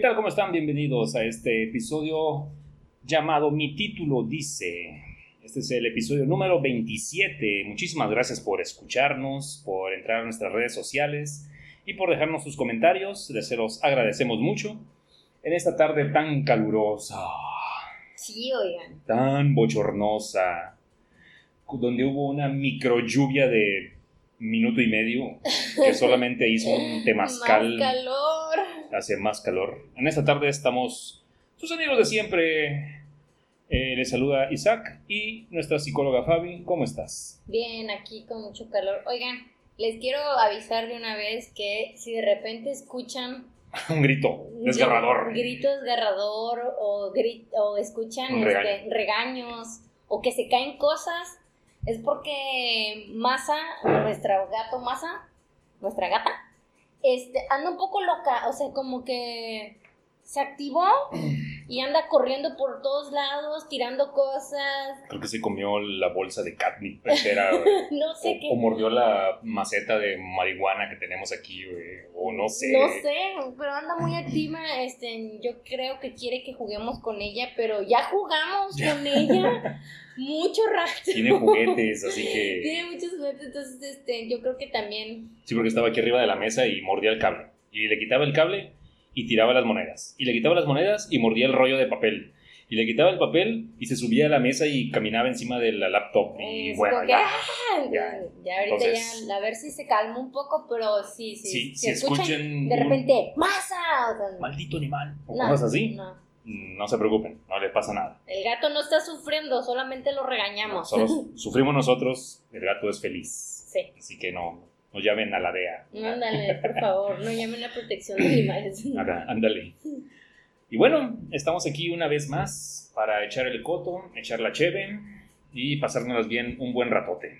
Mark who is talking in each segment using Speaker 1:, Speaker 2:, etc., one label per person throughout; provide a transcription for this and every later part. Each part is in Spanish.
Speaker 1: tal? ¿Cómo están? Bienvenidos a este episodio llamado Mi título dice. Este es el episodio número 27. Muchísimas gracias por escucharnos, por entrar a nuestras redes sociales y por dejarnos sus comentarios. Les se los agradecemos mucho en esta tarde tan calurosa,
Speaker 2: Sí, oigan.
Speaker 1: tan bochornosa, donde hubo una micro lluvia de minuto y medio que solamente hizo un temazcal.
Speaker 2: Más calor.
Speaker 1: Hace más calor. En esta tarde estamos sus amigos de siempre. Eh, les saluda Isaac y nuestra psicóloga Fabi. ¿Cómo estás?
Speaker 2: Bien, aquí con mucho calor. Oigan, les quiero avisar de una vez que si de repente escuchan
Speaker 1: Un grito desgarrador.
Speaker 2: un grito desgarrador o, gri- o escuchan este,
Speaker 1: regaño.
Speaker 2: regaños o que se caen cosas, es porque Masa, nuestra gato Masa, nuestra gata, este, anda un poco loca, o sea, como que se activó y anda corriendo por todos lados, tirando cosas,
Speaker 1: Creo que se comió la bolsa de catnip entera,
Speaker 2: no sé
Speaker 1: o,
Speaker 2: qué.
Speaker 1: o mordió la maceta de marihuana que tenemos aquí, güey. O no sé.
Speaker 2: No sé, pero anda muy activa. Este, yo creo que quiere que juguemos con ella, pero ya jugamos
Speaker 1: Ya.
Speaker 2: con ella mucho rato.
Speaker 1: Tiene juguetes, así que.
Speaker 2: Tiene muchos juguetes, entonces este, yo creo que también.
Speaker 1: Sí, porque estaba aquí arriba de la mesa y mordía el cable. Y le quitaba el cable y tiraba las monedas. Y le quitaba las monedas y mordía el rollo de papel. Y le quitaba el papel y se subía a la mesa y caminaba encima de la laptop. Y
Speaker 2: es
Speaker 1: bueno,
Speaker 2: que,
Speaker 1: ya.
Speaker 2: ¡ah!
Speaker 1: ya.
Speaker 2: ya, ahorita
Speaker 1: Entonces-
Speaker 2: ya, a ver si se calma un poco, pero sí, sí.
Speaker 1: Sí,
Speaker 2: si
Speaker 1: si
Speaker 2: escuchan
Speaker 1: escuchen
Speaker 2: de
Speaker 1: un
Speaker 2: repente, ¡masa! O sea,
Speaker 1: maldito animal o
Speaker 2: no,
Speaker 1: cosas así,
Speaker 2: no.
Speaker 1: no se preocupen, no le pasa nada.
Speaker 2: El gato no está sufriendo, solamente lo regañamos.
Speaker 1: Solo sufrimos nosotros, el gato es feliz.
Speaker 2: Sí.
Speaker 1: Así que no, no llamen a la DEA.
Speaker 2: Ándale, por favor, no llamen a protección de animales.
Speaker 1: Ándale. Y bueno, estamos aquí una vez más para echar el coto, echar la cheve y pasárnoslas bien un buen ratote.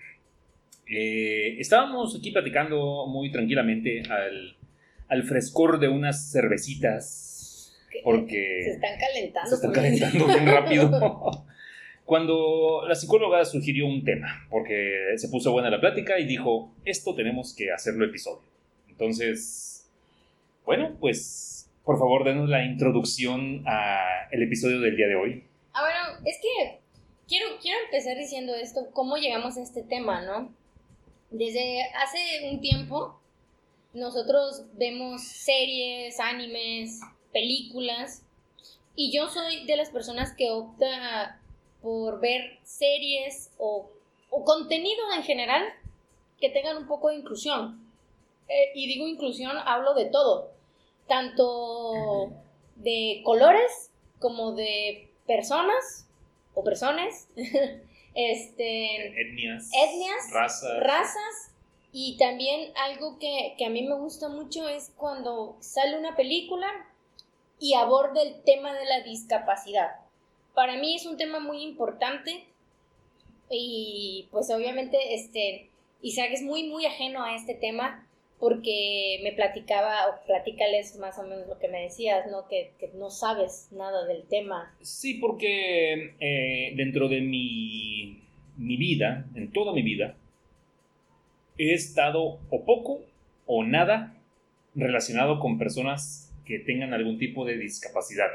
Speaker 1: Eh, estábamos aquí platicando muy tranquilamente al, al frescor de unas cervecitas
Speaker 2: Se
Speaker 1: porque
Speaker 2: están calentando.
Speaker 1: se están calentando bien rápido. Cuando la psicóloga sugirió un tema, porque se puso buena la plática y dijo, esto tenemos que hacerlo episodio. Entonces, bueno, pues por favor denos la introducción al episodio del día de hoy.
Speaker 2: Ah, bueno, es que quiero, quiero empezar diciendo esto, cómo llegamos a este tema, ¿no? Desde hace un tiempo nosotros vemos series, animes, películas, y yo soy de las personas que opta por ver series o, o contenido en general que tengan un poco de inclusión. Eh, y digo inclusión, hablo de todo, tanto de colores como de personas o personas, este,
Speaker 1: Etnias,
Speaker 2: Etnias,
Speaker 1: razas.
Speaker 2: razas y también algo que, que a mí me gusta mucho es cuando sale una película y aborda el tema de la discapacidad. Para mí es un tema muy importante y pues obviamente este Isaac es muy muy ajeno a este tema porque me platicaba o platícales más o menos lo que me decías, ¿no? Que, que no sabes nada del tema.
Speaker 1: Sí, porque eh, dentro de mi, mi vida, en toda mi vida, he estado o poco o nada relacionado con personas que tengan algún tipo de discapacidad.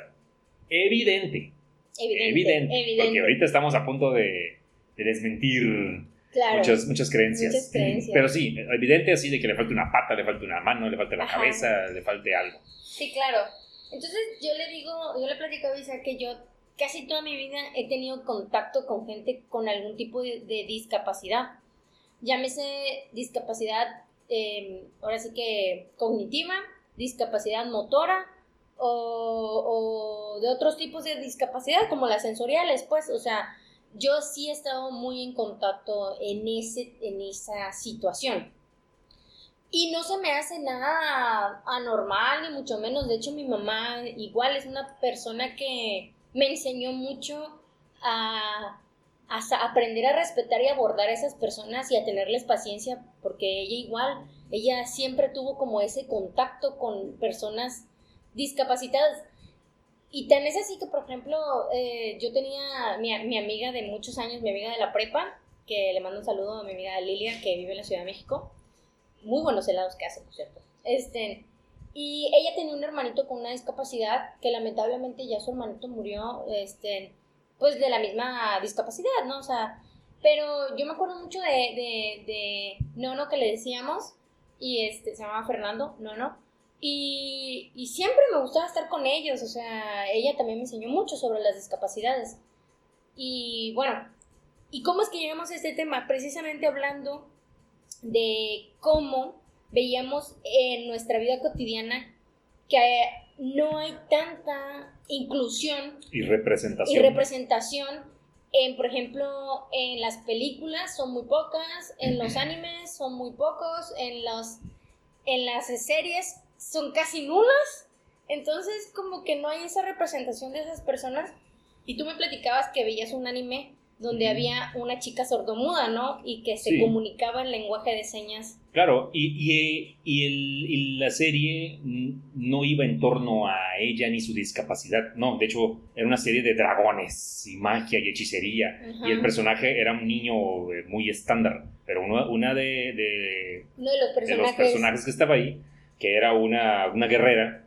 Speaker 1: Evidente,
Speaker 2: Evidente,
Speaker 1: evidente,
Speaker 2: evidente.
Speaker 1: porque ahorita estamos a punto de, de desmentir
Speaker 2: claro.
Speaker 1: muchas, muchas creencias.
Speaker 2: Muchas creencias.
Speaker 1: Pero sí, evidente así de que le falte una pata, le falte una mano, le falte la
Speaker 2: Ajá.
Speaker 1: cabeza, le falte algo.
Speaker 2: Sí, claro. Entonces yo le digo, yo le platico a Isa que yo casi toda mi vida he tenido contacto con gente con algún tipo de, de discapacidad. Llámese discapacidad, eh, ahora sí que cognitiva, discapacidad motora o, o de otros tipos de discapacidad como las sensoriales, pues, o sea, yo sí he estado muy en contacto en, ese, en esa situación. Y no se me hace nada anormal, ni mucho menos. De hecho, mi mamá igual es una persona que me enseñó mucho a, a aprender a respetar y abordar a esas personas y a tenerles paciencia, porque ella igual, ella siempre tuvo como ese contacto con personas discapacitadas. Y tan es así que, por ejemplo, eh, yo tenía mi, mi amiga de muchos años, mi amiga de la prepa, que le mando un saludo a mi amiga Lilia, que vive en la Ciudad de México. Muy buenos helados que hace, por cierto. Este, Y ella tenía un hermanito con una discapacidad que lamentablemente ya su hermanito murió, este, pues de la misma discapacidad, ¿no? O sea, pero yo me acuerdo mucho de, de, de Nono que le decíamos, y este, se llamaba Fernando, Nono, y, y siempre me gustaba estar con ellos, o sea, ella también me enseñó mucho sobre las discapacidades. Y bueno, ¿y cómo es que llegamos a este tema? Precisamente hablando de cómo veíamos en nuestra vida cotidiana que no hay tanta inclusión
Speaker 1: y representación.
Speaker 2: Y representación en, por ejemplo, en las películas son muy pocas, en los animes son muy pocos, en los en las series son casi nulas. Entonces, como que no hay esa representación de esas personas. Y tú me platicabas que veías un anime donde había una chica sordomuda, ¿no? Y que se comunicaba en lenguaje de señas.
Speaker 1: Claro, y, y, la serie no iba en torno a ella ni su discapacidad, no, de hecho era una serie de dragones y magia y hechicería, y el personaje era un niño eh, muy estándar, pero una de, de,
Speaker 2: Uno de, los personajes.
Speaker 1: de los personajes que estaba ahí, que era una, una guerrera,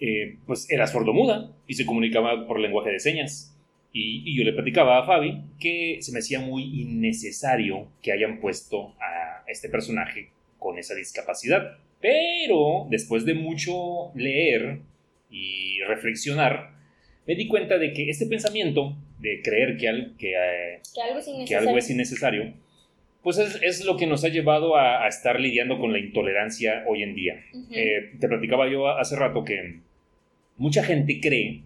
Speaker 1: eh, pues era sordomuda y se comunicaba por lenguaje de señas. Y, yo le platicaba a Fabi que se me hacía muy innecesario que hayan puesto a este personaje con esa discapacidad. Pero después de mucho leer y reflexionar, me di cuenta de que este pensamiento de creer que, eh,
Speaker 2: que,
Speaker 1: algo, es innecesario, pues es, lo que nos ha llevado a, estar lidiando con la intolerancia hoy en día. Eh, te platicaba yo hace rato que mucha gente cree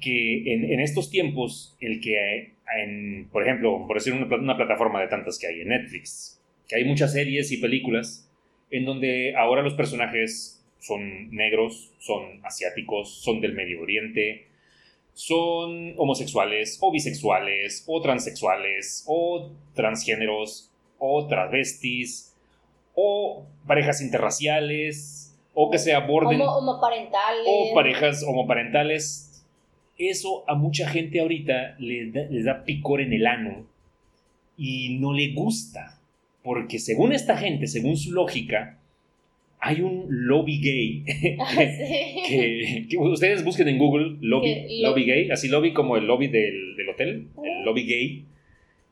Speaker 1: que en, estos tiempos, el que, en, por ejemplo, por decir una, plataforma de tantas que hay en Netflix, que hay muchas series y películas en donde ahora los personajes son negros, son asiáticos, son del Medio Oriente, son homosexuales o bisexuales o transexuales o transgéneros o travestis o parejas interraciales o que se aborden
Speaker 2: homoparentales
Speaker 1: o parejas homoparentales eso a mucha gente ahorita les da, picor en el ano y no le gusta. Porque según esta gente, según su lógica, hay un lobby gay. que, ustedes busquen en Google lobby, lobby gay, así lobby como el lobby del, hotel, el lobby gay,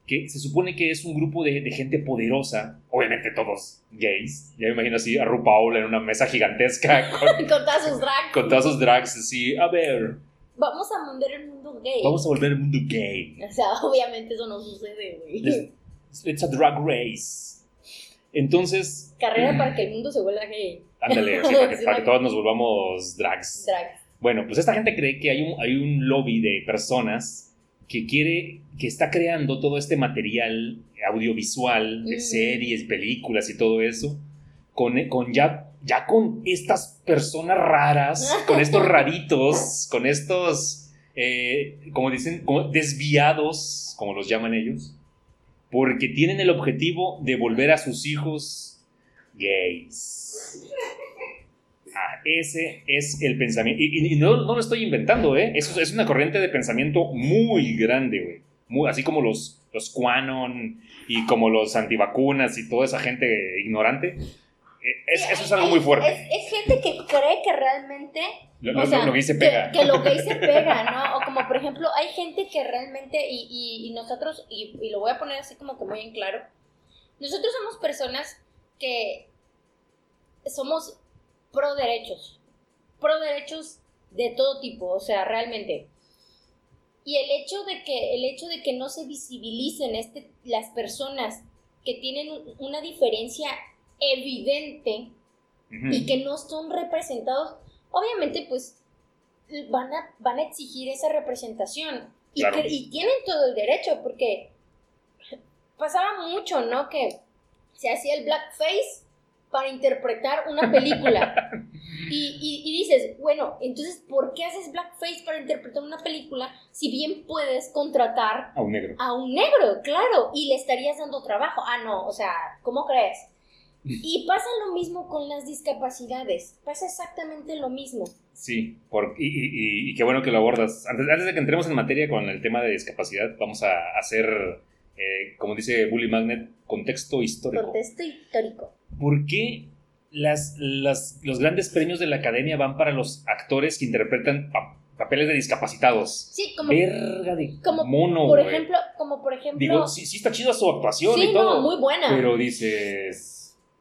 Speaker 1: que se supone que es un grupo de, gente poderosa, obviamente todos gays. Ya me imagino así a RuPaul en una mesa gigantesca
Speaker 2: con, con todas sus drags.
Speaker 1: Con todas sus drags, así, a ver,
Speaker 2: Vamos a volver el mundo gay.
Speaker 1: Vamos a volver el mundo gay.
Speaker 2: O sea, obviamente eso no sucede, güey.
Speaker 1: It's a drag race. Entonces.
Speaker 2: Carrera para que el mundo se vuelva gay.
Speaker 1: Ándale, para, que, todos nos volvamos drags.
Speaker 2: Drags.
Speaker 1: Bueno, pues esta gente cree que hay un, hay un lobby de personas que quiere, que está creando todo este material audiovisual de series, películas y todo eso, con, con ya ya con estas personas raras, con estos raritos, con estos, eh, como dicen, desviados, como los llaman ellos, porque tienen el objetivo de volver a sus hijos gays. Ah, ese es el pensamiento. Y, no, lo estoy inventando, ¿eh? Eso es una corriente de pensamiento muy grande, güey. así como los, los Quanon y como los antivacunas y toda esa gente ignorante eso es algo muy fuerte.
Speaker 2: Es, gente que cree que realmente...
Speaker 1: Lo, o sea, lo, se pega.
Speaker 2: Que, lo que se pega, ¿no? O como por ejemplo, hay gente que realmente, y, y, nosotros, y, y, lo voy a poner así como que muy en claro, nosotros somos personas que somos pro derechos, pro derechos de todo tipo, o sea, realmente. Y el hecho de que, el hecho de que no se visibilicen este, las personas que tienen una diferencia evidente y que no son representados, obviamente pues van a, van a exigir esa representación y, y tienen todo el derecho porque pasaba mucho, ¿no? Que se hacía el blackface para interpretar una película. Y, y, dices, bueno, entonces, ¿por qué haces blackface para interpretar una película si bien puedes contratar
Speaker 1: a un negro?
Speaker 2: A un negro, claro, y le estarías dando trabajo. Ah, no, o sea, ¿cómo crees? Y pasa lo mismo con las discapacidades, pasa exactamente lo mismo.
Speaker 1: Sí, por, y, y, qué bueno que lo abordas. Antes, antes, de que entremos en materia con el tema de discapacidad, vamos a hacer, eh, como dice Bully Magnet, contexto histórico.
Speaker 2: Contexto histórico.
Speaker 1: ¿Por qué las, las, los grandes premios de la academia van para los actores que interpretan pa- papeles de discapacitados.
Speaker 2: Sí, como,
Speaker 1: Verga de
Speaker 2: como
Speaker 1: mono,
Speaker 2: por ejemplo, como por ejemplo,
Speaker 1: Digo, sí, sí está chida su actuación
Speaker 2: sí,
Speaker 1: y todo.
Speaker 2: no, muy buena.
Speaker 1: Pero dices,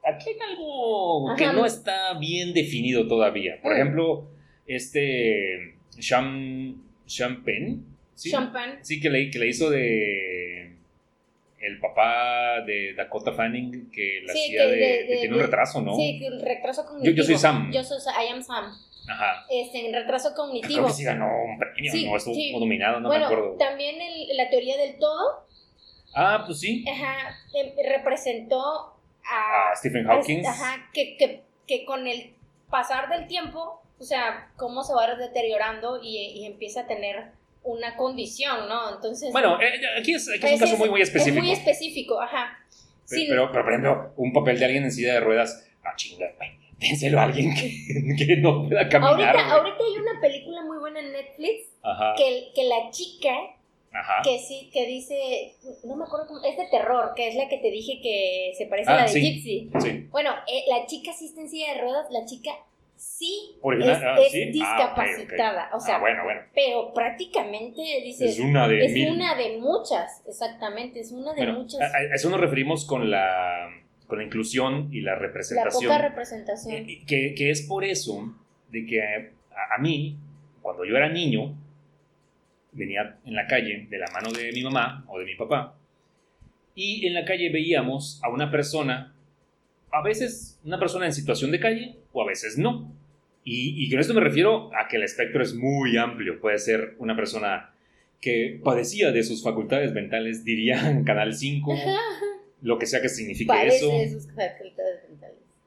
Speaker 1: aquí hay algo que no está bien definido todavía. Por
Speaker 2: Mm.
Speaker 1: ejemplo, este Sean Penn, ¿sí?
Speaker 2: Champagne.
Speaker 1: Sí, que le, que le hizo de el papá de Dakota Fanning que la
Speaker 2: Sí,
Speaker 1: hacía
Speaker 2: que
Speaker 1: de,
Speaker 2: de-
Speaker 1: que tiene un retraso, ¿no?
Speaker 2: Sí, que el retraso cognitivo.
Speaker 1: Yo- yo soy Sam.
Speaker 2: Yo soy I am Sam.
Speaker 1: Ajá.
Speaker 2: Este, en retraso
Speaker 1: Creo
Speaker 2: cognitivo.
Speaker 1: que sí ganó un premio,
Speaker 2: Sí,
Speaker 1: no estuvo
Speaker 2: sí.
Speaker 1: nominado, no
Speaker 2: bueno,
Speaker 1: me acuerdo.
Speaker 2: también el- la teoría del todo
Speaker 1: Ah, pues sí.
Speaker 2: ajá, em, representó a,
Speaker 1: A Stephen Hawking.
Speaker 2: Ajá, que, que, que con el pasar del tiempo, o sea, cómo se va deteriorando y, y empieza a tener una condición, ¿no? Entonces.
Speaker 1: Bueno, eh, aquí es, aquí es un caso
Speaker 2: es-
Speaker 1: muy, muy específico.
Speaker 2: Es muy específico, ajá.
Speaker 1: Pe-
Speaker 2: Sí,
Speaker 1: Pero, pero, por ejemplo, un papel de alguien en silla de ruedas, ah, chinga, güey, dénselo a alguien que, que no pueda caminar.
Speaker 2: ahorita, ahorita hay una película muy buena en Netflix
Speaker 1: Ajá,
Speaker 2: que, que la chica
Speaker 1: ajá.
Speaker 2: que sí, que dice, no me acuerdo cómo, es de terror, que es la que te dije que se parece a
Speaker 1: Ah,
Speaker 2: la de
Speaker 1: sí.
Speaker 2: Gypsy.
Speaker 1: Sí.
Speaker 2: Bueno, eh, la chica sí está en silla de ruedas, la chica sí
Speaker 1: Original,
Speaker 2: es,
Speaker 1: ah,
Speaker 2: es
Speaker 1: ¿sí? Ah,
Speaker 2: discapacitada, o sea,
Speaker 1: bueno, bueno.
Speaker 2: pero prácticamente dices,
Speaker 1: Es una de
Speaker 2: es
Speaker 1: mil.
Speaker 2: una de muchas, exactamente, es una de
Speaker 1: Bueno,
Speaker 2: muchas,
Speaker 1: a, a eso nos referimos con la, con la inclusión y la
Speaker 2: la
Speaker 1: representación.
Speaker 2: poca representación.
Speaker 1: Eh, que, que es por eso de que a, a mí, cuando yo era niño, venía en la calle de la mano de mi mamá o de mi papá, y en la calle veíamos a una persona, a veces una persona en situación de calle o a veces no. Y, y con esto me refiero a que el espectro es muy amplio. Puede ser una persona que padecía de sus facultades mentales, diría en Canal 5, lo que sea que signifique eso
Speaker 2: Padece de sus facultades.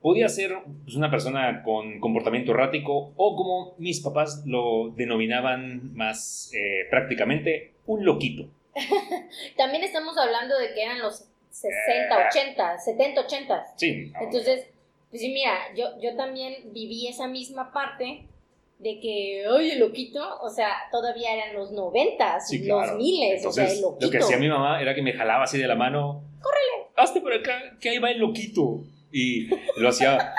Speaker 1: Podía ser pues, una persona con comportamiento errático o como mis papás lo denominaban más eh, prácticamente, un loquito.
Speaker 2: También estamos hablando de que eran los 60,
Speaker 1: Eh.
Speaker 2: 80, 70, 80.
Speaker 1: Sí. no.
Speaker 2: Entonces, pues sí, mira, yo, yo también viví esa misma parte de que, oye, loquito, o sea, todavía eran los noventas,
Speaker 1: Sí,
Speaker 2: los
Speaker 1: claro.
Speaker 2: miles, o sea, el loquito.
Speaker 1: lo que hacía mi mamá era que me jalaba así de la mano. ¡Córrele! ¡Hazte por acá! Que ahí va el loquito. Y lo hacía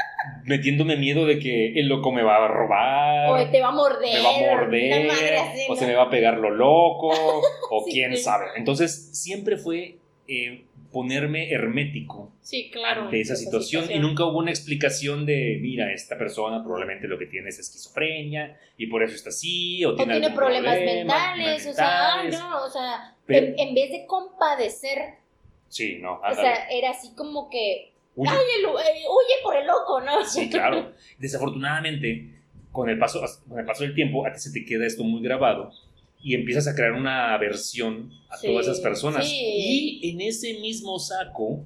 Speaker 1: metiéndome miedo de que el loco me va a robar.
Speaker 2: O te va a morder.
Speaker 1: me va a morder,
Speaker 2: así,
Speaker 1: o
Speaker 2: ¿no?
Speaker 1: se me va a pegar lo loco, o
Speaker 2: Sí,
Speaker 1: quién
Speaker 2: sí.
Speaker 1: sabe. Entonces, siempre fue eh, ponerme hermético
Speaker 2: Sí, claro.
Speaker 1: ante esa situación y nunca hubo una explicación de, mira, esta persona probablemente lo que tiene es esquizofrenia y por eso está así, o
Speaker 2: O
Speaker 1: tiene,
Speaker 2: tiene problemas
Speaker 1: problema,
Speaker 2: mentales, o sea, ay,
Speaker 1: mentales.
Speaker 2: no, o sea,
Speaker 1: Pero-
Speaker 2: en, en vez de compadecer,
Speaker 1: Sí, no,
Speaker 2: o
Speaker 1: ándale.
Speaker 2: sea, era así como que,
Speaker 1: Huye.
Speaker 2: ay, el- eh, huye por el loco, ¿no?
Speaker 1: Sí, claro. Desafortunadamente, con el, paso, con el paso del tiempo, a ti se te queda esto muy grabado y empiezas a crear una aversión a
Speaker 2: Sí,
Speaker 1: todas esas personas.
Speaker 2: sí.
Speaker 1: Y en ese mismo saco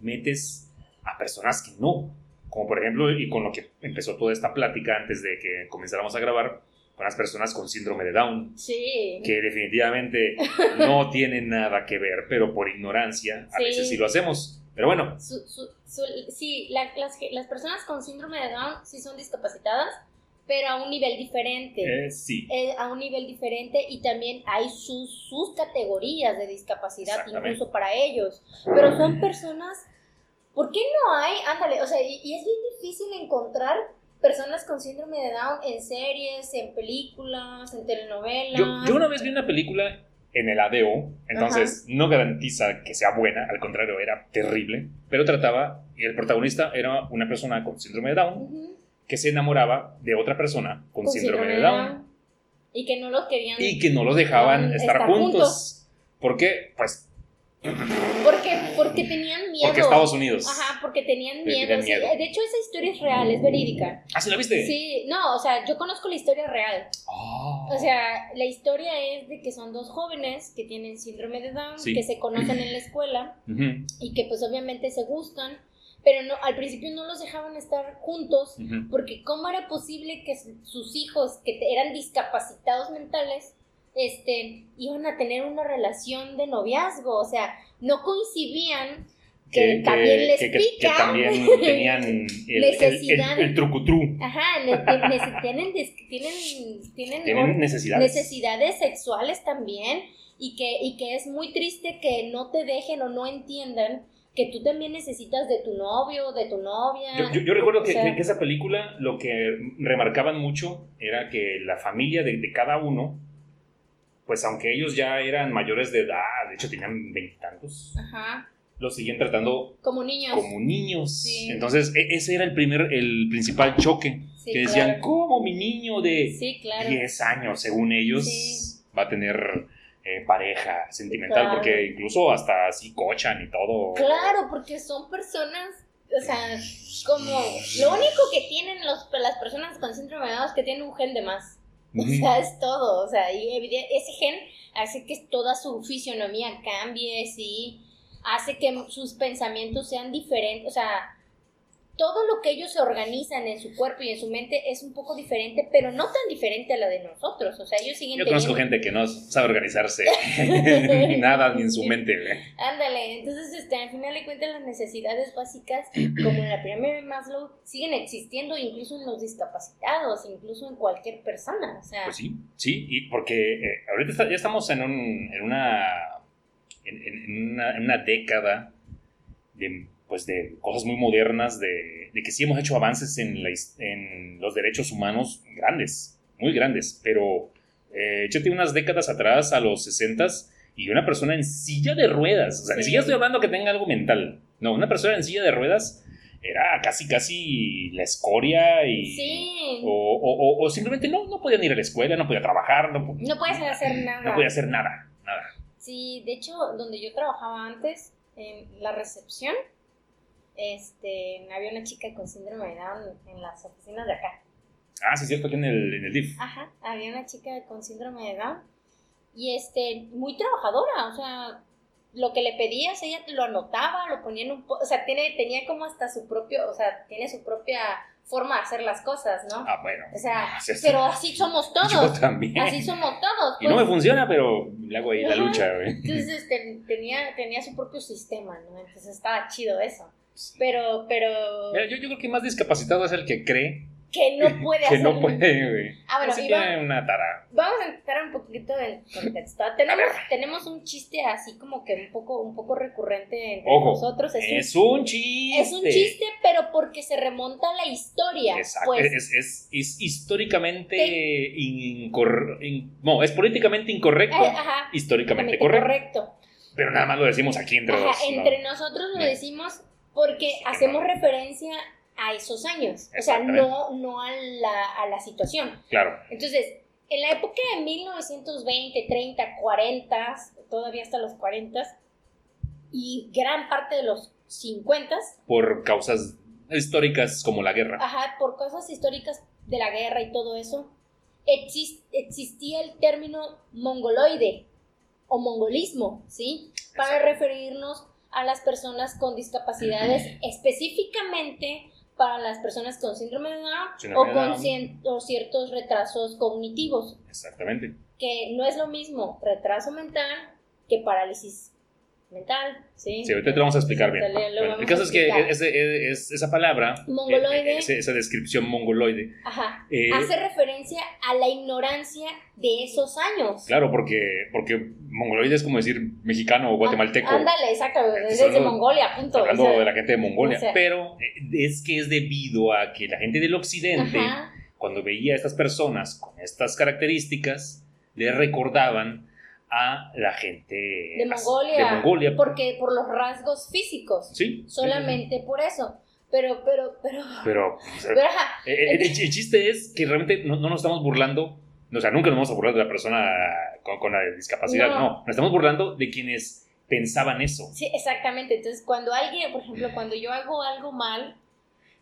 Speaker 1: metes a personas que no. Como por ejemplo, y con lo que empezó toda esta plática antes de que comenzáramos a grabar, con las personas con síndrome de Down,
Speaker 2: Sí.
Speaker 1: que definitivamente no tienen nada que ver, pero por ignorancia a veces sí lo hacemos. Pero bueno,
Speaker 2: Su- su- su- sí, la- las, las personas con síndrome de Down sí son discapacitadas, pero a un nivel diferente.
Speaker 1: eh, sí.
Speaker 2: Eh, a un nivel diferente y también hay sus, sus categorías de discapacidad incluso para ellos. Pero son personas, ¿por qué no hay? Ándale, o sea, y, y es bien difícil encontrar personas con síndrome de Down en series, en películas, en telenovelas.
Speaker 1: Yo, yo una vez vi una película en el ADO, entonces no garantiza que sea buena, al contrario, era terrible, pero trataba, y el protagonista era una persona con síndrome de Down que se enamoraba de otra persona con,
Speaker 2: con
Speaker 1: síndrome, de Down
Speaker 2: Y que no los querían.
Speaker 1: y que no los dejaban estar,
Speaker 2: estar
Speaker 1: juntos.
Speaker 2: juntos.
Speaker 1: ¿Por qué? Pues
Speaker 2: Porque, porque tenían miedo.
Speaker 1: porque Estados Unidos.
Speaker 2: Ajá, porque tenían miedo.
Speaker 1: tenían
Speaker 2: sí.
Speaker 1: miedo.
Speaker 2: De hecho, esa historia es real, es verídica.
Speaker 1: ¿Ah, sí la viste?
Speaker 2: Sí, no, o sea, yo conozco la historia real.
Speaker 1: Ah.
Speaker 2: O sea, la historia es de que son dos jóvenes que tienen síndrome de Down,
Speaker 1: Sí.
Speaker 2: que se conocen en la escuela
Speaker 1: Ujú,
Speaker 2: y que pues obviamente se gustan, pero no, al principio no los dejaban estar juntos
Speaker 1: ujú.
Speaker 2: porque cómo era posible que su- sus hijos, que eran discapacitados mentales, este, iban a tener una relación de noviazgo, o sea, no coincidían que, también les
Speaker 1: que-
Speaker 2: pica.
Speaker 1: que también tenían el,
Speaker 2: Necesidad.
Speaker 1: el- el trucutru.
Speaker 2: Ajá, tienen, tienen, tienen,
Speaker 1: Tienen necesidades.
Speaker 2: necesidades sexuales también y que, y que es muy triste que no te dejen o no entiendan que tú también necesitas de tu novio, de tu novia.
Speaker 1: Yo, yo- yo recuerdo
Speaker 2: O
Speaker 1: que,
Speaker 2: sea,
Speaker 1: que- que esa película lo que remarcaban mucho era que la familia de, de cada uno, pues aunque ellos ya eran mayores de edad, de hecho tenían veintitantos, los seguían tratando
Speaker 2: como niños.
Speaker 1: como niños.
Speaker 2: Sí.
Speaker 1: Entonces, e- ese era el primer, el principal choque.
Speaker 2: Sí,
Speaker 1: que decían,
Speaker 2: claro.
Speaker 1: ¿cómo mi niño de
Speaker 2: Sí, claro.
Speaker 1: 10 años, según ellos, va a tener eh, pareja sentimental?
Speaker 2: Claro.
Speaker 1: Porque incluso hasta así cochan y todo.
Speaker 2: Claro, porque son personas, o sea, como lo único que tienen los, las personas con síndrome de Down es que tienen un gen de más. O sea, es todo. O sea, y ese gen hace que toda su fisionomía cambie, sí. Hace que sus pensamientos sean diferentes. O sea, todo lo que ellos se organizan en su cuerpo y en su mente es un poco diferente, pero no tan diferente a la de nosotros. O sea, ellos siguen
Speaker 1: Yo conozco gente que no sabe organizarse nada ni en su mente.
Speaker 2: Ándale, entonces este, al final de cuentas las necesidades básicas, como en la pirámide de Maslow, siguen existiendo incluso en los discapacitados, incluso en cualquier persona. O sea,
Speaker 1: Pues sí, sí, y porque eh, ahorita está- ya estamos en, un, en una en, en una, en una década de, pues de cosas muy modernas, de, de que sí hemos hecho avances en, la his- en los derechos humanos grandes, muy grandes, pero eh, échate unas décadas atrás, a los 60 y una persona en silla de ruedas, o sea, ni
Speaker 2: Sí.
Speaker 1: siquiera estoy hablando que tenga algo mental, no, una persona en silla de ruedas era casi, casi la escoria y...
Speaker 2: sí,
Speaker 1: O, o- simplemente no, no podían ir a la escuela, no podía trabajar, no,
Speaker 2: no puedes hacer nada.
Speaker 1: no podía hacer nada, nada.
Speaker 2: Sí, de hecho, donde yo trabajaba antes, en la recepción, este, había una chica con síndrome de Down en las oficinas de acá.
Speaker 1: Ah, sí, es cierto, aquí en el, en el DIF.
Speaker 2: Ajá, había una chica con síndrome de Down y este, muy trabajadora, o sea, lo que le pedías, ella te lo anotaba, lo ponía en un, o sea, tiene, tenía como hasta su propio, o sea, tiene su propia forma de hacer las cosas, ¿no?
Speaker 1: Ah, bueno.
Speaker 2: O sea,
Speaker 1: sí.
Speaker 2: pero así somos
Speaker 1: Yo
Speaker 2: todos,
Speaker 1: también.
Speaker 2: así somos todos.
Speaker 1: Y no me
Speaker 2: pues.
Speaker 1: funciona, pero le hago ahí la lucha, güey.
Speaker 2: Entonces este, tenía, tenía su propio sistema, ¿no? Entonces estaba chido eso. Pero, pero,
Speaker 1: Mira, yo, yo creo que más discapacitado es el que cree
Speaker 2: que no puede
Speaker 1: que
Speaker 2: hacer.
Speaker 1: no puede, güey.
Speaker 2: Ah, bueno, va-
Speaker 1: tiene una tara.
Speaker 2: Vamos a entrar un poquito en contexto. Tenemos, tenemos un chiste así como que un poco, un poco recurrente entre
Speaker 1: Ojo,
Speaker 2: nosotros. Es,
Speaker 1: Es
Speaker 2: un,
Speaker 1: un chiste.
Speaker 2: es un chiste, pero porque se remonta a la historia.
Speaker 1: Exacto.
Speaker 2: Pues,
Speaker 1: es, es, es históricamente incorrecto. no, es políticamente incorrecto,
Speaker 2: eh, ajá,
Speaker 1: históricamente correcto.
Speaker 2: correcto.
Speaker 1: Pero nada más lo decimos aquí entre
Speaker 2: Ajá.
Speaker 1: ¿no?
Speaker 2: entre nosotros lo decimos porque hacemos referencia a esos años. O sea, no, no a, la, a la situación.
Speaker 1: Claro.
Speaker 2: Entonces, en la época de 1920, 30, 40, todavía hasta los 40 y gran parte de los 50,
Speaker 1: Por causas históricas como la guerra.
Speaker 2: ajá, por cosas históricas de la guerra y todo eso, exis- existía el término mongoloide o mongolismo, ¿sí? Para
Speaker 1: Exacto.
Speaker 2: referirnos a las personas con discapacidades, específicamente para las personas con síndrome de Down
Speaker 1: Síndrome
Speaker 2: o con
Speaker 1: Down.
Speaker 2: cien- o ciertos retrasos cognitivos,
Speaker 1: Exactamente.
Speaker 2: que no es lo mismo retraso mental que parálisis mental, ¿sí?
Speaker 1: Sí, ahorita te vamos a explicar bien.
Speaker 2: Lo
Speaker 1: Bueno, el caso es que ese- es- esa palabra,
Speaker 2: Mongoloide.
Speaker 1: eh, ese- esa descripción mongoloide,
Speaker 2: Ajá.
Speaker 1: eh,
Speaker 2: Hace referencia a la ignorancia de esos años.
Speaker 1: claro, porque, porque mongoloide es como decir mexicano o guatemalteco.
Speaker 2: Ah, Ándale, exacto, es
Speaker 1: hablando-
Speaker 2: Mongolia, punto.
Speaker 1: Hablando
Speaker 2: o sea,
Speaker 1: de la gente de Mongolia,
Speaker 2: o sea-
Speaker 1: pero eh, es que es debido a que la gente del occidente,
Speaker 2: Ajá,
Speaker 1: cuando veía a estas personas con estas características, le recordaban a la gente
Speaker 2: de Mongolia.
Speaker 1: de Mongolia.
Speaker 2: Porque por los rasgos físicos.
Speaker 1: Sí.
Speaker 2: Solamente por eso. Pero, pero, pero.
Speaker 1: Pero,
Speaker 2: pero, ajá,
Speaker 1: Eh, eh, el, el chiste es que realmente no, no nos estamos burlando, o sea, nunca nos vamos a burlar de la persona con, con la discapacidad,
Speaker 2: No.
Speaker 1: no. nos estamos burlando de quienes pensaban eso.
Speaker 2: Sí, exactamente. Entonces, cuando alguien, por ejemplo, cuando yo hago algo mal,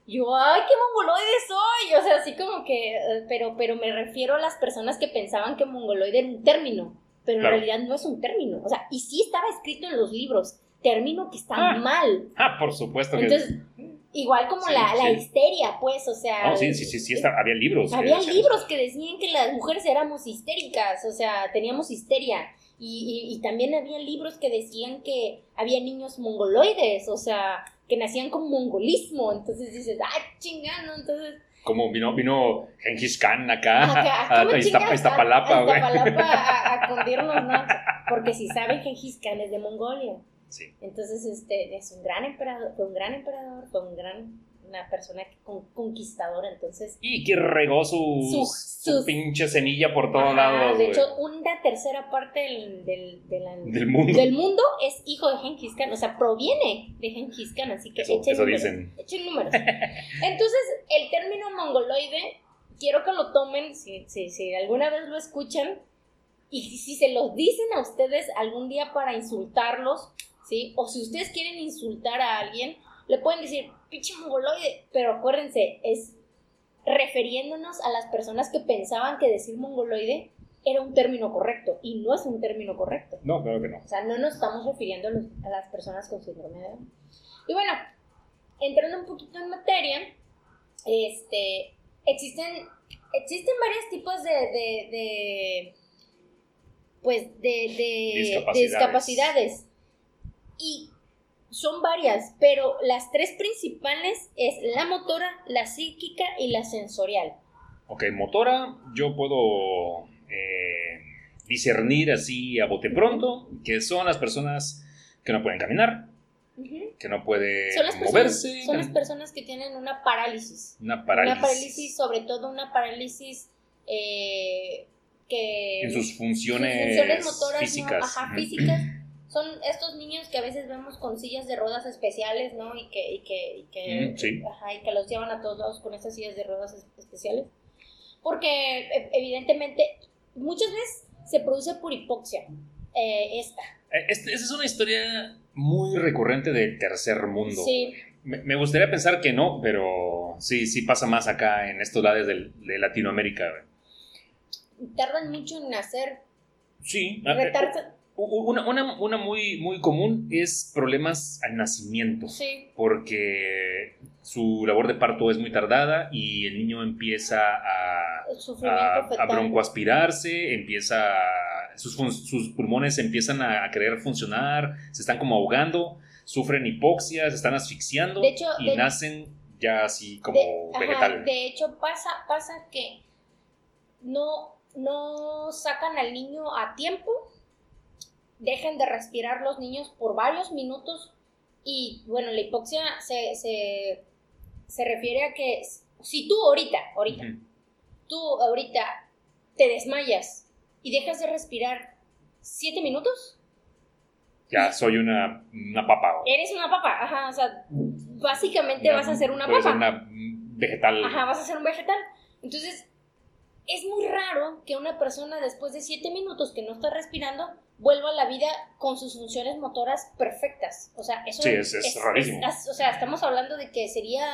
Speaker 2: yo, ay, qué mongoloide soy. O sea, así como que, eh, pero, pero me refiero a las personas que pensaban que mongoloide era un término, pero
Speaker 1: Claro.
Speaker 2: en realidad no es un término. O sea, y sí estaba escrito en los libros, término que está
Speaker 1: Ah,
Speaker 2: mal.
Speaker 1: Ah, por supuesto que...
Speaker 2: Entonces, igual como
Speaker 1: Sí,
Speaker 2: la, la histeria, pues, o sea.
Speaker 1: no, sí, sí, sí, sí, está- había libros.
Speaker 2: Había libros que decían que las mujeres éramos histéricas, o sea, teníamos histeria. Y, y- y también había libros que decían que había niños mongoloides, o sea, que nacían con mongolismo. Entonces dices, ah, chingano, entonces.
Speaker 1: Como vino, vino Genghis Khan acá,
Speaker 2: acá,
Speaker 1: a,
Speaker 2: ¿cómo
Speaker 1: a Iztap-
Speaker 2: chingas?
Speaker 1: a Iztapalapa, güey.
Speaker 2: A, a cundirnos, ¿no? Porque si saben, Gengis Khan es de Mongolia.
Speaker 1: Sí.
Speaker 2: Entonces, este, es un gran emperador, fue un gran emperador, fue un gran, una persona conquistadora, entonces...
Speaker 1: Y que regó sus,
Speaker 2: Su-
Speaker 1: su pinche semilla por todos
Speaker 2: Ajá,
Speaker 1: lados.
Speaker 2: de hecho, una tercera parte del, del, de la-
Speaker 1: Del mundo.
Speaker 2: del mundo es hijo de Genghis Khan, o sea, proviene de Genghis Khan, así que
Speaker 1: Eso-
Speaker 2: echen
Speaker 1: eso
Speaker 2: números.
Speaker 1: dicen.
Speaker 2: Echen números. Entonces, el término mongoloide, quiero que lo tomen, si, si, si alguna vez lo escuchan, y si se los dicen a ustedes algún día para insultarlos, ¿sí? O si ustedes quieren insultar a alguien, le pueden decir, pinche mongoloide, pero acuérdense, es refiriéndonos a las personas que pensaban que decir mongoloide era un término correcto, y no es un término correcto.
Speaker 1: No, claro que no.
Speaker 2: O sea, no nos estamos refiriendo a, las personas con síndrome de Down. Y bueno, entrando un poquito en materia, este, existen, existen varios tipos de, de, de, pues, de, de
Speaker 1: Discapacidades.
Speaker 2: de discapacidades. Y son varias, pero las tres principales es la motora, la psíquica y la sensorial.
Speaker 1: Ok, motora, yo puedo eh, discernir así a bote pronto que son las personas que no pueden caminar, que no pueden
Speaker 2: Son, las personas,
Speaker 1: moverse.
Speaker 2: son las personas que tienen una parálisis.
Speaker 1: Una parálisis.
Speaker 2: Una parálisis, sobre todo una parálisis eh, que...
Speaker 1: En sus funciones,
Speaker 2: sus funciones motoras, ¿no?
Speaker 1: físicas.
Speaker 2: Ajá,
Speaker 1: Ujú.
Speaker 2: físicas. Son estos niños que a veces vemos con sillas de ruedas especiales, ¿no? Y que, y que, y que,
Speaker 1: Mm, sí.
Speaker 2: ajá, y que los llevan a todos lados con estas sillas de ruedas es- especiales. Porque e- evidentemente muchas veces se produce por hipoxia. eh, esta.
Speaker 1: Eh, este- esa es una historia muy recurrente del tercer mundo.
Speaker 2: Sí.
Speaker 1: Me, me gustaría pensar que no, pero sí, sí pasa más acá en estos lados del- de Latinoamérica.
Speaker 2: Tardan mucho en nacer.
Speaker 1: Sí. eh, u- Una, una- una muy, muy común es problemas al nacimiento.
Speaker 2: sí.
Speaker 1: porque su labor de parto es muy tardada y el niño empieza a, a, a broncoaspirarse, empieza a- sus, pulmones empiezan a, querer funcionar, se están como ahogando, sufren hipoxia, se están asfixiando
Speaker 2: De hecho,
Speaker 1: y
Speaker 2: de-
Speaker 1: nacen ya así como
Speaker 2: de, ajá,
Speaker 1: vegetal.
Speaker 2: de hecho, pasa, pasa que no, no sacan al niño a tiempo, dejan de respirar los niños por varios minutos y bueno, la hipoxia se, se, se refiere a que si tú ahorita, ahorita, tú ahorita te desmayas y dejas de respirar siete minutos,
Speaker 1: Ya soy una, una papa.
Speaker 2: eres una papa, ajá, o sea, básicamente
Speaker 1: Una-
Speaker 2: vas a ser una papa.
Speaker 1: ser una vegetal.
Speaker 2: Ajá, vas a ser un vegetal. Entonces, es muy raro que una persona después de 7 minutos que no está respirando vuelva a la vida con sus funciones motoras perfectas. O sea, eso
Speaker 1: Sí, es- es rarísimo.
Speaker 2: es- o sea, estamos hablando de que sería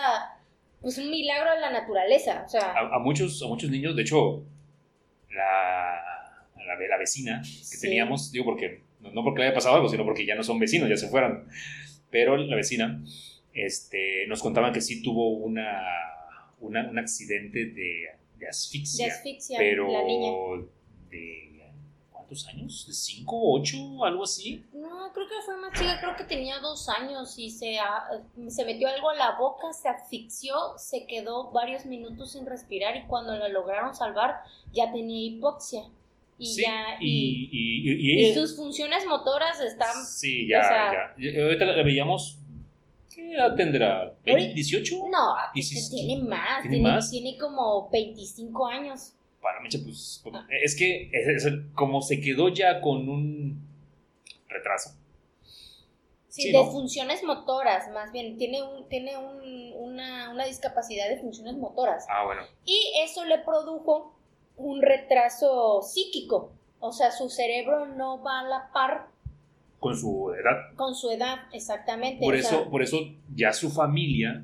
Speaker 2: pues un milagro de la naturaleza. O sea,
Speaker 1: a, a muchos, a muchos niños, de hecho, la, la, la vecina que
Speaker 2: Sí.
Speaker 1: teníamos, digo porque, no, no porque le haya pasado algo, sino porque ya no son vecinos, ya se fueron, pero la vecina este, nos contaba que sí tuvo una, una- un accidente de, de asfixia,
Speaker 2: de asfixia
Speaker 1: pero
Speaker 2: la niña.
Speaker 1: de ¿cuántos años? ¿De 5, 8, algo así?
Speaker 2: No, creo que fue más chica, creo que tenía dos años y se, ah, se metió algo a la boca, se asfixió, se quedó varios minutos sin respirar y cuando la lograron salvar ya tenía hipoxia. Y
Speaker 1: sí,
Speaker 2: ya,
Speaker 1: y,
Speaker 2: sus funciones motoras están...
Speaker 1: Sí, ya,
Speaker 2: o sea-
Speaker 1: ya. Y Ahorita la veíamos. ¿Qué edad tendrá?
Speaker 2: Ahorita-
Speaker 1: ¿18?
Speaker 2: No,
Speaker 1: ¿Y si-
Speaker 2: tiene más,
Speaker 1: tiene
Speaker 2: tiene,
Speaker 1: más?
Speaker 2: tiene como 25 años.
Speaker 1: Para Mecha, pues. Es que es- es- como se quedó ya con un retraso.
Speaker 2: Sí,
Speaker 1: Sí,
Speaker 2: de
Speaker 1: ¿no?
Speaker 2: funciones motoras, más bien, tiene, un, tiene un- una, una discapacidad de funciones motoras.
Speaker 1: Ah, bueno.
Speaker 2: Y eso le produjo un retraso psíquico. O sea, su cerebro no va a la par
Speaker 1: Con su edad.
Speaker 2: con su edad, exactamente.
Speaker 1: Por
Speaker 2: o
Speaker 1: eso, por eso ya su familia,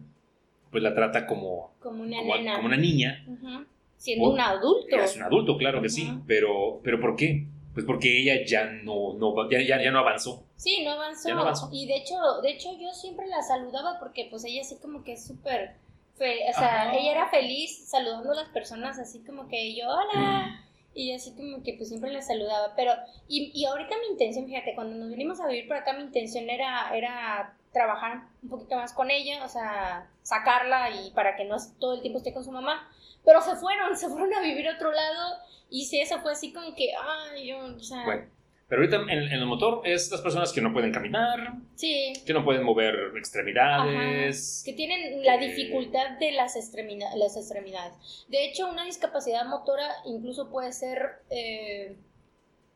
Speaker 1: pues la trata como,
Speaker 2: como una
Speaker 1: como,
Speaker 2: nena.
Speaker 1: como una niña.
Speaker 2: Ujú. Siendo un adulto.
Speaker 1: Es un adulto, claro que sí. Pero, pero ¿por qué? Pues porque ella ya no, no ya, ya, ya no avanzó.
Speaker 2: Sí, no avanzó.
Speaker 1: Ya no avanzó.
Speaker 2: Y de hecho, de hecho yo siempre la saludaba porque pues ella así como que es súper, o sea,
Speaker 1: Ajá.
Speaker 2: ella era feliz saludando a las personas así como que yo, hola. Y así como que pues siempre la saludaba. Pero, y, y ahorita mi intención, fíjate, cuando nos vinimos a vivir por acá, mi intención era, era trabajar un poquito más con ella, o sea, sacarla y para que no todo el tiempo esté con su mamá. Pero se fueron, se fueron a vivir a otro lado. Y sí, eso fue así como que, ay, yo, o sea...
Speaker 1: Bueno, Pero ahorita en, en el motor es las personas que no pueden caminar,
Speaker 2: Sí.
Speaker 1: que no pueden mover extremidades.
Speaker 2: Que tienen la dificultad de las, extremina- las extremidades. De hecho, una discapacidad motora incluso puede ser eh,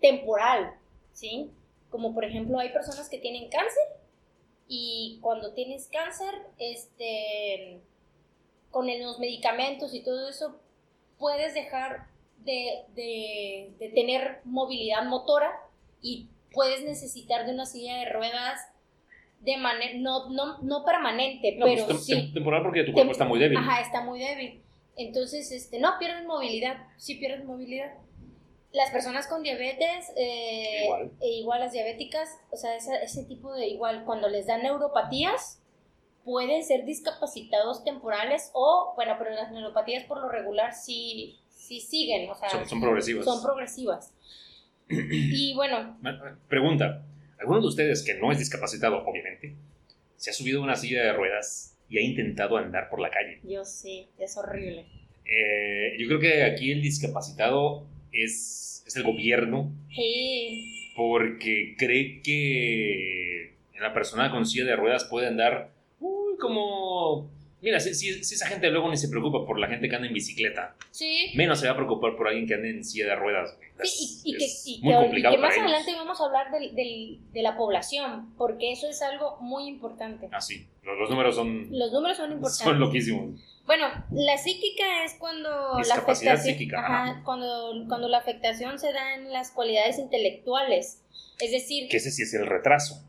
Speaker 2: temporal, ¿sí? Como por ejemplo, hay personas que tienen cáncer y cuando tienes cáncer, este, con los medicamentos y todo eso, puedes dejar de, de- de tener movilidad motora y puedes necesitar de una silla de ruedas de manera, no, no, no permanente,
Speaker 1: No,
Speaker 2: pero
Speaker 1: pues, tem-
Speaker 2: sí.
Speaker 1: tem- temporal porque tu cuerpo
Speaker 2: Tem-
Speaker 1: está muy débil.
Speaker 2: Ajá, está muy débil. Entonces, este, no, pierdes movilidad, sí pierdes movilidad. Las personas con diabetes, eh,
Speaker 1: Igual.
Speaker 2: e igual las diabéticas, o sea, esa- ese tipo de igual, cuando les dan neuropatías, pueden ser discapacitados temporales o, bueno, pero las neuropatías por lo regular sí, sí siguen, o sea,
Speaker 1: Son- son progresivas.
Speaker 2: Son progresivas. y bueno,
Speaker 1: Pregunta: ¿alguno de ustedes que no es discapacitado, obviamente, se ha subido a una silla de ruedas y ha intentado andar por la calle?
Speaker 2: yo sí, es horrible.
Speaker 1: Eh, yo creo que aquí el discapacitado es, es el gobierno
Speaker 2: Sí,
Speaker 1: porque cree que la persona con silla de ruedas puede andar como... Mira, si, si- si esa gente luego ni se preocupa por la gente que anda en bicicleta,
Speaker 2: sí.
Speaker 1: menos se va a preocupar por alguien que ande en silla de ruedas.
Speaker 2: Sí, y, y que,
Speaker 1: es
Speaker 2: y
Speaker 1: muy
Speaker 2: que- y
Speaker 1: complicado
Speaker 2: que más
Speaker 1: ellos.
Speaker 2: adelante vamos a hablar del- del- de la población, porque eso es algo muy importante.
Speaker 1: Ah, sí, los, los números son,
Speaker 2: Los números son importantes.
Speaker 1: son loquísimos.
Speaker 2: Bueno, la psíquica es cuando la afectación,
Speaker 1: psíquica,
Speaker 2: ajá,
Speaker 1: ajá.
Speaker 2: cuando, cuando la afectación se da en las cualidades intelectuales. Es decir,
Speaker 1: Que ese sí es el retraso,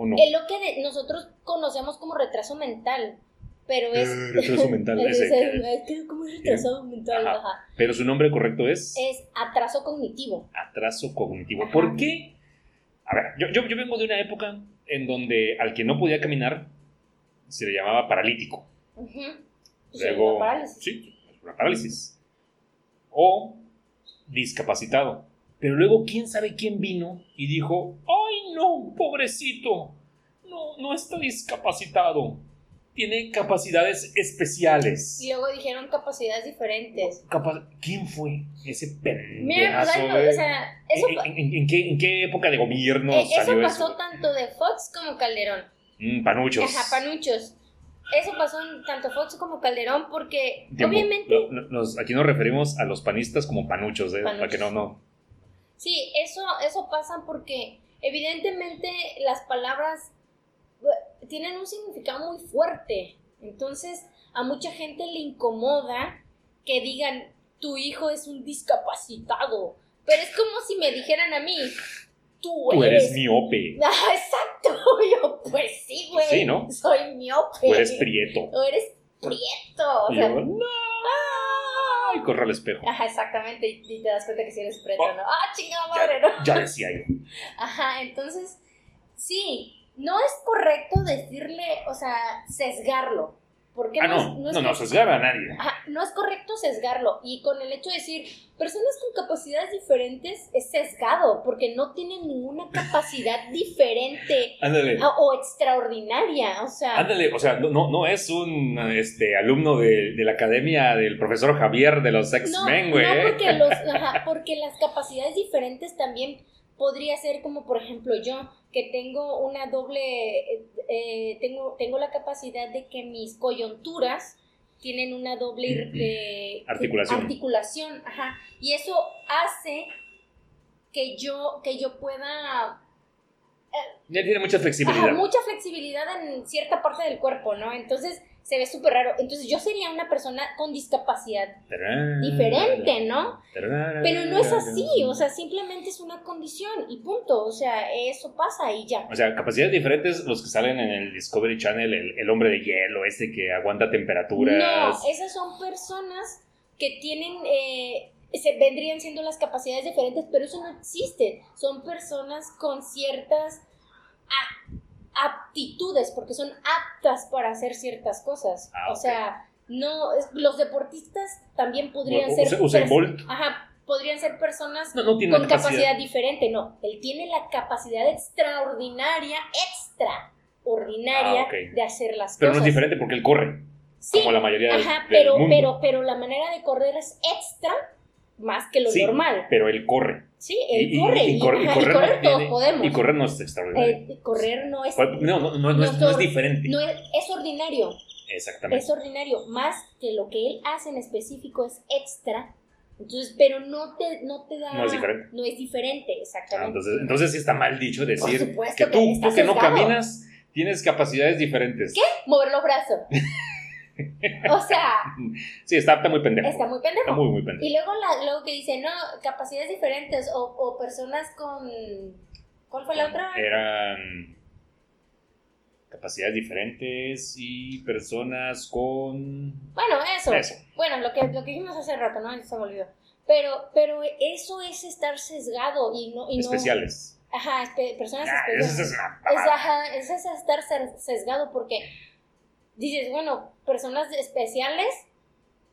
Speaker 1: ¿o no?
Speaker 2: es lo que nosotros conocemos como retraso mental, pero es...
Speaker 1: Eh, retraso mental,
Speaker 2: es,
Speaker 1: ese.
Speaker 2: es- es que como es retraso mental,
Speaker 1: Ajá.
Speaker 2: ajá.
Speaker 1: Pero su nombre correcto es...
Speaker 2: es atraso cognitivo.
Speaker 1: atraso cognitivo.
Speaker 2: Ajá.
Speaker 1: ¿Por qué? A ver, yo, yo, yo vengo de una época en donde al que no podía caminar se le llamaba paralítico.
Speaker 2: Ujú. Sí,
Speaker 1: Luego,
Speaker 2: la parálisis.
Speaker 1: sí, una parálisis. O discapacitado. Pero luego, ¿quién sabe quién vino y dijo, ay no, pobrecito, no, no está discapacitado, tiene capacidades especiales.
Speaker 2: Y luego dijeron capacidades diferentes.
Speaker 1: Capa- ¿Quién fue ese
Speaker 2: Mira, pues, algo, o sea, eso,
Speaker 1: ¿En,
Speaker 2: pa-
Speaker 1: en- en- en qué, en qué época de gobierno
Speaker 2: eh, eso
Speaker 1: salió
Speaker 2: pasó
Speaker 1: eso?
Speaker 2: tanto de Fox como Calderón.
Speaker 1: Mm, panuchos.
Speaker 2: Ajá, panuchos. Eso pasó en tanto Fox como Calderón porque
Speaker 1: Tiempo.
Speaker 2: obviamente,
Speaker 1: nos- aquí nos referimos a los panistas como panuchos, ¿eh? Para
Speaker 2: Panuchos.
Speaker 1: que no, no.
Speaker 2: sí, eso, eso pasa porque evidentemente las palabras eh, tienen un significado muy fuerte. Entonces, a mucha gente le incomoda que digan, tu hijo es un discapacitado. Pero es como si me dijeran a mí, tú,
Speaker 1: Tú eres
Speaker 2: eres
Speaker 1: miope.
Speaker 2: Ah, exacto. Yo, pues sí, güey.
Speaker 1: Sí, ¿no?
Speaker 2: Soy miope.
Speaker 1: Tú eres prieto.
Speaker 2: O eres prieto. O sea,
Speaker 1: yo, no. Y corre al espejo.
Speaker 2: Ajá, exactamente. Y, te das cuenta que si eres prieto,
Speaker 1: Oh.
Speaker 2: ¿no? Ah, chingada madre, ¿no?
Speaker 1: Ya, ya decía yo.
Speaker 2: Ajá, entonces, sí, no es correcto decirle, o sea, sesgarlo. Porque
Speaker 1: Ah,
Speaker 2: no,
Speaker 1: no,
Speaker 2: es,
Speaker 1: no, no, sesgar a nadie.
Speaker 2: Ajá, no es correcto sesgarlo. Y con el hecho de decir, personas con capacidades diferentes es sesgado, porque no tienen ninguna capacidad diferente
Speaker 1: Ándale.
Speaker 2: ah, o extraordinaria. O sea,
Speaker 1: Ándale, o sea, no, no, es un este, alumno de, de la academia del profesor Javier de los X-Men, güey.
Speaker 2: no porque, los, ajá, porque las capacidades diferentes también podría ser como, por ejemplo, yo, que tengo una doble, eh, eh, tengo, tengo la capacidad de que mis coyunturas tienen una doble eh,
Speaker 1: Articulación.
Speaker 2: articulación, ajá, y eso hace que yo, que yo pueda
Speaker 1: Ya tiene mucha flexibilidad.
Speaker 2: Ajá, mucha flexibilidad en cierta parte del cuerpo, ¿no? Entonces se ve súper raro. Entonces yo sería una persona con discapacidad diferente, ¿no? Pero no es así, o sea, simplemente es una condición y punto. O sea, eso pasa y ya.
Speaker 1: O sea, capacidades diferentes los que salen en el Discovery Channel, el, el hombre de hielo, este que aguanta temperaturas.
Speaker 2: No, esas son personas que tienen, eh, se vendrían siendo las capacidades diferentes, pero eso no existe. Son personas con ciertas aptitudes, porque son aptas para hacer ciertas cosas.
Speaker 1: Ah,
Speaker 2: O sea, no, es- los deportistas también podrían
Speaker 1: O-
Speaker 2: ser... Pers-
Speaker 1: Bolt.
Speaker 2: Ajá, podrían ser personas
Speaker 1: No, no tiene
Speaker 2: con capacidad.
Speaker 1: capacidad.
Speaker 2: diferente, no. Él tiene la capacidad extraordinaria, extraordinaria
Speaker 1: Ah,
Speaker 2: de hacer las
Speaker 1: Pero no
Speaker 2: cosas.
Speaker 1: es diferente porque él corre.
Speaker 2: Sí,
Speaker 1: como la mayoría del-
Speaker 2: ajá,
Speaker 1: del
Speaker 2: pero,
Speaker 1: mundo.
Speaker 2: pero, pero la manera de correr es extra más que lo
Speaker 1: Sí,
Speaker 2: normal.
Speaker 1: Pero él corre.
Speaker 2: Sí, él
Speaker 1: Y-
Speaker 2: corre.
Speaker 1: y
Speaker 2: Y,
Speaker 1: corre- y
Speaker 2: ajá, y
Speaker 1: correr
Speaker 2: correr
Speaker 1: no
Speaker 2: todos podemos.
Speaker 1: Y correr no es extraordinario.
Speaker 2: Eh, correr no es,
Speaker 1: No, no, no, no,
Speaker 2: no
Speaker 1: es, es diferente.
Speaker 2: no es, es ordinario.
Speaker 1: Exactamente.
Speaker 2: Es ordinario. Más que lo que él hace en específico es extra. Entonces, pero no te, no te da.
Speaker 1: No es diferente.
Speaker 2: No es diferente,
Speaker 1: Ah,
Speaker 2: exactamente.
Speaker 1: entonces, entonces sí está mal dicho decir
Speaker 2: supuesto
Speaker 1: que tú, tú que no caminas tienes capacidades diferentes.
Speaker 2: ¿Qué? Mover los brazos. o sea,
Speaker 1: Sí, está, está muy pendejo.
Speaker 2: está muy pendejo.
Speaker 1: Está muy, muy pendejo.
Speaker 2: Y luego, la, luego que dice, no, capacidades diferentes o, o personas con... ¿Cuál fue la otra?
Speaker 1: Eran capacidades diferentes y personas con...
Speaker 2: Bueno, eso.
Speaker 1: Eso.
Speaker 2: Bueno, lo que, lo que dijimos hace rato, ¿no? Se me olvidó. Pero, pero eso es estar sesgado y no... Y no
Speaker 1: especiales.
Speaker 2: Ajá, espe- personas
Speaker 1: Ah,
Speaker 2: especiales.
Speaker 1: eso es una
Speaker 2: Es, estar sesgado porque dices, bueno, personas especiales,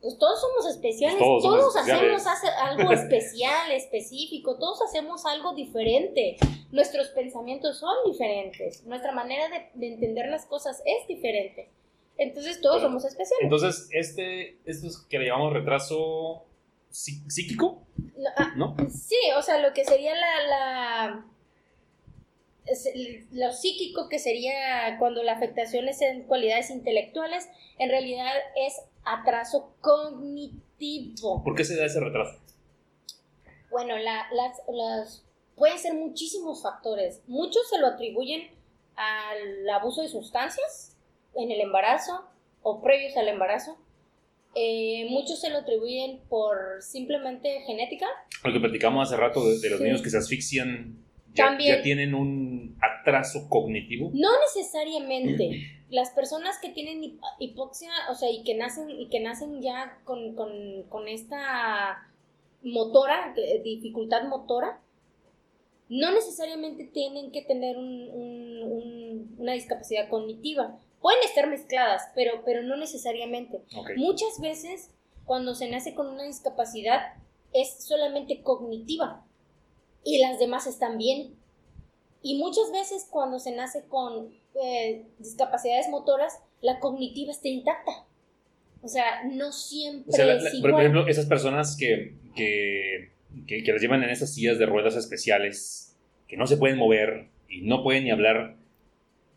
Speaker 2: pues todos somos especiales,
Speaker 1: Pues todos
Speaker 2: todos,
Speaker 1: somos especiales.
Speaker 2: hacemos hace- algo especial, específico, todos hacemos algo diferente. Nuestros pensamientos son diferentes, nuestra manera de, de entender las cosas es diferente. Entonces todos
Speaker 1: Bueno,
Speaker 2: somos especiales.
Speaker 1: Entonces, este, esto es que le llamamos retraso psí- psíquico,
Speaker 2: No, ah,
Speaker 1: ¿no?
Speaker 2: Sí, o sea, lo que sería la, lo psíquico que sería cuando la afectación es en cualidades intelectuales, en realidad es atraso cognitivo.
Speaker 1: ¿Por qué se da ese retraso?
Speaker 2: Bueno, la- las, las pueden ser muchísimos factores. Muchos se lo atribuyen al abuso de sustancias en el embarazo o previos al embarazo. Eh, muchos se lo atribuyen por simplemente genética.
Speaker 1: Lo que platicamos hace rato de, de los
Speaker 2: Sí.
Speaker 1: niños que se asfixian, ya,
Speaker 2: También.
Speaker 1: ya tienen un atraso cognitivo.
Speaker 2: No necesariamente. Las personas que tienen hip- hipoxia, o sea, y que nacen, y que nacen ya con, con- con esta motora, dificultad motora, no necesariamente tienen que tener un- un- un- una discapacidad cognitiva. Pueden estar mezcladas, pero, pero no necesariamente. Muchas veces, cuando se nace con una discapacidad, es solamente cognitiva y las demás están bien. Y muchas veces, cuando se nace con eh, discapacidades motoras, la cognitiva está intacta. O sea, no siempre
Speaker 1: O sea, la-
Speaker 2: es
Speaker 1: la- por ejemplo, esas personas que, que, que, que las llevan en esas sillas de ruedas especiales, que no se pueden mover y no pueden ni hablar,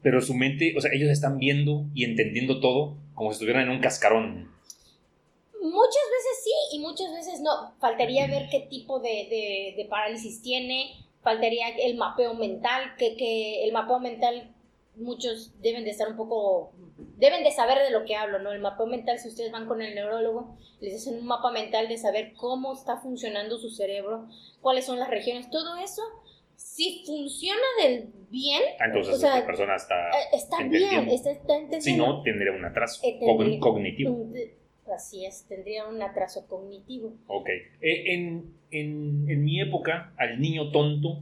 Speaker 1: pero su mente, o sea, ellos están viendo y entendiendo todo como si estuvieran en un cascarón.
Speaker 2: Muchas veces y muchas veces no. Faltaría ver qué tipo de, de- de parálisis tiene, faltaría el mapeo mental, que, que el mapeo mental muchos deben de estar un poco, deben de saber de lo que hablo, ¿no? El mapeo mental, si ustedes van con el neurólogo, les hacen un mapa mental de saber cómo está funcionando su cerebro, cuáles son las regiones, todo eso, si funciona del bien,
Speaker 1: Ah, Entonces,
Speaker 2: O sea,
Speaker 1: esta persona está...
Speaker 2: eh, está bien, está, está
Speaker 1: Si
Speaker 2: entendiendo.
Speaker 1: no, tendría un atraso
Speaker 2: Eh,
Speaker 1: cognitivo.
Speaker 2: un- Así es, tendría un atraso cognitivo.
Speaker 1: Ok. Eh, en, en, en mi época, al niño tonto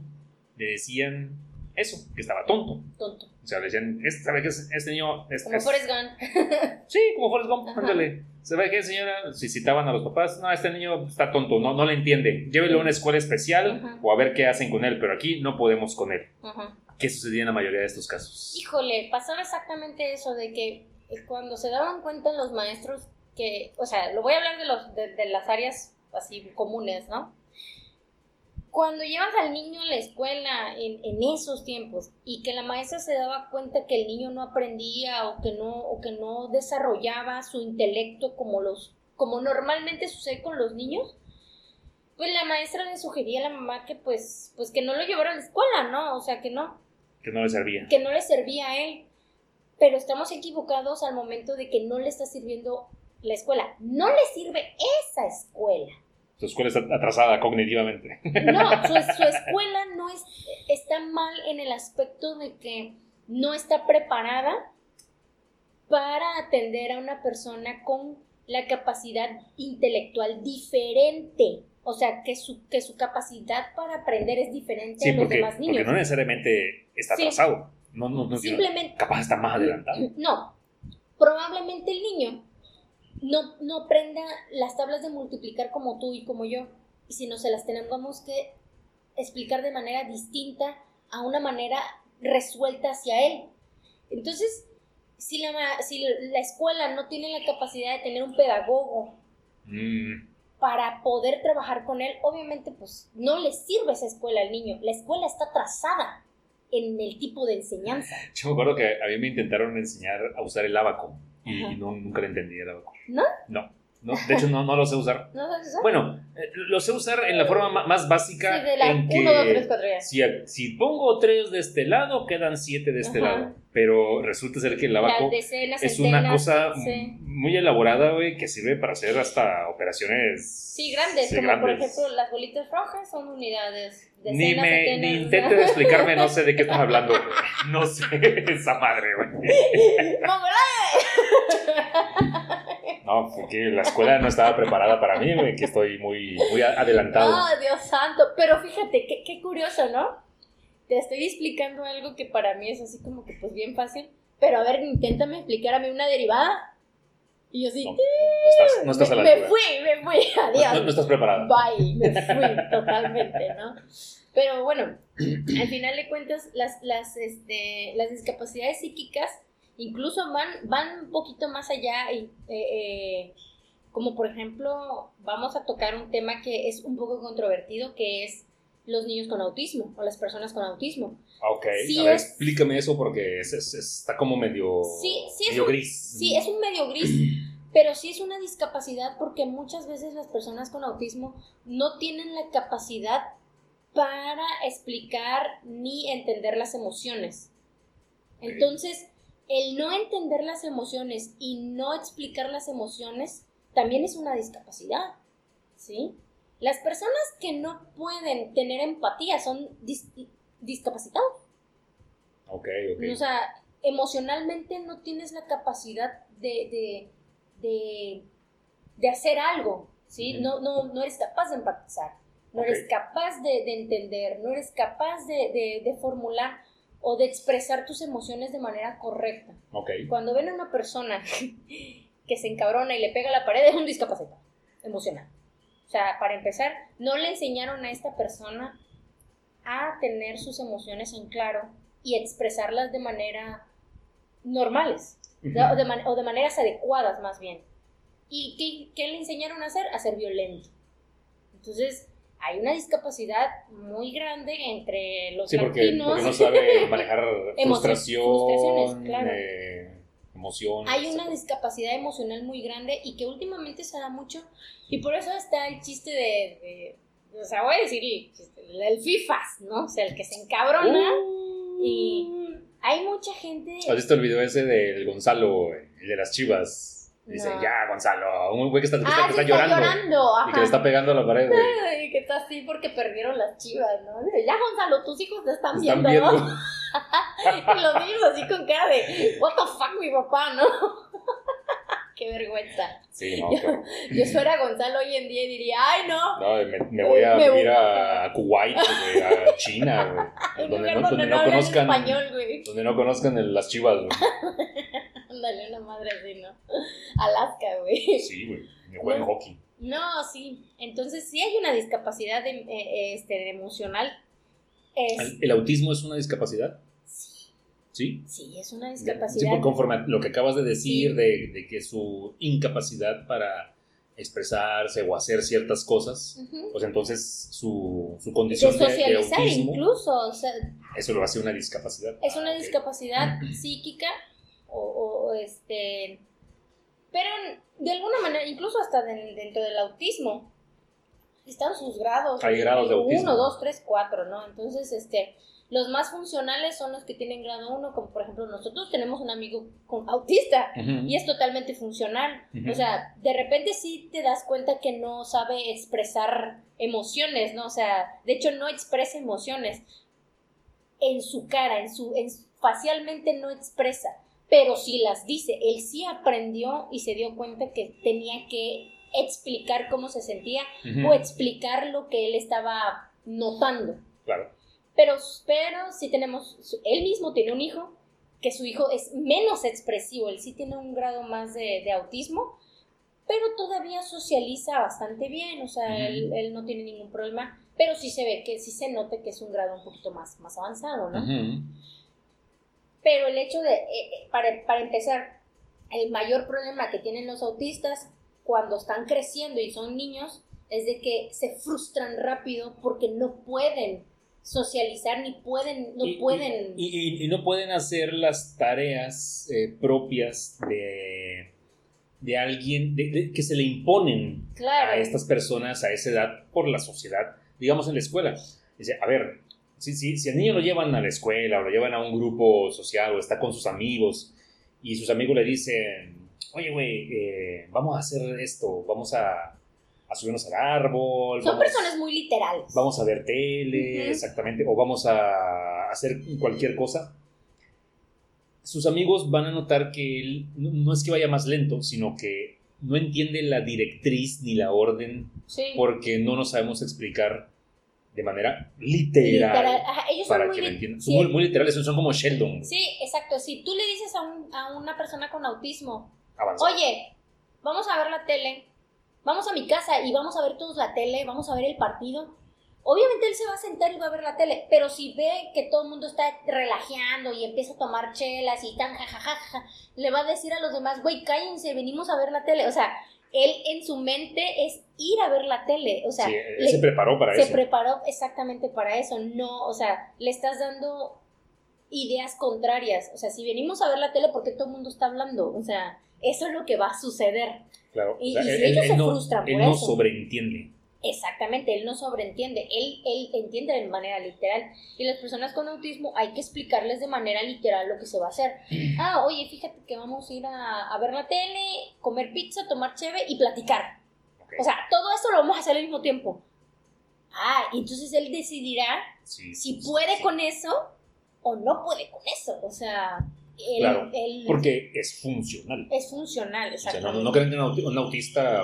Speaker 1: le decían eso, que estaba tonto.
Speaker 2: Tonto.
Speaker 1: O sea, le decían, este, ¿sabe qué es? Este niño es...
Speaker 2: Como
Speaker 1: es-
Speaker 2: Forrest Gump.
Speaker 1: Sí, como Forrest Gump, ándale. ¿Sabe qué, señora? Si citaban a los papás, no, este niño está tonto, no, no le entiende. Llévelo a una escuela especial
Speaker 2: Ajá.
Speaker 1: o a ver qué hacen con él, pero aquí no podemos con él.
Speaker 2: Ajá.
Speaker 1: ¿Qué sucedía en la mayoría de estos casos?
Speaker 2: Híjole, pasaba exactamente eso de que cuando se daban cuenta los maestros que, o sea, lo voy a hablar de, los, de, de las áreas así comunes, ¿no? Cuando llevas al niño a la escuela en, en esos tiempos y que la maestra se daba cuenta que el niño no aprendía o que no, o que no desarrollaba su intelecto como, los, como normalmente sucede con los niños, pues la maestra le sugería a la mamá que pues, pues que no lo llevara a la escuela, ¿no? O sea, que no,
Speaker 1: Que no le servía.
Speaker 2: que no le servía a él. Pero estamos equivocados al momento de que no le está sirviendo la escuela. No le sirve esa escuela.
Speaker 1: Su escuela está atrasada cognitivamente.
Speaker 2: No, su, su escuela no es, está mal en el aspecto de que no está preparada para atender a una persona con la capacidad intelectual diferente. O sea, que su, que su capacidad para aprender es diferente
Speaker 1: Sí,
Speaker 2: a los
Speaker 1: porque,
Speaker 2: demás
Speaker 1: porque
Speaker 2: niños.
Speaker 1: no necesariamente está
Speaker 2: Sí.
Speaker 1: atrasado. No, no, no
Speaker 2: Simplemente
Speaker 1: capaz está más adelantado.
Speaker 2: No, probablemente el niño no, no aprenda las tablas de multiplicar como tú y como yo, y sino se las tenemos que explicar de manera distinta, a una manera resuelta hacia él. Entonces, si la, si la escuela no tiene la capacidad de tener un pedagogo
Speaker 1: Mm,
Speaker 2: para poder trabajar con él, obviamente pues no le sirve esa escuela al niño. La escuela está trazada en el tipo de enseñanza.
Speaker 1: Yo me acuerdo que a mí me intentaron enseñar a usar el abaco y, y no, nunca le entendí el abaco.
Speaker 2: ¿No?
Speaker 1: No. No, de hecho, no, no lo sé usar.
Speaker 2: ¿No sabes usar?
Speaker 1: Bueno, eh, lo sé usar en la forma ma- más básica.
Speaker 2: Sí, de la
Speaker 1: en que
Speaker 2: 1, 2, 3, 4 ya.
Speaker 1: si, si pongo tres de este lado, quedan siete de este
Speaker 2: Ajá.
Speaker 1: lado. Pero resulta ser que el abaco
Speaker 2: decenas,
Speaker 1: es una cosa
Speaker 2: sí.
Speaker 1: muy elaborada, güey, que sirve para hacer hasta operaciones.
Speaker 2: Sí, grandes,
Speaker 1: sí,
Speaker 2: como por ejemplo las bolitas rojas son unidades.
Speaker 1: Ni,
Speaker 2: Decenas,
Speaker 1: me,
Speaker 2: centenas,
Speaker 1: ni intenten
Speaker 2: sea.
Speaker 1: explicarme, no sé de qué estás hablando, güey. No sé esa madre, güey. No, porque la escuela no estaba preparada para mí, que estoy muy, muy a- adelantado.
Speaker 2: ¡Ah, Dios santo! Pero fíjate, qué, qué curioso, ¿no? Te estoy explicando algo que para mí es así como que pues bien fácil. Pero a ver, inténtame explicar a mí una derivada. Y yo sí,
Speaker 1: No, no estás, no estás a
Speaker 2: me,
Speaker 1: la
Speaker 2: me fui, me fui, adiós.
Speaker 1: No, no estás preparada.
Speaker 2: Bye, me fui totalmente, ¿no? Pero bueno, al final de cuentas, las, las, este, las discapacidades psíquicas incluso van, van un poquito más allá, y, eh, eh, como por ejemplo, vamos a tocar un tema que es un poco controvertido, que es los niños con autismo o las personas con autismo.
Speaker 1: Ah, Ok,
Speaker 2: Sí
Speaker 1: a ver,
Speaker 2: es-
Speaker 1: explícame eso porque es- es- está como medio,
Speaker 2: Sí, sí es
Speaker 1: medio
Speaker 2: un-
Speaker 1: gris.
Speaker 2: Sí, es un medio gris, pero sí es una discapacidad porque muchas veces las personas con autismo no tienen la capacidad para explicar ni entender las emociones. Entonces, el no entender las emociones y no explicar las emociones también es una discapacidad, ¿sí? Las personas que no pueden tener empatía son dis- discapacitados.
Speaker 1: Ok, ok.
Speaker 2: O sea, emocionalmente no tienes la capacidad de, de, de, de hacer algo, ¿sí? No, no, no eres capaz de empatizar, no eres capaz de, de entender, no eres capaz de- de formular o de expresar tus emociones de manera correcta.
Speaker 1: ok.
Speaker 2: Cuando ven a una persona que se encabrona y le pega a la pared, es un discapacitado emocional. O sea, para empezar, no le enseñaron a esta persona a tener sus emociones en claro y expresarlas de manera normales de- o, de man- o de maneras adecuadas más bien. ¿Y qué, qué le enseñaron a hacer? A ser violento. Entonces, hay una discapacidad muy grande entre los
Speaker 1: Sí, porque,
Speaker 2: latinos.
Speaker 1: porque no sabe manejar frustración,
Speaker 2: frustraciones, claro.
Speaker 1: eh, emociones.
Speaker 2: Hay una discapacidad emocional muy grande y que últimamente se da mucho. Y por eso está el chiste de. de- o sea, voy a decir el, el FIFAs, ¿no? O sea, el que se encabrona. y hay mucha gente.
Speaker 1: ¿Has visto el video ese del Gonzalo, el de las chivas? Dice,
Speaker 2: No.
Speaker 1: ya, Gonzalo, un güey que está, que está-
Speaker 2: ah,
Speaker 1: que
Speaker 2: sí,
Speaker 1: está llorando. y que le está pegando a la pared, güey.
Speaker 2: Ay, que está así porque perdieron las chivas, ¿no? Dice, Ya, Gonzalo, tus hijos te están,
Speaker 1: Están
Speaker 2: viendo,
Speaker 1: viendo.
Speaker 2: ¿no? Y los niños así con cara de, what the fuck, mi papá, ¿no? Qué vergüenza.
Speaker 1: Sí, no,
Speaker 2: Yo-
Speaker 1: claro.
Speaker 2: Yo fuera Gonzalo hoy en día y diría, ay, no,
Speaker 1: No, me, me voy a
Speaker 2: Me voy-
Speaker 1: a, Kuwait, güey, a China, güey. Donde no,
Speaker 2: donde
Speaker 1: donde
Speaker 2: no
Speaker 1: conozcan.
Speaker 2: español, güey.
Speaker 1: Donde no conozcan el- las chivas, güey.
Speaker 2: Ándale, una madre así, ¿no? Alaska, güey.
Speaker 1: Sí, güey. Me juegan
Speaker 2: No.
Speaker 1: hockey.
Speaker 2: No, sí. Entonces sí hay una discapacidad de- eh, este, emocional. Es,
Speaker 1: ¿El, el autismo es una discapacidad? Sí.
Speaker 2: sí, es una
Speaker 1: Sí,
Speaker 2: discapacidad.
Speaker 1: por conforme a lo que acabas de decir
Speaker 2: Sí.
Speaker 1: de, de que su incapacidad para expresarse o hacer ciertas cosas, pues entonces su, su
Speaker 2: De
Speaker 1: condición de, de
Speaker 2: socializar
Speaker 1: autismo,
Speaker 2: incluso, o sea,
Speaker 1: eso lo hace una discapacidad.
Speaker 2: es una
Speaker 1: Ah,
Speaker 2: discapacidad psíquica o, o, este pero de alguna manera incluso hasta de- dentro del autismo están sus grados
Speaker 1: Hay grados de autismo.
Speaker 2: uno dos tres cuatro no entonces este los más funcionales son los que tienen grado 1 como por ejemplo nosotros tenemos un amigo con autista y es totalmente funcional. O sea, de repente sí te das cuenta que no sabe expresar emociones, ¿no? O sea, de hecho no expresa emociones en su cara, en su, en facialmente no expresa, pero sí las dice. Él sí aprendió y se dio cuenta que tenía que explicar cómo se sentía o explicar lo que él estaba notando.
Speaker 1: Claro.
Speaker 2: Pero, pero sí tenemos, él mismo tiene un hijo, que su hijo es menos expresivo, él sí tiene un grado más de, de autismo, pero todavía socializa bastante bien, o sea, él, él no tiene ningún problema, pero sí se ve que, sí se nota que es un grado un poquito más, más avanzado, ¿no? Pero el hecho de, eh, eh, para, para empezar, el mayor problema que tienen los autistas cuando están creciendo y son niños es de que se frustran rápido porque no pueden socializar ni pueden, no
Speaker 1: y,
Speaker 2: pueden...
Speaker 1: Y, y, no pueden hacer las tareas eh, propias de, de alguien, de, que se le imponen
Speaker 2: claro.
Speaker 1: a estas personas a esa edad por la sociedad, digamos en la escuela. Dice, a ver, si, si, si al niño lo llevan a la escuela o lo llevan a un grupo social o está con sus amigos y sus amigos le dicen, oye, güey, eh, vamos a hacer esto, vamos a a subirnos al árbol.
Speaker 2: Son personas muy literales.
Speaker 1: Vamos a ver tele, exactamente, o vamos a hacer cualquier cosa. Sus amigos van a notar que él no es que vaya más lento, sino que no entiende la directriz ni la orden porque no nos sabemos explicar de manera literal,
Speaker 2: Ellos
Speaker 1: para
Speaker 2: son
Speaker 1: que
Speaker 2: muy,
Speaker 1: lo entiendan. Son muy, muy, literales, son como Sheldon.
Speaker 2: Sí, exacto. Si tú le dices a, un, a una persona con autismo,
Speaker 1: Avanzado.
Speaker 2: oye, vamos a ver la tele, vamos a mi casa y vamos a ver todos la tele, vamos a ver el partido. Obviamente él se va a sentar y va a ver la tele, pero si ve que todo el mundo está relajeando y empieza a tomar chelas y tan jajajaja, le va a decir a los demás, güey, cállense, venimos a ver la tele. O sea, él en su mente es ir a ver la tele. O sea,
Speaker 1: sí, él le, se preparó para
Speaker 2: se
Speaker 1: eso.
Speaker 2: Se preparó exactamente para eso. No, o sea, le estás dando ideas contrarias. O sea, si venimos a ver la tele, ¿por qué todo el mundo está hablando? O sea, eso es lo que va a suceder.
Speaker 1: Claro.
Speaker 2: Y,
Speaker 1: o sea,
Speaker 2: y
Speaker 1: él,
Speaker 2: si ellos
Speaker 1: él
Speaker 2: se
Speaker 1: no,
Speaker 2: frustran por
Speaker 1: él no
Speaker 2: eso.
Speaker 1: sobreentiende.
Speaker 2: Exactamente, él no sobreentiende, él, él entiende de manera literal. Y las personas con autismo hay que explicarles de manera literal lo que se va a hacer. Ah, oye, fíjate que vamos a ir a, a ver la tele, comer pizza, tomar cheve y platicar.
Speaker 1: Okay.
Speaker 2: O sea, todo esto lo vamos a hacer al mismo tiempo. Ah, entonces él decidirá
Speaker 1: Sí,
Speaker 2: si puede
Speaker 1: sí.
Speaker 2: con eso o no puede con eso. O sea, él,
Speaker 1: Claro,
Speaker 2: él
Speaker 1: Porque es funcional.
Speaker 2: es funcional,
Speaker 1: O sea, no, no creen que un auti- un autista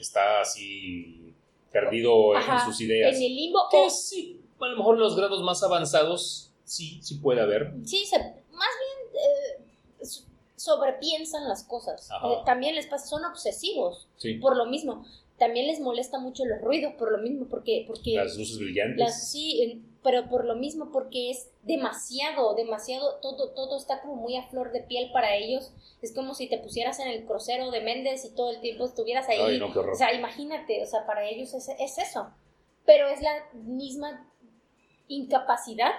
Speaker 1: está así perdido en sus ideas.
Speaker 2: En el limbo o
Speaker 1: Que sí, a lo mejor en los grados más avanzados sí, sí puede haber.
Speaker 2: Sí, se- más bien eh, sobrepiensan las cosas.
Speaker 1: Ajá.
Speaker 2: Eh, también les pasa, son obsesivos
Speaker 1: Sí.
Speaker 2: por lo mismo. También les molesta mucho los ruidos por lo mismo, porque, porque
Speaker 1: Las luces brillantes.
Speaker 2: las- sí, pero por lo mismo, porque es demasiado, demasiado, todo, todo está como muy a flor de piel para ellos. Es como si te pusieras en el crucero de Méndez y todo el tiempo estuvieras ahí.
Speaker 1: Ay, no, qué horror.
Speaker 2: O sea, imagínate, o sea, para ellos es, es eso. Pero es la misma incapacidad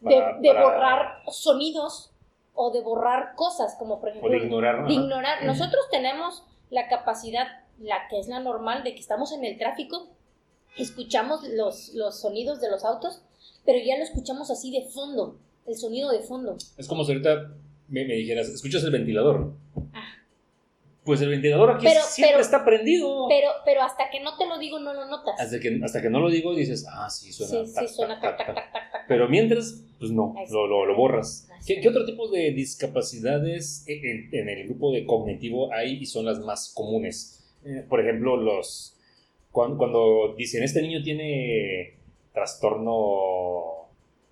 Speaker 2: de,
Speaker 1: Para-
Speaker 2: de
Speaker 1: para-
Speaker 2: borrar sonidos o de borrar cosas, como por
Speaker 1: O
Speaker 2: ejemplo...
Speaker 1: de ignorar.
Speaker 2: de ignorar. Nosotros tenemos la capacidad, la que es la normal, de que estamos en el tráfico, escuchamos los, los sonidos de los autos, pero ya lo escuchamos así de fondo, el sonido de fondo.
Speaker 1: Es como si ahorita me, me dijeras, ¿escuchas el ventilador?
Speaker 2: Ah.
Speaker 1: Pues el ventilador aquí
Speaker 2: Pero-
Speaker 1: siempre
Speaker 2: pero-
Speaker 1: está prendido.
Speaker 2: Pero, pero hasta que no te lo digo, no lo notas.
Speaker 1: hasta, que, hasta que no lo digo dices, ah, sí, suena.
Speaker 2: sí,
Speaker 1: tac,
Speaker 2: sí, suena
Speaker 1: tac. Pero mientras, pues no, lo, lo, lo borras. ¿Qué, qué otro tipo de discapacidades en, en el grupo de cognitivo hay y son las más comunes? Eh, por ejemplo, los cuando, cuando dicen este niño tiene trastorno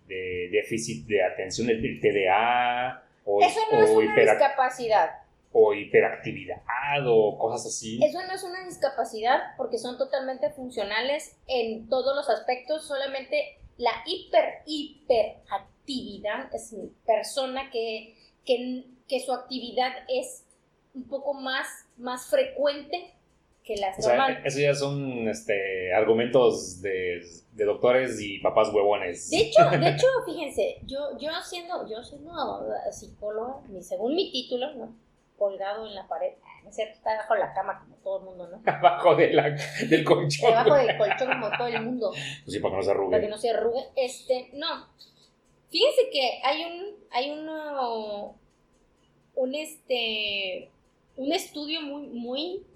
Speaker 1: de déficit de atención, el, el TDA o,
Speaker 2: Eso no es una discapacidad.
Speaker 1: o hiperactividad o cosas así.
Speaker 2: Eso no es una discapacidad porque son totalmente funcionales en todos los aspectos, solamente la hiper, hiperactividad es una persona que, que, que su actividad es un poco más, más frecuente que las
Speaker 1: O sea, eso ya son este, argumentos de, de doctores y papás huevones.
Speaker 2: De hecho, de hecho, fíjense, yo, yo siendo, yo siendo psicóloga, según mi título, ¿no? colgado en la pared, ah, no es cierto, está debajo de la cama como todo el mundo, ¿no?
Speaker 1: Abajo de la, del colchón.
Speaker 2: Debajo del colchón como todo el mundo.
Speaker 1: Pues sí, para que no se
Speaker 2: para que
Speaker 1: arrugue.
Speaker 2: no se arrugue. Este, no. Fíjense que hay un, hay uno, un este, un estudio muy, muy,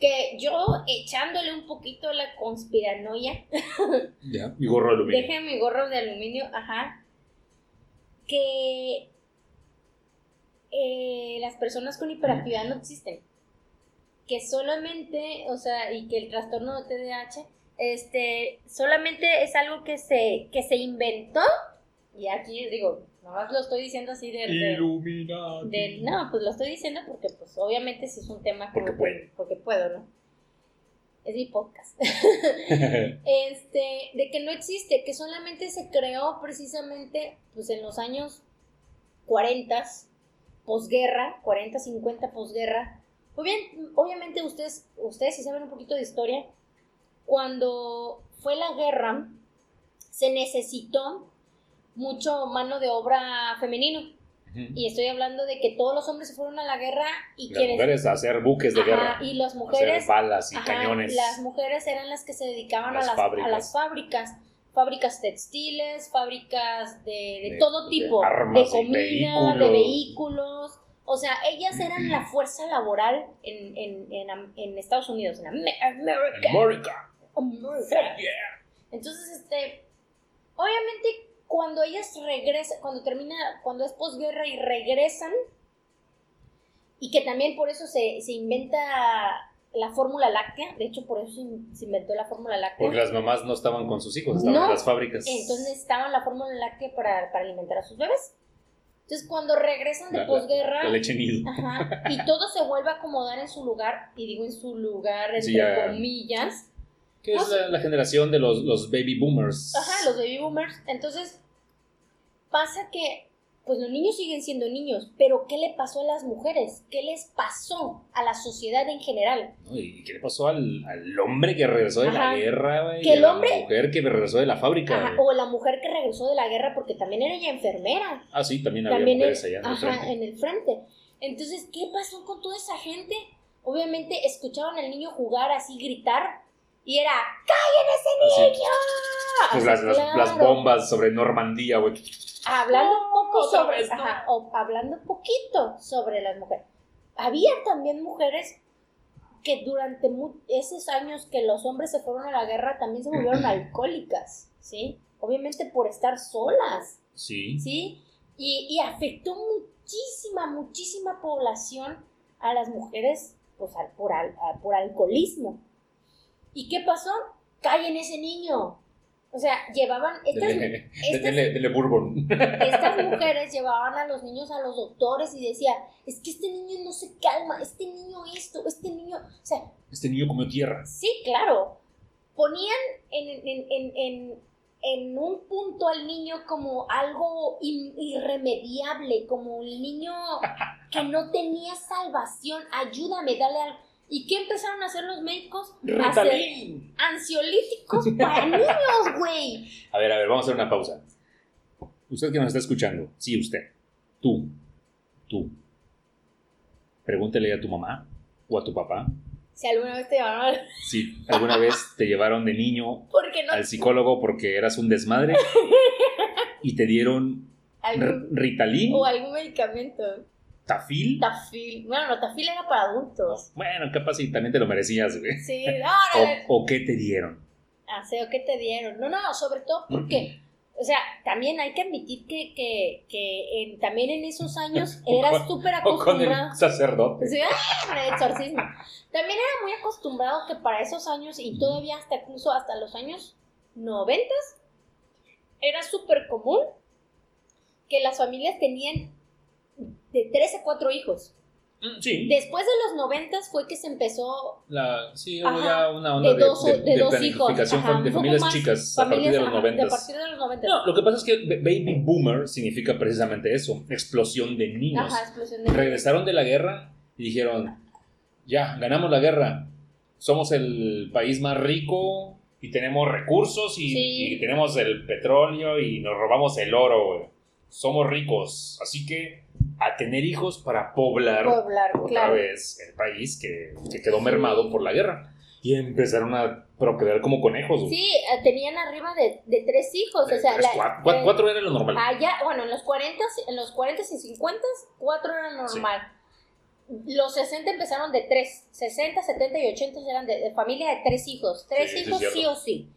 Speaker 2: que yo echándole un poquito la conspiranoia,
Speaker 1: Ya, mi gorro de aluminio.
Speaker 2: dejen mi gorro de aluminio, ajá, que eh, las personas con hiperactividad no existen. Que solamente, o sea, y que el trastorno de TDAH, este, solamente es algo que se, que se inventó, y aquí digo, nomás lo estoy diciendo así de, de- no, pues lo estoy diciendo porque pues obviamente si es un tema como
Speaker 1: Porque
Speaker 2: que-
Speaker 1: puede.
Speaker 2: porque puedo, ¿no? Es mi podcast. este, de que no existe, que solamente se creó precisamente pues en los años 40, posguerra, 40, 50 posguerra, Muy bien, obviamente ustedes, ustedes si saben un poquito de historia, cuando fue la guerra, se necesitó mucho mano de obra femenino. Y estoy hablando de que todos los hombres se fueron a la guerra y
Speaker 1: las mujeres a hacer buques de guerra.
Speaker 2: Y las mujeres.
Speaker 1: Hacer balas y cañones.
Speaker 2: Las mujeres eran las que se dedicaban a, las, a las fábricas. Fábricas textiles, fábricas de, todo tipo. De, comida, de vehículos. O sea, ellas eran la fuerza laboral en, en, en, en Estados Unidos, en América.
Speaker 1: América.
Speaker 2: Entonces, este, obviamente cuando ellas regresan, cuando termina, cuando es posguerra y regresan, y que también por eso se, se inventa la fórmula láctea, de hecho por eso se inventó la fórmula láctea.
Speaker 1: Porque las mamás no estaban con sus hijos, estaban en las fábricas.
Speaker 2: Entonces estaban la fórmula láctea para, para alimentar a sus bebés. Entonces, cuando regresan de posguerra.
Speaker 1: La, leche nido.
Speaker 2: Ajá, y todo se vuelve a acomodar en su lugar, y digo en su lugar, entre comillas.
Speaker 1: Que es la, generación de los, los, baby boomers.
Speaker 2: Ajá, los baby boomers. Entonces, pasa que, pues los niños siguen siendo niños, pero ¿qué le pasó a las mujeres? ¿Qué les pasó a la sociedad en general?
Speaker 1: ¿Y qué le pasó al, al hombre que regresó de la guerra? y a la mujer que regresó de la fábrica.
Speaker 2: Ajá, o la mujer que regresó de la guerra porque también era ella enfermera.
Speaker 1: Ah, sí, también había mujeres allá
Speaker 2: en el frente. en el frente. Entonces, ¿qué pasó con toda esa gente? Obviamente escuchaban al niño jugar así, gritar, y era, ¡callen ese niño!
Speaker 1: Pues las, las, bombas sobre Normandía, güey.
Speaker 2: Hablando un poco sobre, ajá, o hablando un poquito sobre las mujeres. Había también mujeres que durante esos años que los hombres se fueron a la guerra también se volvieron alcohólicas, ¿sí? Obviamente por estar solas.
Speaker 1: Sí.
Speaker 2: ¿Sí? Y, y afectó muchísima, muchísima población a las mujeres pues, por, por alcoholismo. ¿Y qué pasó? Callen ese niño. O sea, llevaban. Estas, estas mujeres llevaban a los niños a los doctores y decía, es que este niño no se calma, este niño esto, este niño. O sea.
Speaker 1: Este niño comió tierra.
Speaker 2: Sí, claro. Ponían en, en, en, en, en un punto al niño como algo irremediable, como el niño que no tenía salvación. Ayúdame, dale algo ¿Y qué empezaron a hacer los médicos?
Speaker 1: Ritalin.
Speaker 2: ansiolíticos para niños, güey.
Speaker 1: A ver, a ver, vamos a hacer una pausa. Usted que nos está escuchando, sí, usted, tú, tú, pregúntele a tu mamá o a tu papá.
Speaker 2: Si alguna vez te llevaron
Speaker 1: Sí, alguna vez te llevaron de niño al psicólogo porque eras un desmadre y te dieron Ritalin.
Speaker 2: O algún medicamento.
Speaker 1: ¿Tafil?
Speaker 2: Tafil. Bueno, no, Tafil era para adultos.
Speaker 1: Bueno, capaz y también te lo merecías, güey.
Speaker 2: Sí, no.
Speaker 1: O, qué te dieron?
Speaker 2: Ah, sí, o qué te dieron. No, no, sobre todo porque, o sea, también hay que admitir que, que, que también en esos años era súper acostumbrado.
Speaker 1: Con sacerdote.
Speaker 2: Sí, el exorcismo. También era muy acostumbrado que para esos años y todavía hasta incluso hasta los años noventas era súper común que las familias tenían de 3 a 4 hijos.
Speaker 1: Mm, sí.
Speaker 2: Después de los 90 fue que se empezó.
Speaker 1: La, sí, hubo ya una onda de, dos, de, de, dos hijos. de familias chicas a partir de los 90.
Speaker 2: De partir de los 90.
Speaker 1: No, lo que pasa es que Baby Boomer significa precisamente eso: explosión de niños.
Speaker 2: Ajá, explosión de
Speaker 1: Regresaron de la guerra y dijeron: Ya, ganamos la guerra. Somos el país más rico y tenemos recursos y, y tenemos el petróleo y nos robamos el oro. Somos ricos. Así que a tener hijos para poblar, otra vez el país que, quedó mermado por la guerra. Y empezaron a procrear como conejos.
Speaker 2: Sí, eh, tenían arriba de, tres hijos. o sea,
Speaker 1: cuatro, era lo normal.
Speaker 2: Allá, bueno, en los 40, en los 40 y 50, cuatro era normal. Los 60 empezaron de tres. 60, 70 y 80 eran de, familia de tres hijos. Tres hijos sí o sí.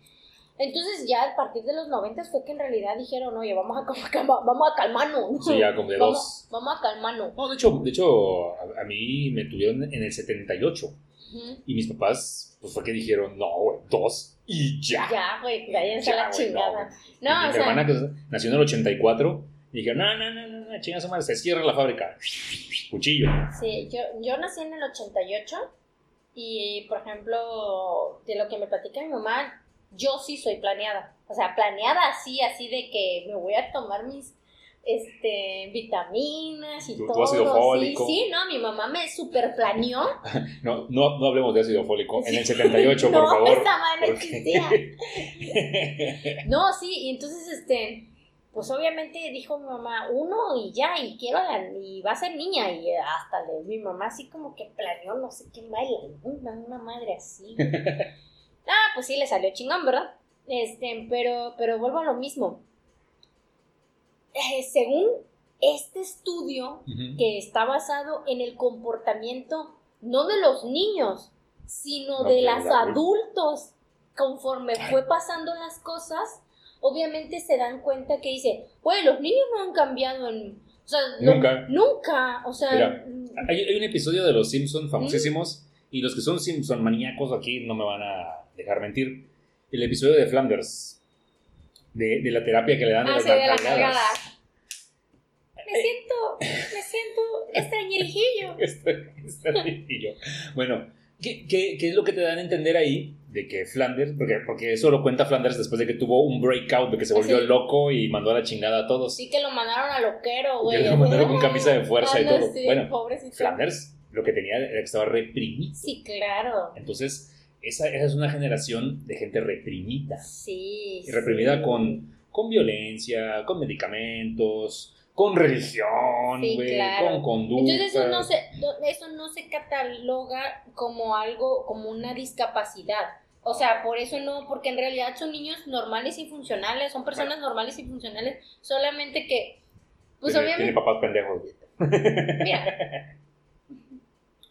Speaker 2: Entonces ya a partir de los 90 fue que en realidad dijeron, oye, vamos a, vamos a calmarnos.
Speaker 1: Sí, ya como de dos.
Speaker 2: Vamos a calmarnos.
Speaker 1: No, de hecho, de hecho a, mí me tuvieron en el 78. Y mis papás, pues fue que dijeron, no, güey, dos y ya.
Speaker 2: Ya, güey, váyanse a la chingada. No,
Speaker 1: mi hermana que nació en el 84, y dijeron, no, no, no, no, no chinga su madre, se cierra la fábrica. Cuchillo.
Speaker 2: Sí, yo, yo nací en el 88 y, por ejemplo, de lo que me platica mi mamá, yo sí soy planeada. O sea, planeada así, así de que me voy a tomar mis este, vitaminas y todo.
Speaker 1: ácido fólico.
Speaker 2: Sí, sí, no, mi mamá me super planeó.
Speaker 1: No, no, no hablemos de ácido fólico. En el 78, por
Speaker 2: no,
Speaker 1: favor.
Speaker 2: esa madre no
Speaker 1: porque-
Speaker 2: existía. No, sí, y entonces, este, pues obviamente dijo mi mamá, uno y ya, y quiero a la, y va a ser niña, y hasta le, mi mamá así como que planeó no sé qué baila, una, una madre así. Ah, pues sí, le salió chingón, ¿verdad? Este, pero, pero vuelvo a lo mismo. Eh, según este estudio, que está basado en el comportamiento no de los niños, sino
Speaker 1: No,
Speaker 2: de los adultos. Conforme fue pasando las cosas, obviamente se dan cuenta que dice, güey, los niños no han cambiado en... O sea, lo-
Speaker 1: Nunca.
Speaker 2: nunca, o sea...
Speaker 1: Mira,
Speaker 2: mm,
Speaker 1: Hay, hay un episodio de Los Simpsons famosísimos y los que son Simpson maníacos aquí no me van a dejar mentir. El episodio de Flanders, de, de la terapia que le dan
Speaker 2: Ah,
Speaker 1: las
Speaker 2: sí, de
Speaker 1: nalgadas.
Speaker 2: nalgadas. Me siento, me siento extrañerijillo.
Speaker 1: Bueno, ¿qué, qué, qué es lo que te dan a entender ahí? De que Flanders, porque, porque eso lo cuenta Flanders después de que tuvo un breakout, de que se volvió
Speaker 2: Sí.
Speaker 1: loco y mandó a la chingada a todos.
Speaker 2: Sí que lo mandaron a loquero, güey.
Speaker 1: Que lo mandaron con camisa de fuerza y todo.
Speaker 2: sí,
Speaker 1: Bueno,
Speaker 2: pobrecito.
Speaker 1: Flanders lo que tenía era que estaba reprimido.
Speaker 2: Sí, claro.
Speaker 1: Entonces, esa, esa es una generación de gente reprimida.
Speaker 2: Sí.
Speaker 1: Y reprimida
Speaker 2: sí.
Speaker 1: con, con violencia, con medicamentos, con religión,
Speaker 2: Sí,
Speaker 1: güey,
Speaker 2: claro.
Speaker 1: con conducta.
Speaker 2: Entonces eso no se eso no se cataloga como algo como una discapacidad. O sea, por eso no, porque en realidad son niños normales y funcionales, son personas normales y funcionales, solamente que pues
Speaker 1: tiene, tiene
Speaker 2: obviamente
Speaker 1: papás pendejos.
Speaker 2: Mira,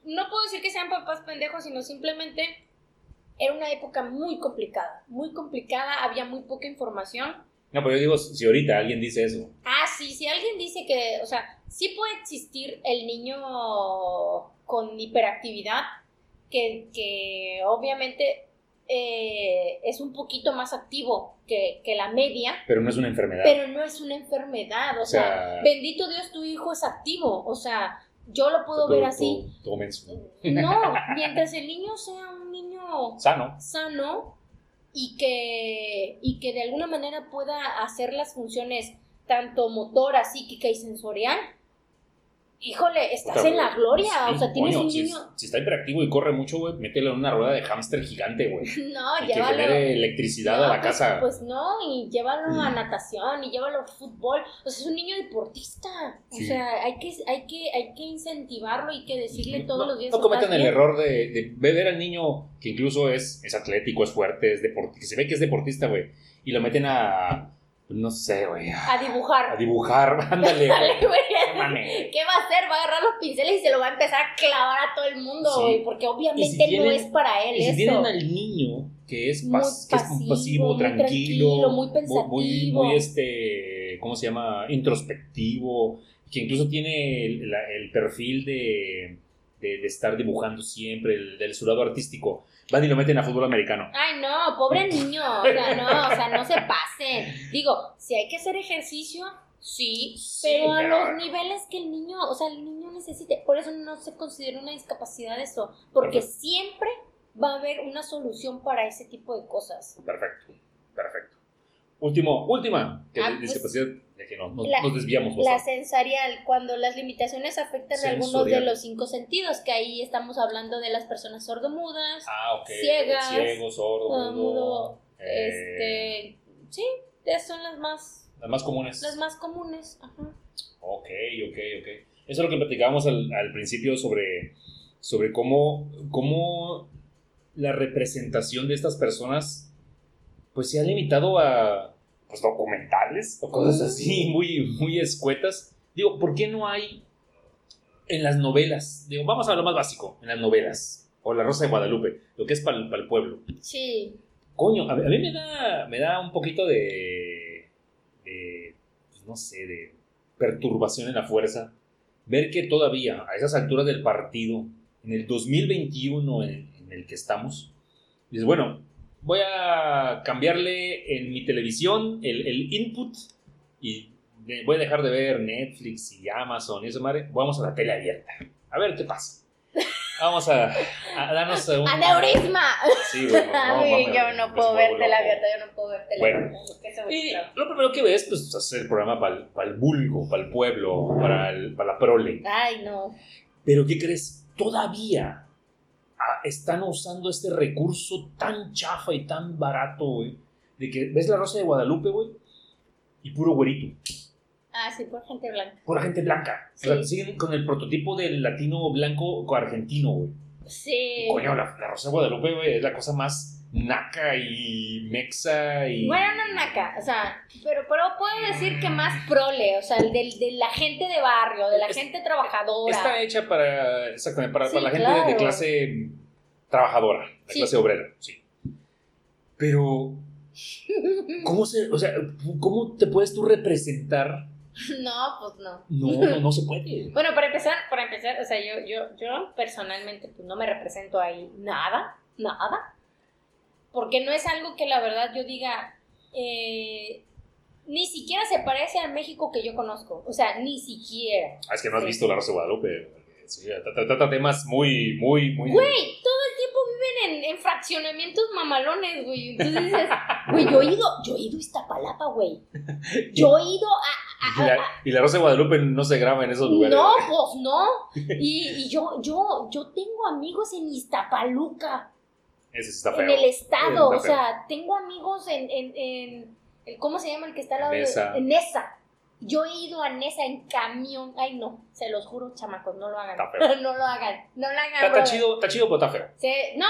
Speaker 2: no puedo decir que sean papás pendejos, sino simplemente era una época muy complicada, muy complicada, había muy poca información.
Speaker 1: No, pero yo digo, si ahorita alguien dice eso,
Speaker 2: Ah, sí, si alguien dice que, o sea, sí puede existir el niño con hiperactividad, que, que obviamente eh, es un poquito más activo que, que la media,
Speaker 1: pero no es una enfermedad.
Speaker 2: pero no es una enfermedad, o,
Speaker 1: O
Speaker 2: sea,
Speaker 1: sea-
Speaker 2: bendito Dios, tu hijo es activo, o sea, yo lo puedo
Speaker 1: Todo-
Speaker 2: ver así.
Speaker 1: todo.
Speaker 2: No, mientras el niño sea un niño
Speaker 1: Sano.
Speaker 2: sano y que, y que de alguna manera pueda hacer las funciones tanto motora, psíquica y sensorial, híjole, estás
Speaker 1: Puta,
Speaker 2: en la gloria, o sea, tienes
Speaker 1: coño,
Speaker 2: un niño...
Speaker 1: si está hiperactivo y corre mucho, güey, mételo en una rueda de hámster gigante, güey.
Speaker 2: No,
Speaker 1: Y que
Speaker 2: llévalo...
Speaker 1: genere electricidad
Speaker 2: No,
Speaker 1: a la
Speaker 2: pues-
Speaker 1: casa.
Speaker 2: Pues no, y llévalo a natación, y llévalo a fútbol. O sea, es un niño deportista. O
Speaker 1: Sí.
Speaker 2: sea, hay que, hay, que, hay que incentivarlo y que decirle todos los días.
Speaker 1: no cometan
Speaker 2: "Estás
Speaker 1: el
Speaker 2: bien".
Speaker 1: error de, de ver al niño que incluso es, es atlético, es fuerte, es deportista, que se ve que es deportista, güey, y lo meten a, no sé, güey, a,
Speaker 2: dibujar.
Speaker 1: a dibujar, ándale,
Speaker 2: Dale,
Speaker 1: güey.
Speaker 2: ¿Qué va a hacer? Va a agarrar los pinceles y se lo va a empezar a clavar a todo el mundo,
Speaker 1: Sí.
Speaker 2: güey. Porque obviamente
Speaker 1: si
Speaker 2: no es para él
Speaker 1: Y si
Speaker 2: eso.
Speaker 1: tienen al niño que es,
Speaker 2: Muy
Speaker 1: pas- que es
Speaker 2: pasivo,
Speaker 1: pasivo,
Speaker 2: muy
Speaker 1: tranquilo,
Speaker 2: tranquilo, muy
Speaker 1: muy,
Speaker 2: pensativo.
Speaker 1: muy, este, ¿cómo se llama? Introspectivo, que incluso tiene el, la- el perfil de, de, de estar dibujando siempre, el, del su lado artístico. Van y lo meten a fútbol americano.
Speaker 2: Ay, no, pobre niño. O sea, no, o sea, no se pasen. Digo, si hay que hacer ejercicio, sí,
Speaker 1: Sí,
Speaker 2: pero a
Speaker 1: pero-
Speaker 2: los niveles que el niño, o sea, el niño necesite. Por eso no se considera una discapacidad eso, porque
Speaker 1: Perfecto.
Speaker 2: siempre va a haber una solución para ese tipo de cosas.
Speaker 1: Perfecto, perfecto. Último, última, que
Speaker 2: Ah,
Speaker 1: es
Speaker 2: pues,
Speaker 1: discapacidad, de que no, nos,
Speaker 2: la-
Speaker 1: nos desviamos
Speaker 2: La
Speaker 1: bastante.
Speaker 2: sensorial, cuando las limitaciones afectan a algunos de los cinco sentidos, que ahí estamos hablando de las personas sordomudas,
Speaker 1: Ah, ok.
Speaker 2: ciegas,
Speaker 1: Ciego, sordo, mudo.
Speaker 2: mudo,
Speaker 1: eh,
Speaker 2: este, sí, esas son las más,
Speaker 1: Las más comunes.
Speaker 2: las más comunes. Ajá.
Speaker 1: Ok, ok, ok. Eso es lo que platicábamos al, al principio sobre, sobre cómo, cómo la representación de estas personas pues se ha limitado a pues, documentales o cosas así muy, muy escuetas. Digo, ¿por qué no hay en las novelas? Digo, vamos a lo más básico, en las novelas. O La Rosa de Guadalupe, lo que es para el pueblo.
Speaker 2: Sí,
Speaker 1: Coño, a, a mí me da, me da un poquito de, de, pues, no sé, de perturbación en la fuerza ver que todavía a esas alturas del partido, en el 2021 en, en el que estamos, dices, bueno, voy a cambiarle en mi televisión el, el input y voy a dejar de ver Netflix y Amazon y eso, madre, vamos a la tele abierta. A ver qué pasa. Vamos a, a darnos un...
Speaker 2: ¡Aneurisma!
Speaker 1: Sí, bueno, no, mames,
Speaker 2: yo no puedo
Speaker 1: vuelvo
Speaker 2: verte la
Speaker 1: loco.
Speaker 2: gata, yo no puedo verte la
Speaker 1: Bueno. Y lo primero que ves, pues, hacer el programa para el, vulgo, para el pueblo, para, el- para la prole.
Speaker 2: Ay, no.
Speaker 1: Pero ¿qué crees? Todavía están usando este recurso tan chafa y tan barato, güey. De que ves la Rosa de Guadalupe, güey, y puro güerito.
Speaker 2: Ah, sí, por gente blanca.
Speaker 1: Pura gente blanca.
Speaker 2: Sí.
Speaker 1: siguen con el prototipo del latino blanco argentino, güey.
Speaker 2: Sí.
Speaker 1: Y coño, la, la Rosa de Guadalupe, güey, es la cosa más naca y mexa y...
Speaker 2: Bueno, no naca, o sea, pero, pero puedo decir que más prole, o sea, del- de la gente de barrio, de la
Speaker 1: Es-
Speaker 2: gente trabajadora.
Speaker 1: Está hecha para, exactamente, para,
Speaker 2: Sí,
Speaker 1: para la gente de- de clase trabajadora, de
Speaker 2: Sí.
Speaker 1: clase obrera, sí. Pero, ¿cómo, se, o sea, ¿cómo te puedes tú representar?
Speaker 2: No, pues no.
Speaker 1: No, no, no se puede.
Speaker 2: Bueno, para empezar, para empezar, o sea, yo, yo, yo personalmente pues no me represento ahí nada, nada. Porque no es algo que la verdad yo diga, eh, ni siquiera se parece al México que yo conozco. O sea, ni siquiera.
Speaker 1: Ah, es que no has
Speaker 2: Sí.
Speaker 1: visto la Rosa de Guadalupe. Sí, trata, trata temas muy, muy, muy...
Speaker 2: Güey, todo el tiempo viven en, en fraccionamientos mamalones, güey. Entonces dices, güey, yo he ido, yo he ido a Iztapalapa, güey. Yo he ido a,
Speaker 1: Y la, y la Rosa de Guadalupe no se graba en esos lugares.
Speaker 2: No, pues no. Y, y yo, yo, yo tengo amigos en Iztapaluca,
Speaker 1: Ese está feo.
Speaker 2: en el estado. O sea, tengo amigos en, en, en el- ¿cómo se llama el que está al lado
Speaker 1: Nesa.
Speaker 2: de en Nesa? Yo he ido a Nesa en camión. Ay, no, se los juro, chamacos, no lo hagan.
Speaker 1: Está feo.
Speaker 2: no lo hagan, no lo hagan.
Speaker 1: Está, está chido, está chido, pero está feo.
Speaker 2: Se- no,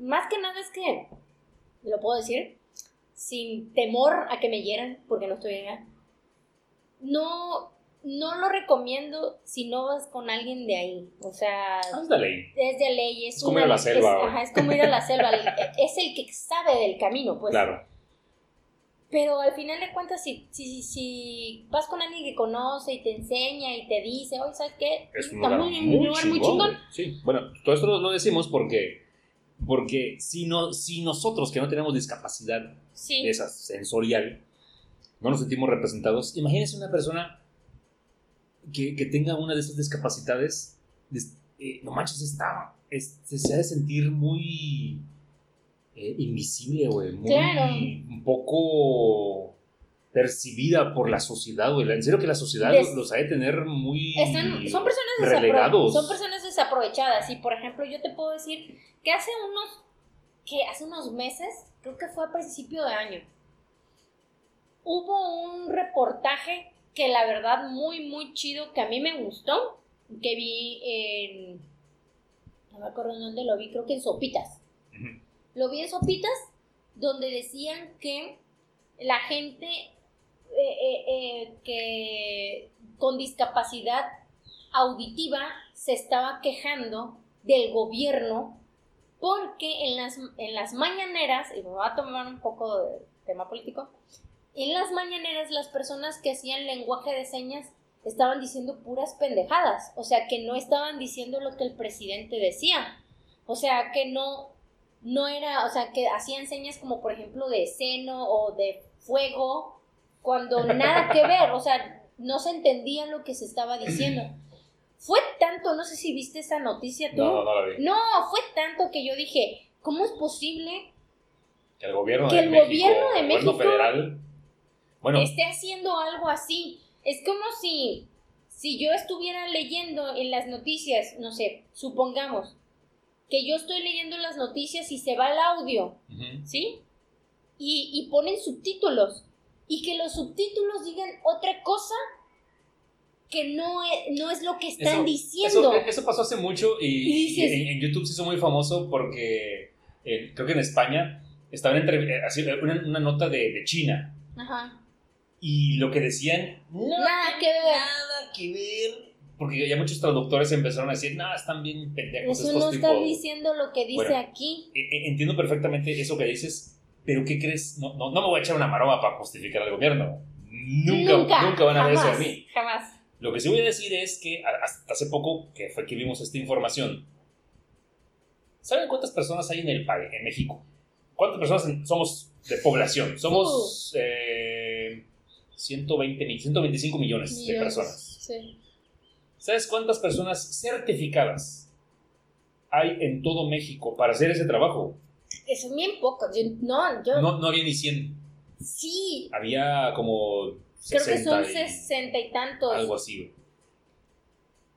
Speaker 2: más que nada es que, lo puedo decir, sin temor a que me hieran, porque no estoy allá, no, no lo recomiendo si no vas con alguien de ahí. O sea,
Speaker 1: es la ley.
Speaker 2: es de ley, es,
Speaker 1: Es como ir a la selva,
Speaker 2: Es, ajá, es como ir a la selva, el- es el que sabe del camino, pues.
Speaker 1: Claro.
Speaker 2: Pero al final de cuentas, si, si, si vas con alguien que conoce y te enseña y te dice, oye, ¿sabes qué?
Speaker 1: Es un lugar
Speaker 2: muy-
Speaker 1: muy,
Speaker 2: un lugar muy chingón.
Speaker 1: Sí, bueno, todo esto lo, decimos porque, porque si, no, si nosotros que no tenemos discapacidad
Speaker 2: Sí.
Speaker 1: de esa sensorial no nos sentimos representados, imagínense una persona que, que tenga una de esas discapacidades, des- eh, no manches, está, es- se, ha de sentir muy eh, invisible, güey, muy
Speaker 2: Claro.
Speaker 1: un poco percibida por la sociedad, güey. En serio que la sociedad los ha de tener muy
Speaker 2: Están, son personas
Speaker 1: relegados.
Speaker 2: son personas desaprovechadas y por ejemplo yo te puedo decir que hace unos que hace unos meses creo que fue a principio de año hubo un reportaje que la verdad muy muy chido que a mí me gustó que vi en no me acuerdo en dónde lo vi creo que en Sopitas. Lo vi en Sopitas, donde decían que la gente eh, eh, eh, que con discapacidad auditiva se estaba quejando del gobierno porque en las, en las mañaneras, y me voy a tomar un poco de tema político, en las mañaneras las personas que hacían lenguaje de señas estaban diciendo puras pendejadas, o sea que no estaban diciendo lo que el presidente decía, o sea que no, no era, o sea, que hacían señas como por ejemplo de seno o de fuego, cuando nada que ver, o sea, no se entendía lo que se estaba diciendo. Fue tanto, no sé si viste esa noticia tú.
Speaker 1: No, no, la vi.
Speaker 2: No, fue tanto que yo dije, ¿cómo es posible
Speaker 1: Que el gobierno
Speaker 2: Que
Speaker 1: de
Speaker 2: el
Speaker 1: México,
Speaker 2: gobierno de México
Speaker 1: federal, bueno,
Speaker 2: esté haciendo algo así? Es como si, si yo estuviera leyendo en las noticias, no sé, supongamos que yo estoy leyendo las noticias y se va el audio. ¿sí? Y, y ponen subtítulos. Y que los subtítulos digan otra cosa que no es, no es lo que están
Speaker 1: Eso-
Speaker 2: diciendo.
Speaker 1: Eso, eso pasó hace mucho y,
Speaker 2: Y dices-
Speaker 1: y en, en YouTube se hizo muy famoso porque eh, creo que en España estaban entre, eh, eh, una nota de, de China
Speaker 2: Ajá.
Speaker 1: Y lo que decían no
Speaker 2: Nada que ver.
Speaker 1: nada que ver porque ya muchos traductores empezaron a decir no están bien pendejos
Speaker 2: Eso no está
Speaker 1: tipos".
Speaker 2: diciendo lo que dice
Speaker 1: Bueno.
Speaker 2: aquí.
Speaker 1: Eh, eh, entiendo perfectamente eso que dices pero ¿qué crees? No, no, no me voy a echar una maroma para justificar al gobierno nunca, nunca, van a ver eso de
Speaker 2: jamás,
Speaker 1: mí
Speaker 2: Jamás.
Speaker 1: Lo que sí voy a decir es que hasta hace poco, que fue que vimos esta información, ¿saben cuántas personas hay en el país, en México? ¿Cuántas personas somos de población? Somos eh, 120, mil- 125 millones, de personas.
Speaker 2: Sí.
Speaker 1: ¿Sabes cuántas personas certificadas hay en todo México para hacer ese trabajo?
Speaker 2: Son bien pocos. Yo- no, yo.
Speaker 1: No, no había ni 100.
Speaker 2: Sí,
Speaker 1: Había como.
Speaker 2: creo que
Speaker 1: 60
Speaker 2: son
Speaker 1: y
Speaker 2: sesenta y tantos.
Speaker 1: Algo así.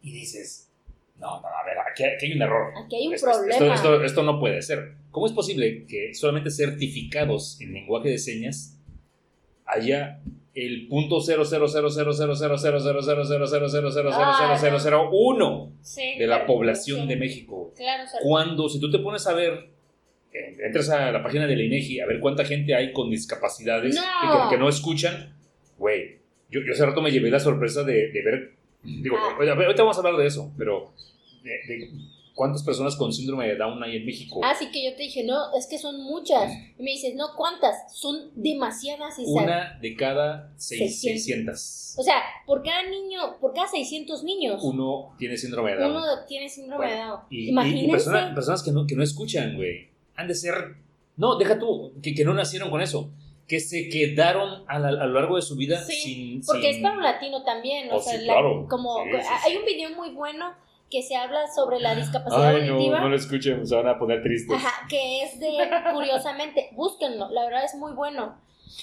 Speaker 1: Y dices, no, no, a ver, aquí, aquí hay un error.
Speaker 2: Aquí hay un
Speaker 1: Esto-
Speaker 2: problema.
Speaker 1: Esto, esto- esto no puede ser. ¿Cómo es posible que solamente certificados en lenguaje de señas haya el punto cero cero cero cero cero cero cero cero cero cero cero cero cero cero cero cero uno de la población de México? Cuando, si tú te pones a ver, eh, entras a la página de la INEGI a ver cuánta gente hay con discapacidades que, no escuchan, güey, yo, hace rato me llevé la sorpresa de, ver, digo,
Speaker 2: Ah.
Speaker 1: ahorita vamos a hablar de eso, pero cuántas personas con síndrome de Down hay en México.
Speaker 2: Así que yo te dije, no, es que son muchas. Y me dices, no, ¿cuántas? Son demasiadas.
Speaker 1: Una de cada seis-
Speaker 2: 600.
Speaker 1: 600.
Speaker 2: O sea, por cada niño, por cada 600 niños,
Speaker 1: Uno tiene síndrome de Down.
Speaker 2: uno tiene síndrome de
Speaker 1: Bueno,
Speaker 2: Down.
Speaker 1: y,
Speaker 2: Imagínense.
Speaker 1: y persona- personas que no, que no escuchan, güey. Han de ser. No, deja tú, que, que no nacieron con eso. Que se quedaron a, la- a lo largo de su vida
Speaker 2: Sí,
Speaker 1: sin.
Speaker 2: Porque
Speaker 1: sin-
Speaker 2: es paulatino también, o
Speaker 1: Oh,
Speaker 2: sea,
Speaker 1: sí,
Speaker 2: la-
Speaker 1: claro.
Speaker 2: como
Speaker 1: Sí,
Speaker 2: hay un video muy bueno que se habla sobre la discapacidad
Speaker 1: Ay, no,
Speaker 2: auditiva.
Speaker 1: no lo escuchen, se van a poner tristes.
Speaker 2: Ajá, que es de, curiosamente, búsquenlo, la verdad es muy bueno.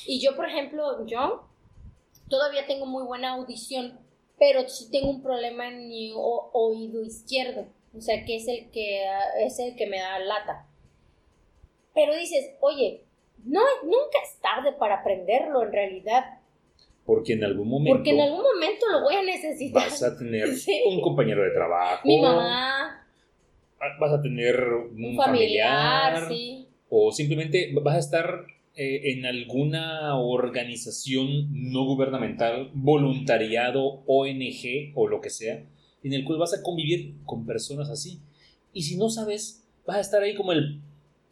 Speaker 2: Y yo, por ejemplo, yo todavía tengo muy buena audición, pero sí tengo un problema en mi o- oído izquierdo, o sea, que es el que, es el que me da lata. Pero dices, oye, no, nunca es tarde para aprenderlo en realidad,
Speaker 1: Porque en algún momento
Speaker 2: porque en algún momento lo voy a necesitar.
Speaker 1: vas a tener
Speaker 2: Sí.
Speaker 1: un compañero de trabajo.
Speaker 2: Mi mamá,
Speaker 1: Vas a tener un,
Speaker 2: un familiar,
Speaker 1: familiar.
Speaker 2: sí.
Speaker 1: o simplemente vas a estar eh, en alguna organización no gubernamental, voluntariado, ONG o lo que sea, en el cual vas a convivir con personas así. Y si no sabes, vas a estar ahí como el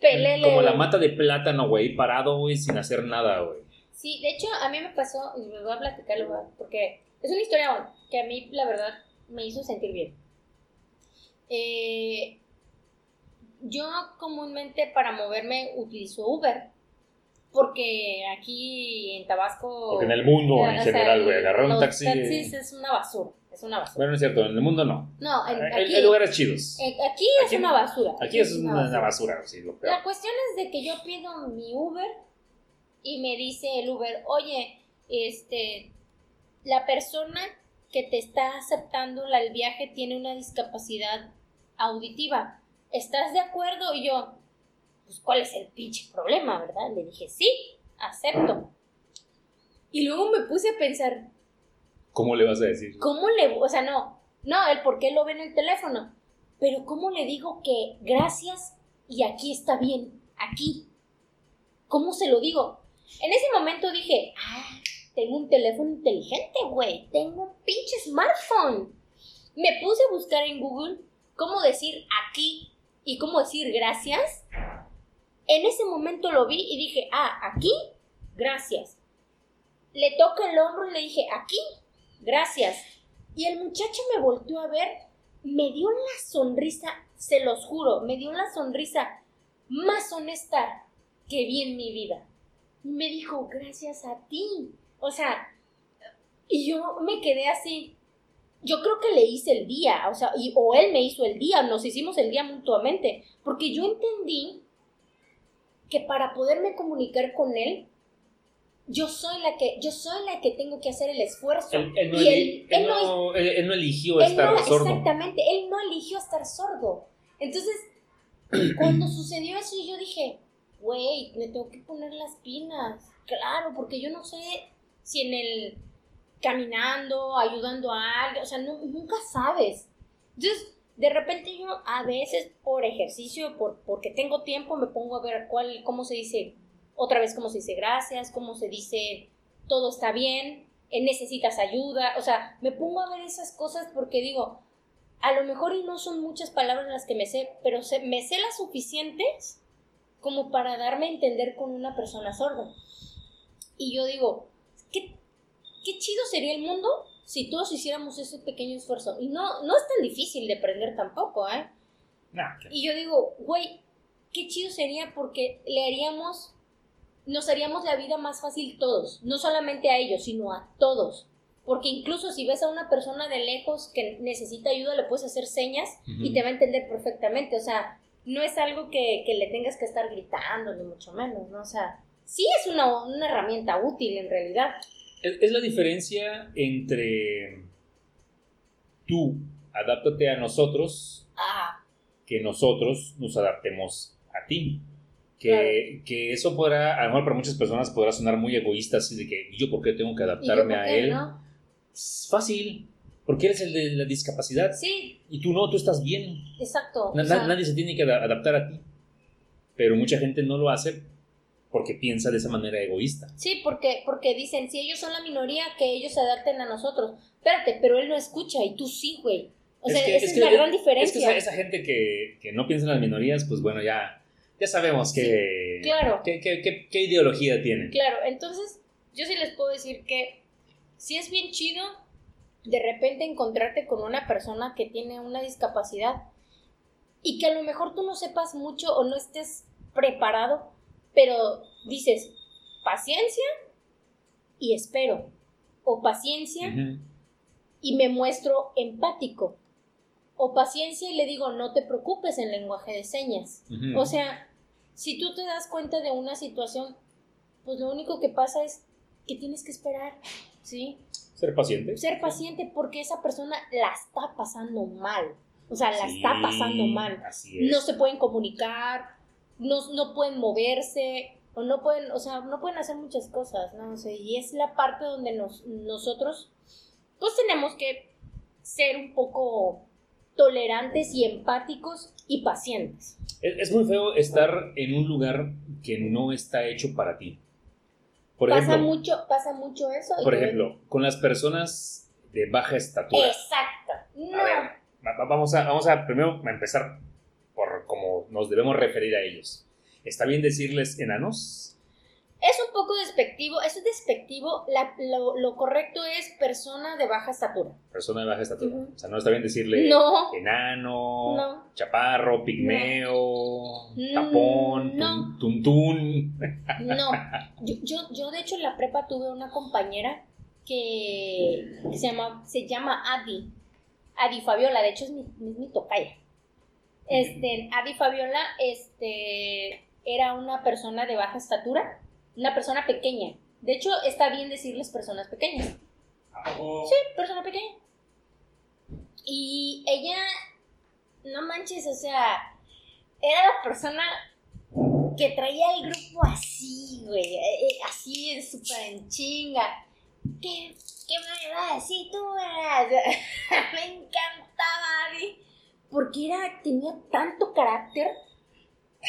Speaker 2: Pelele.
Speaker 1: como la mata de plátano, güey, parado, güey, sin hacer nada, güey.
Speaker 2: Sí, de hecho, a mí me pasó, y me voy a platicarlo, ¿verdad? porque es una historia que a mí, la verdad, me hizo sentir bien. Eh, yo comúnmente para moverme utilizo Uber, porque aquí en Tabasco...
Speaker 1: Porque en el mundo, en general, güey, agarrar un taxi.
Speaker 2: taxis es una basura, es una basura.
Speaker 1: Bueno, no es cierto, en el mundo no.
Speaker 2: No, en-
Speaker 1: Hay,
Speaker 2: aquí,
Speaker 1: hay lugares chidos.
Speaker 2: eh, aquí es
Speaker 1: Aquí-
Speaker 2: una basura.
Speaker 1: Aquí es una, una basura, sí, lo peor.
Speaker 2: La cuestión es de que yo pido mi Uber y me dice el Uber, oye, este, la persona que te está aceptando el viaje tiene una discapacidad auditiva. ¿Estás de acuerdo? Y yo, pues, ¿cuál es el pinche problema, verdad? Le dije, sí, acepto. Y luego me puse a pensar,
Speaker 1: ¿Cómo le vas a decir?
Speaker 2: ¿cómo le, o sea, no, no, el por qué lo ve en el teléfono, pero ¿cómo le digo que gracias y aquí está bien, aquí? ¿Cómo se lo digo? En ese momento dije, ah, tengo un teléfono inteligente, güey, tengo un pinche smartphone. Me puse a buscar en Google cómo decir aquí y cómo decir gracias. En ese momento lo vi y dije, ah, aquí, gracias. Le toco el hombro y le dije, aquí, gracias. Y el muchacho me volteó a ver, me dio la sonrisa, se los juro, me dio la sonrisa más honesta que vi en mi vida. Y me dijo, gracias a ti. O sea, y yo me quedé así. Yo creo que le hice el día, o sea, y, o él me hizo el día, nos hicimos el día mutuamente, porque yo entendí que para poderme comunicar con él, yo soy la que, yo soy la que tengo que hacer el esfuerzo.
Speaker 1: Él, él no,
Speaker 2: Y él- no
Speaker 1: él- eligió estar
Speaker 2: no-
Speaker 1: sordo.
Speaker 2: Exactamente, él no eligió estar sordo. Entonces, cuando sucedió eso, yo dije, güey, me tengo que poner las pilas. Claro, porque yo no sé si en el caminando, ayudando a alguien, o sea, no- nunca sabes. Entonces, de repente yo a veces por ejercicio, por, porque tengo tiempo, me pongo a ver cuál, cómo se dice, otra vez cómo se dice gracias, cómo se dice todo está bien, eh, necesitas ayuda, o sea, me pongo a ver esas cosas porque digo, a lo mejor y no son muchas palabras las que me sé, pero me sé las suficientes como para darme a entender con una persona sorda. Y yo digo, ¿qué, qué chido sería el mundo si todos hiciéramos ese pequeño esfuerzo. Y no, no es tan difícil de aprender tampoco, ¿eh?
Speaker 1: Nah,
Speaker 2: Y yo digo, güey, qué chido sería porque le haríamos, nos haríamos la vida más fácil todos, no solamente a ellos, sino a todos. Porque incluso si ves a una persona de lejos que necesita ayuda, le puedes hacer señas y te va a entender perfectamente. O sea, no es algo que, le tengas que estar gritando, ni mucho menos, ¿no? O sea, sí es una, una herramienta útil en realidad.
Speaker 1: Es, la diferencia entre tú adáptate a nosotros que nosotros nos adaptemos a ti. Que, que, eso podrá, a lo mejor para muchas personas podrá sonar muy egoísta, así de que yo por qué tengo que adaptarme a él. Es fácil, porque eres el de la discapacidad.
Speaker 2: Sí.
Speaker 1: Y tú no, tú estás bien.
Speaker 2: Exacto.
Speaker 1: nadie se tiene que adaptar a ti. Pero mucha gente no lo hace porque piensa de esa manera egoísta.
Speaker 2: Sí, porque, porque dicen, si ellos son la minoría, que ellos se adapten a nosotros. Espérate, pero él no escucha y tú sí, güey. O sea, esa es, la gran diferencia.
Speaker 1: Es que esa, gente que, que, no piensa en las minorías, pues bueno, ya, ya sabemos qué,
Speaker 2: claro.
Speaker 1: qué, qué, qué ideología tienen.
Speaker 2: Claro, entonces yo sí les puedo decir que si es bien chido de repente encontrarte con una persona que tiene una discapacidad y que a lo mejor tú no sepas mucho o no estés preparado, pero dices paciencia y espero, o paciencia y me muestro empático, o paciencia y le digo no te preocupes en lenguaje de señas. O sea, si tú te das cuenta de una situación, pues lo único que pasa es que tienes que esperar, ¿sí?
Speaker 1: Ser paciente.
Speaker 2: Ser paciente porque esa persona la está pasando mal. O sea, la está pasando mal. No se pueden comunicar, no, no pueden moverse, o no pueden, o sea, no pueden hacer muchas cosas, ¿no? sé, y es la parte donde nos, nosotros, pues tenemos que ser un poco tolerantes y empáticos y pacientes.
Speaker 1: Es, es muy feo estar en un lugar que no está hecho para ti
Speaker 2: pasa, mucho, pasa mucho eso.
Speaker 1: Por ejemplo, con las personas de baja estatura.
Speaker 2: Exacto. No.
Speaker 1: A ver, vamos a, vamos a primero a empezar por cómo nos debemos referir a ellos. ¿Está bien decirles enanos?
Speaker 2: Es un poco despectivo, eso es despectivo, lo, correcto es persona de baja estatura.
Speaker 1: Persona de baja estatura. O sea, no está bien decirle enano, chaparro, pigmeo, tapón, tuntún.
Speaker 2: No, yo, yo, de hecho en la prepa tuve una compañera que, se, llama, se llama Adi, Adi Fabiola, de hecho es mi, es mi tocaya. Este, Adi Fabiola este, era una persona de baja estatura una persona pequeña. De hecho, está bien decirles personas pequeñas. Sí, persona pequeña. Y ella, no manches, o sea, era la persona que traía el grupo así, güey, eh, eh, así, súper en chinga. ¿Qué, ¿Qué me vas a decir tú? me encantaba, Ari, porque era, tenía tanto carácter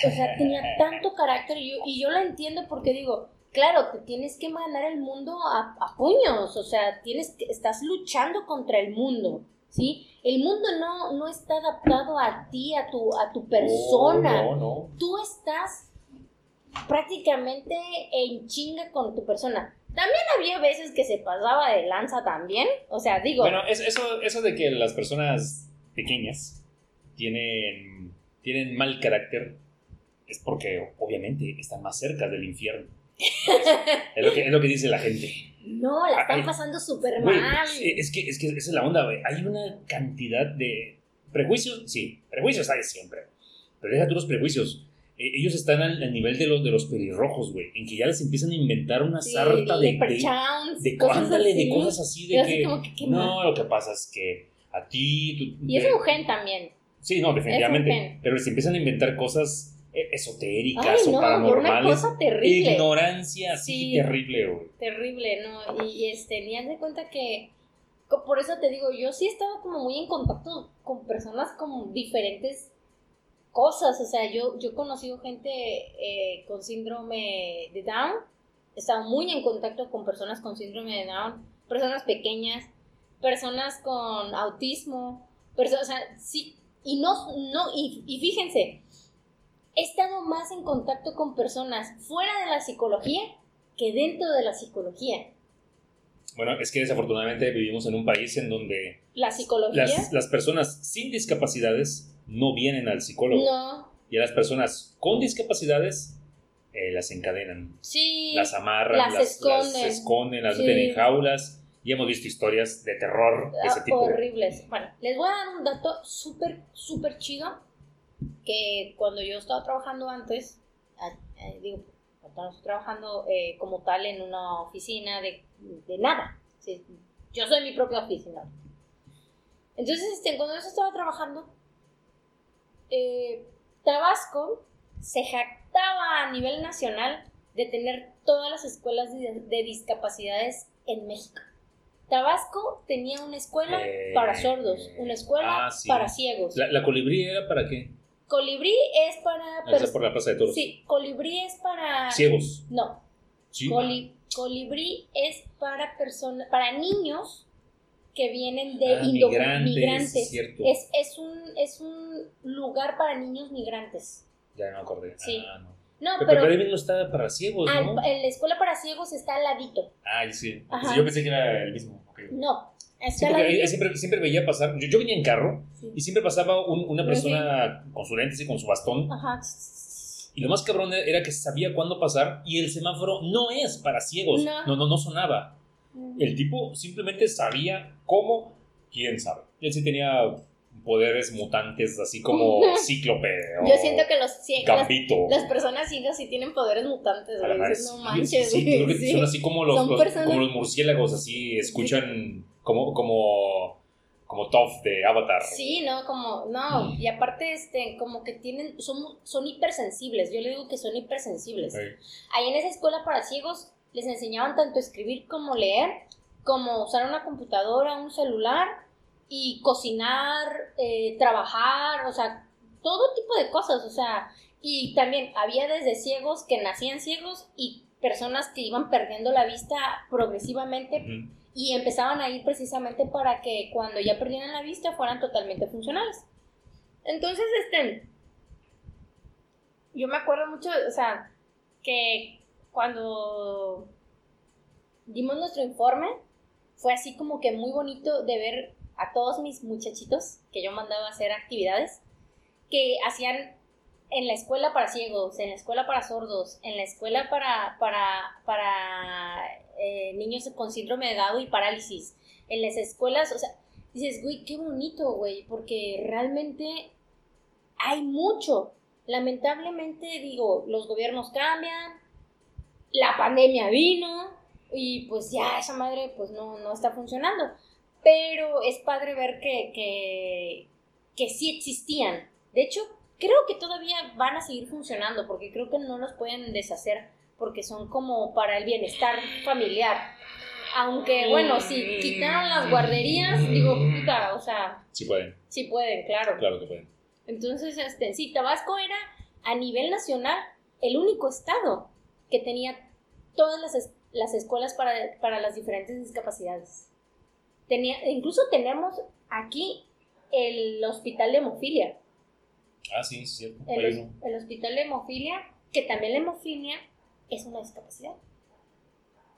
Speaker 2: o sea, tenía tanto carácter y yo, y yo la entiendo porque digo, claro, te tienes que ganar el mundo a, puños, o sea, tienes que, estás luchando contra el mundo, ¿sí? El mundo no, no está adaptado a ti, a tu, a tu persona. No, no, Tú estás prácticamente en chinga con tu persona. También había veces que se pasaba de lanza también, o sea, digo...
Speaker 1: Bueno, eso, eso de que las personas pequeñas tienen, tienen mal carácter es porque obviamente están más cerca del infierno. es, lo que, es lo que dice la gente.
Speaker 2: No, la están pasando súper mal.
Speaker 1: Es que, es que esa es la onda, güey. Hay una cantidad de prejuicios, sí, prejuicios hay siempre. Pero deja tú los prejuicios. E, ellos están al, nivel de los, de los pelirrojos, güey, en que ya les empiezan a inventar una sarta de,
Speaker 2: de,
Speaker 1: de, cosas así. de cosas así, de que, no, lo que pasa es que a ti...
Speaker 2: y es un gen también.
Speaker 1: Sí, no, definitivamente. Pero les empiezan a inventar cosas e, esotéricas o paranormales.
Speaker 2: Una cosa terrible.
Speaker 1: Ignorancia así terrible, güey.
Speaker 2: Terrible, ¿no? Y, este, ni haz de cuenta que, por eso te digo, yo sí he estado como muy en contacto con personas con diferentes cosas, o sea, yo, yo he conocido gente eh, con síndrome de Down, he estado muy en contacto con personas con síndrome de Down, personas pequeñas, personas con autismo, personas, o sea, sí, y no, no, y, y fíjense, he estado más en contacto con personas fuera de la psicología que dentro de la psicología.
Speaker 1: Bueno, es que desafortunadamente vivimos en un país en donde
Speaker 2: la psicología
Speaker 1: las, personas sin discapacidades no vienen al psicólogo.
Speaker 2: No.
Speaker 1: Y a las personas con discapacidades eh, las encadenan.
Speaker 2: Sí.
Speaker 1: Las amarran, las, esconden, las, esconden, las meten en jaulas Y hemos visto historias de terror de ese
Speaker 2: Ah,
Speaker 1: tipo.
Speaker 2: horribles. Bueno, les voy a dar un dato súper, súper chido que cuando yo estaba trabajando antes, digo, cuando estoy trabajando eh, como tal en una oficina de, de nada. Sí, yo soy mi propia oficina. Entonces, este, cuando yo estaba trabajando, eh, Tabasco se jactaba a nivel nacional de tener todas las escuelas de, de discapacidades en México. Tabasco tenía una escuela
Speaker 1: Eh,
Speaker 2: para sordos, una escuela
Speaker 1: ah, sí.
Speaker 2: para ciegos.
Speaker 1: ¿La, la colibrí era para qué?
Speaker 2: Colibrí es para...
Speaker 1: Esa por la Plaza de Toros.
Speaker 2: Sí, colibrí es para...
Speaker 1: Ciegos.
Speaker 2: No,
Speaker 1: Sí.
Speaker 2: coli- colibrí es para personas, para niños que vienen de
Speaker 1: Ah, migrantes,
Speaker 2: migrantes.
Speaker 1: cierto.
Speaker 2: Es, es, un, es un lugar para niños migrantes.
Speaker 1: Ya no acordé.
Speaker 2: Sí.
Speaker 1: Ah, no.
Speaker 2: No,
Speaker 1: Pero,
Speaker 2: pero,
Speaker 1: pero está para ciegos,
Speaker 2: al-
Speaker 1: ¿no?
Speaker 2: en la escuela para ciegos está al ladito.
Speaker 1: Ah, sí.
Speaker 2: Ajá.
Speaker 1: Yo pensé que era el mismo. ok.
Speaker 2: No,
Speaker 1: Sí, siempre, siempre veía pasar. Yo, yo venía en carro
Speaker 2: Sí.
Speaker 1: y siempre pasaba un- una persona con sus lentes y con su bastón.
Speaker 2: Ajá.
Speaker 1: Y lo más cabrón era que sabía cuándo pasar y el semáforo no es para ciegos.
Speaker 2: No.
Speaker 1: No, no, no sonaba. El tipo simplemente sabía cómo, quién sabe. Él sí tenía poderes mutantes así como cíclope o
Speaker 2: Yo siento que los ciegos, las, personas ciegas sí tienen poderes mutantes, güey. no
Speaker 1: sí,
Speaker 2: manches,
Speaker 1: sí,
Speaker 2: güey.
Speaker 1: creo que
Speaker 2: sí.
Speaker 1: son así como los, como los murciélagos, así escuchan como, como, como Toph de Avatar.
Speaker 2: Sí, no, como, no, y aparte, este, como que tienen, son, son hipersensibles, yo le digo que son hipersensibles.
Speaker 1: Sí.
Speaker 2: Ahí en esa escuela para ciegos les enseñaban tanto escribir como leer, como usar una computadora, un celular, y cocinar, eh, trabajar, o sea, todo tipo de cosas, o sea, y también había desde ciegos que nacían ciegos y personas que iban perdiendo la vista progresivamente y empezaban a ir precisamente para que cuando ya perdieran la vista fueran totalmente funcionales. Entonces, este, yo me acuerdo mucho, o sea, que cuando dimos nuestro informe, fue así como que muy bonito de ver a todos mis muchachitos que yo mandaba a hacer actividades que hacían en la escuela para ciegos, en la escuela para sordos, en la escuela para, para, para eh, niños con síndrome de Down y parálisis, en las escuelas, o sea, dices, güey, qué bonito, güey, porque realmente hay mucho. Lamentablemente, digo, los gobiernos cambian, la pandemia vino y pues ya esa madre pues no, no está funcionando. Pero es padre ver que, que, que sí existían. De hecho, creo que todavía van a seguir funcionando porque creo que no los pueden deshacer porque son como para el bienestar familiar. Aunque, bueno, si quitaron las guarderías, digo, puta, o sea,
Speaker 1: Sí pueden,
Speaker 2: sí pueden, claro.
Speaker 1: claro que pueden.
Speaker 2: Entonces, este, sí, Tabasco era a nivel nacional el único estado que tenía todas las, es- las escuelas para, para las diferentes discapacidades. Tenía, incluso tenemos aquí el hospital de hemofilia.
Speaker 1: Ah, sí, es cierto.
Speaker 2: El,
Speaker 1: Hay
Speaker 2: hos-
Speaker 1: uno.
Speaker 2: el hospital de hemofilia, que también la hemofilia es una discapacidad.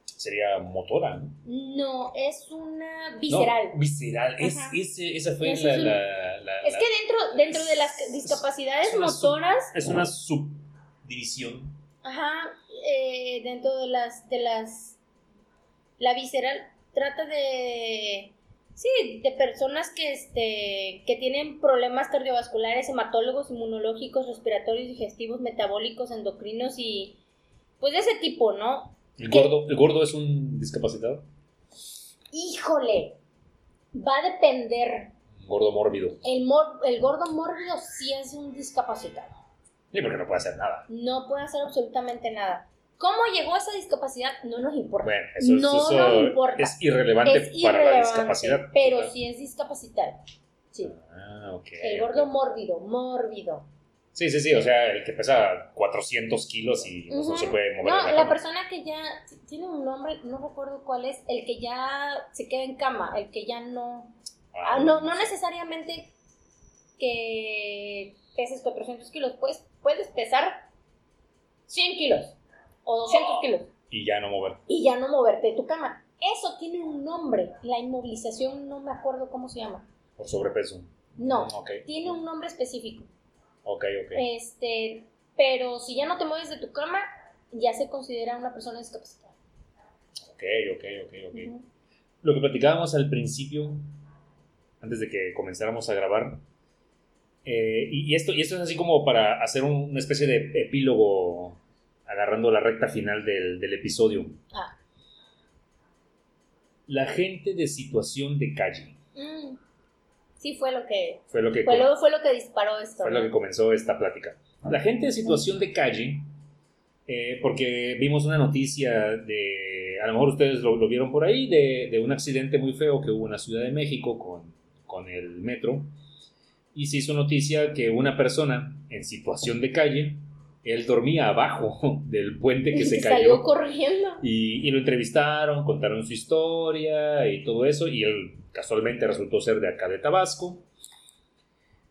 Speaker 1: Sería motora, ¿no?
Speaker 2: No, es una visceral.
Speaker 1: No, visceral. Es, ese- esa fue la,
Speaker 2: es un-
Speaker 1: la- la-
Speaker 2: es que dentro, dentro de las
Speaker 1: Es-
Speaker 2: discapacidades
Speaker 1: es una sub-
Speaker 2: motoras,
Speaker 1: Es una subdivisión.
Speaker 2: Ajá, eh, dentro de las, de las, la visceral trata de, sí, de personas que, este, que tienen problemas cardiovasculares, hematólogos, inmunológicos, respiratorios, digestivos, metabólicos, endocrinos y, pues de ese tipo, ¿no?
Speaker 1: ¿El
Speaker 2: ¿Qué?
Speaker 1: gordo, ¿El gordo es un discapacitado?
Speaker 2: Híjole, va a depender.
Speaker 1: Gordo mórbido.
Speaker 2: El, mor- el gordo mórbido sí es un discapacitado.
Speaker 1: Sí, porque no puede hacer nada.
Speaker 2: No puede hacer absolutamente nada. ¿Cómo llegó a esa discapacidad? No nos importa.
Speaker 1: Bueno, eso, es-
Speaker 2: No
Speaker 1: eso
Speaker 2: nos importa.
Speaker 1: es irrelevante
Speaker 2: es
Speaker 1: para la
Speaker 2: irrelevante,
Speaker 1: discapacidad.
Speaker 2: pero
Speaker 1: Claro.
Speaker 2: sí es discapacitado. Sí.
Speaker 1: Ah, ok.
Speaker 2: El gordo mórbido, mórbido.
Speaker 1: Sí, sí, sí, o sea, el que pesa 400 kilos y no se puede mover.
Speaker 2: No,
Speaker 1: la
Speaker 2: persona que ya tiene un nombre, no recuerdo cuál es, el que ya se queda en cama, el que ya no.
Speaker 1: Ah,
Speaker 2: Ah, no, no necesariamente que peses 400 kilos, pues puedes pesar 100 kilos o 200 kilos
Speaker 1: Y ya no mover.
Speaker 2: y ya no moverte de tu cama. Eso tiene un nombre, la inmovilización, no me acuerdo cómo se llama.
Speaker 1: Por sobrepeso.
Speaker 2: No, tiene un nombre específico.
Speaker 1: ok, ok.
Speaker 2: Este, pero si ya no te mueves de tu cama, ya se considera una persona discapacitada.
Speaker 1: Ok, ok, ok, ok. Lo que platicábamos al principio, antes de que comenzáramos a grabar, eh, y, esto, y esto es así como para hacer una especie de epílogo agarrando la recta final del, episodio. Ah. La gente de situación de calle.
Speaker 2: Mm. Sí, fue lo que.
Speaker 1: Fue lo que,
Speaker 2: fue lo, fue lo que disparó esto.
Speaker 1: Fue lo que comenzó esta plática. La gente de situación de calle, eh, porque vimos una noticia de. A lo mejor ustedes lo, vieron por ahí, de, de, un accidente muy feo que hubo en la Ciudad de México con, con el metro y se hizo noticia que una persona en situación de calle, él dormía abajo del puente que se, cayó.
Speaker 2: Salió corriendo.
Speaker 1: Y, lo entrevistaron, contaron su historia y todo eso, y él casualmente resultó ser de acá de Tabasco.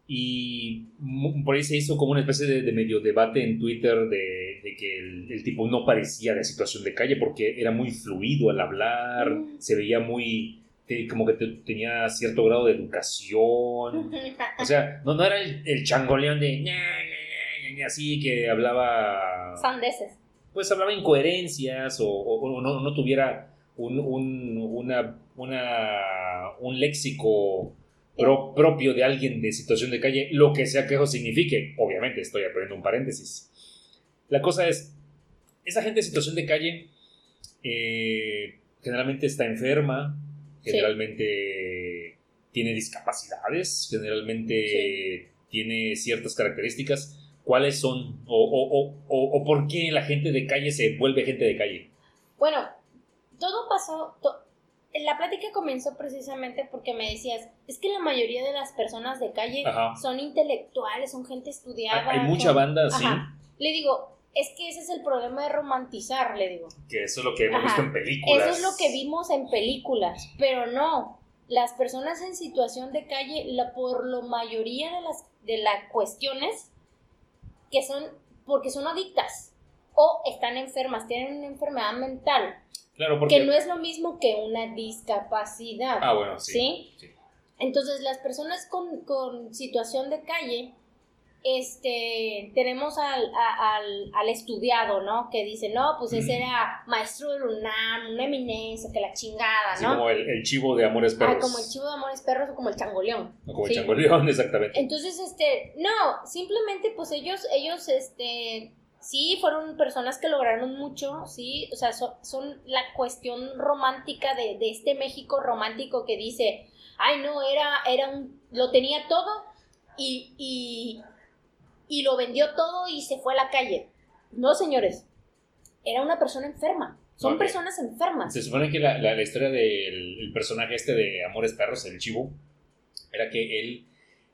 Speaker 1: Y por ahí se hizo como una especie de, medio debate en Twitter de, que el, tipo no parecía de situación de calle porque era muy fluido al hablar, mm. se veía muy, como que tenía cierto grado de educación. O sea, no, no era el, changoleón de así que hablaba.
Speaker 2: Sandeces.
Speaker 1: Pues hablaba incoherencias o, no, tuviera un, una, un léxico propio de alguien de situación de calle, lo que sea que eso signifique. Obviamente, estoy poniendo un paréntesis. La cosa es, esa gente de situación de calle eh, generalmente está enferma, generalmente tiene discapacidades, generalmente tiene ciertas características. ¿Cuáles son? O, por qué la gente de calle se vuelve gente de calle?
Speaker 2: Bueno, todo pasó, la plática comenzó precisamente porque me decías, es que la mayoría de las personas de calle son intelectuales, son gente estudiada.
Speaker 1: Hay, mucha banda, sí.
Speaker 2: Le digo, es que ese es el problema de romantizar, le digo.
Speaker 1: Que eso es lo que hemos visto en películas.
Speaker 2: Eso es lo que vimos en películas, pero no. Las personas en situación de calle, la, por la mayoría de las, de las cuestiones, que son porque son adictas o están enfermas, tienen una enfermedad mental.
Speaker 1: Claro, porque...
Speaker 2: Que no es lo mismo que una discapacidad.
Speaker 1: Ah, bueno, sí.
Speaker 2: ¿sí? Entonces, las personas con, con situación de calle este, tenemos al, al, estudiado, ¿no? Que dice, no, pues ese era maestro de UNAM, una eminencia, que la chingada, ¿no?
Speaker 1: como el, chivo de Amores Perros.
Speaker 2: Ah, como el chivo de Amores Perros o como el changoleón.
Speaker 1: O como el changoleón, exactamente.
Speaker 2: Entonces, este, no, simplemente pues ellos, ellos, este, sí, fueron personas que lograron mucho, sí, o sea, son, la cuestión romántica de, de este México romántico que dice, ay, no, era, era un, lo tenía todo y y lo vendió todo y se fue a la calle. No, señores, era una persona enferma. Son personas enfermas.
Speaker 1: Se supone que la, la, historia del personaje este de Amores Perros, el chivo, era que él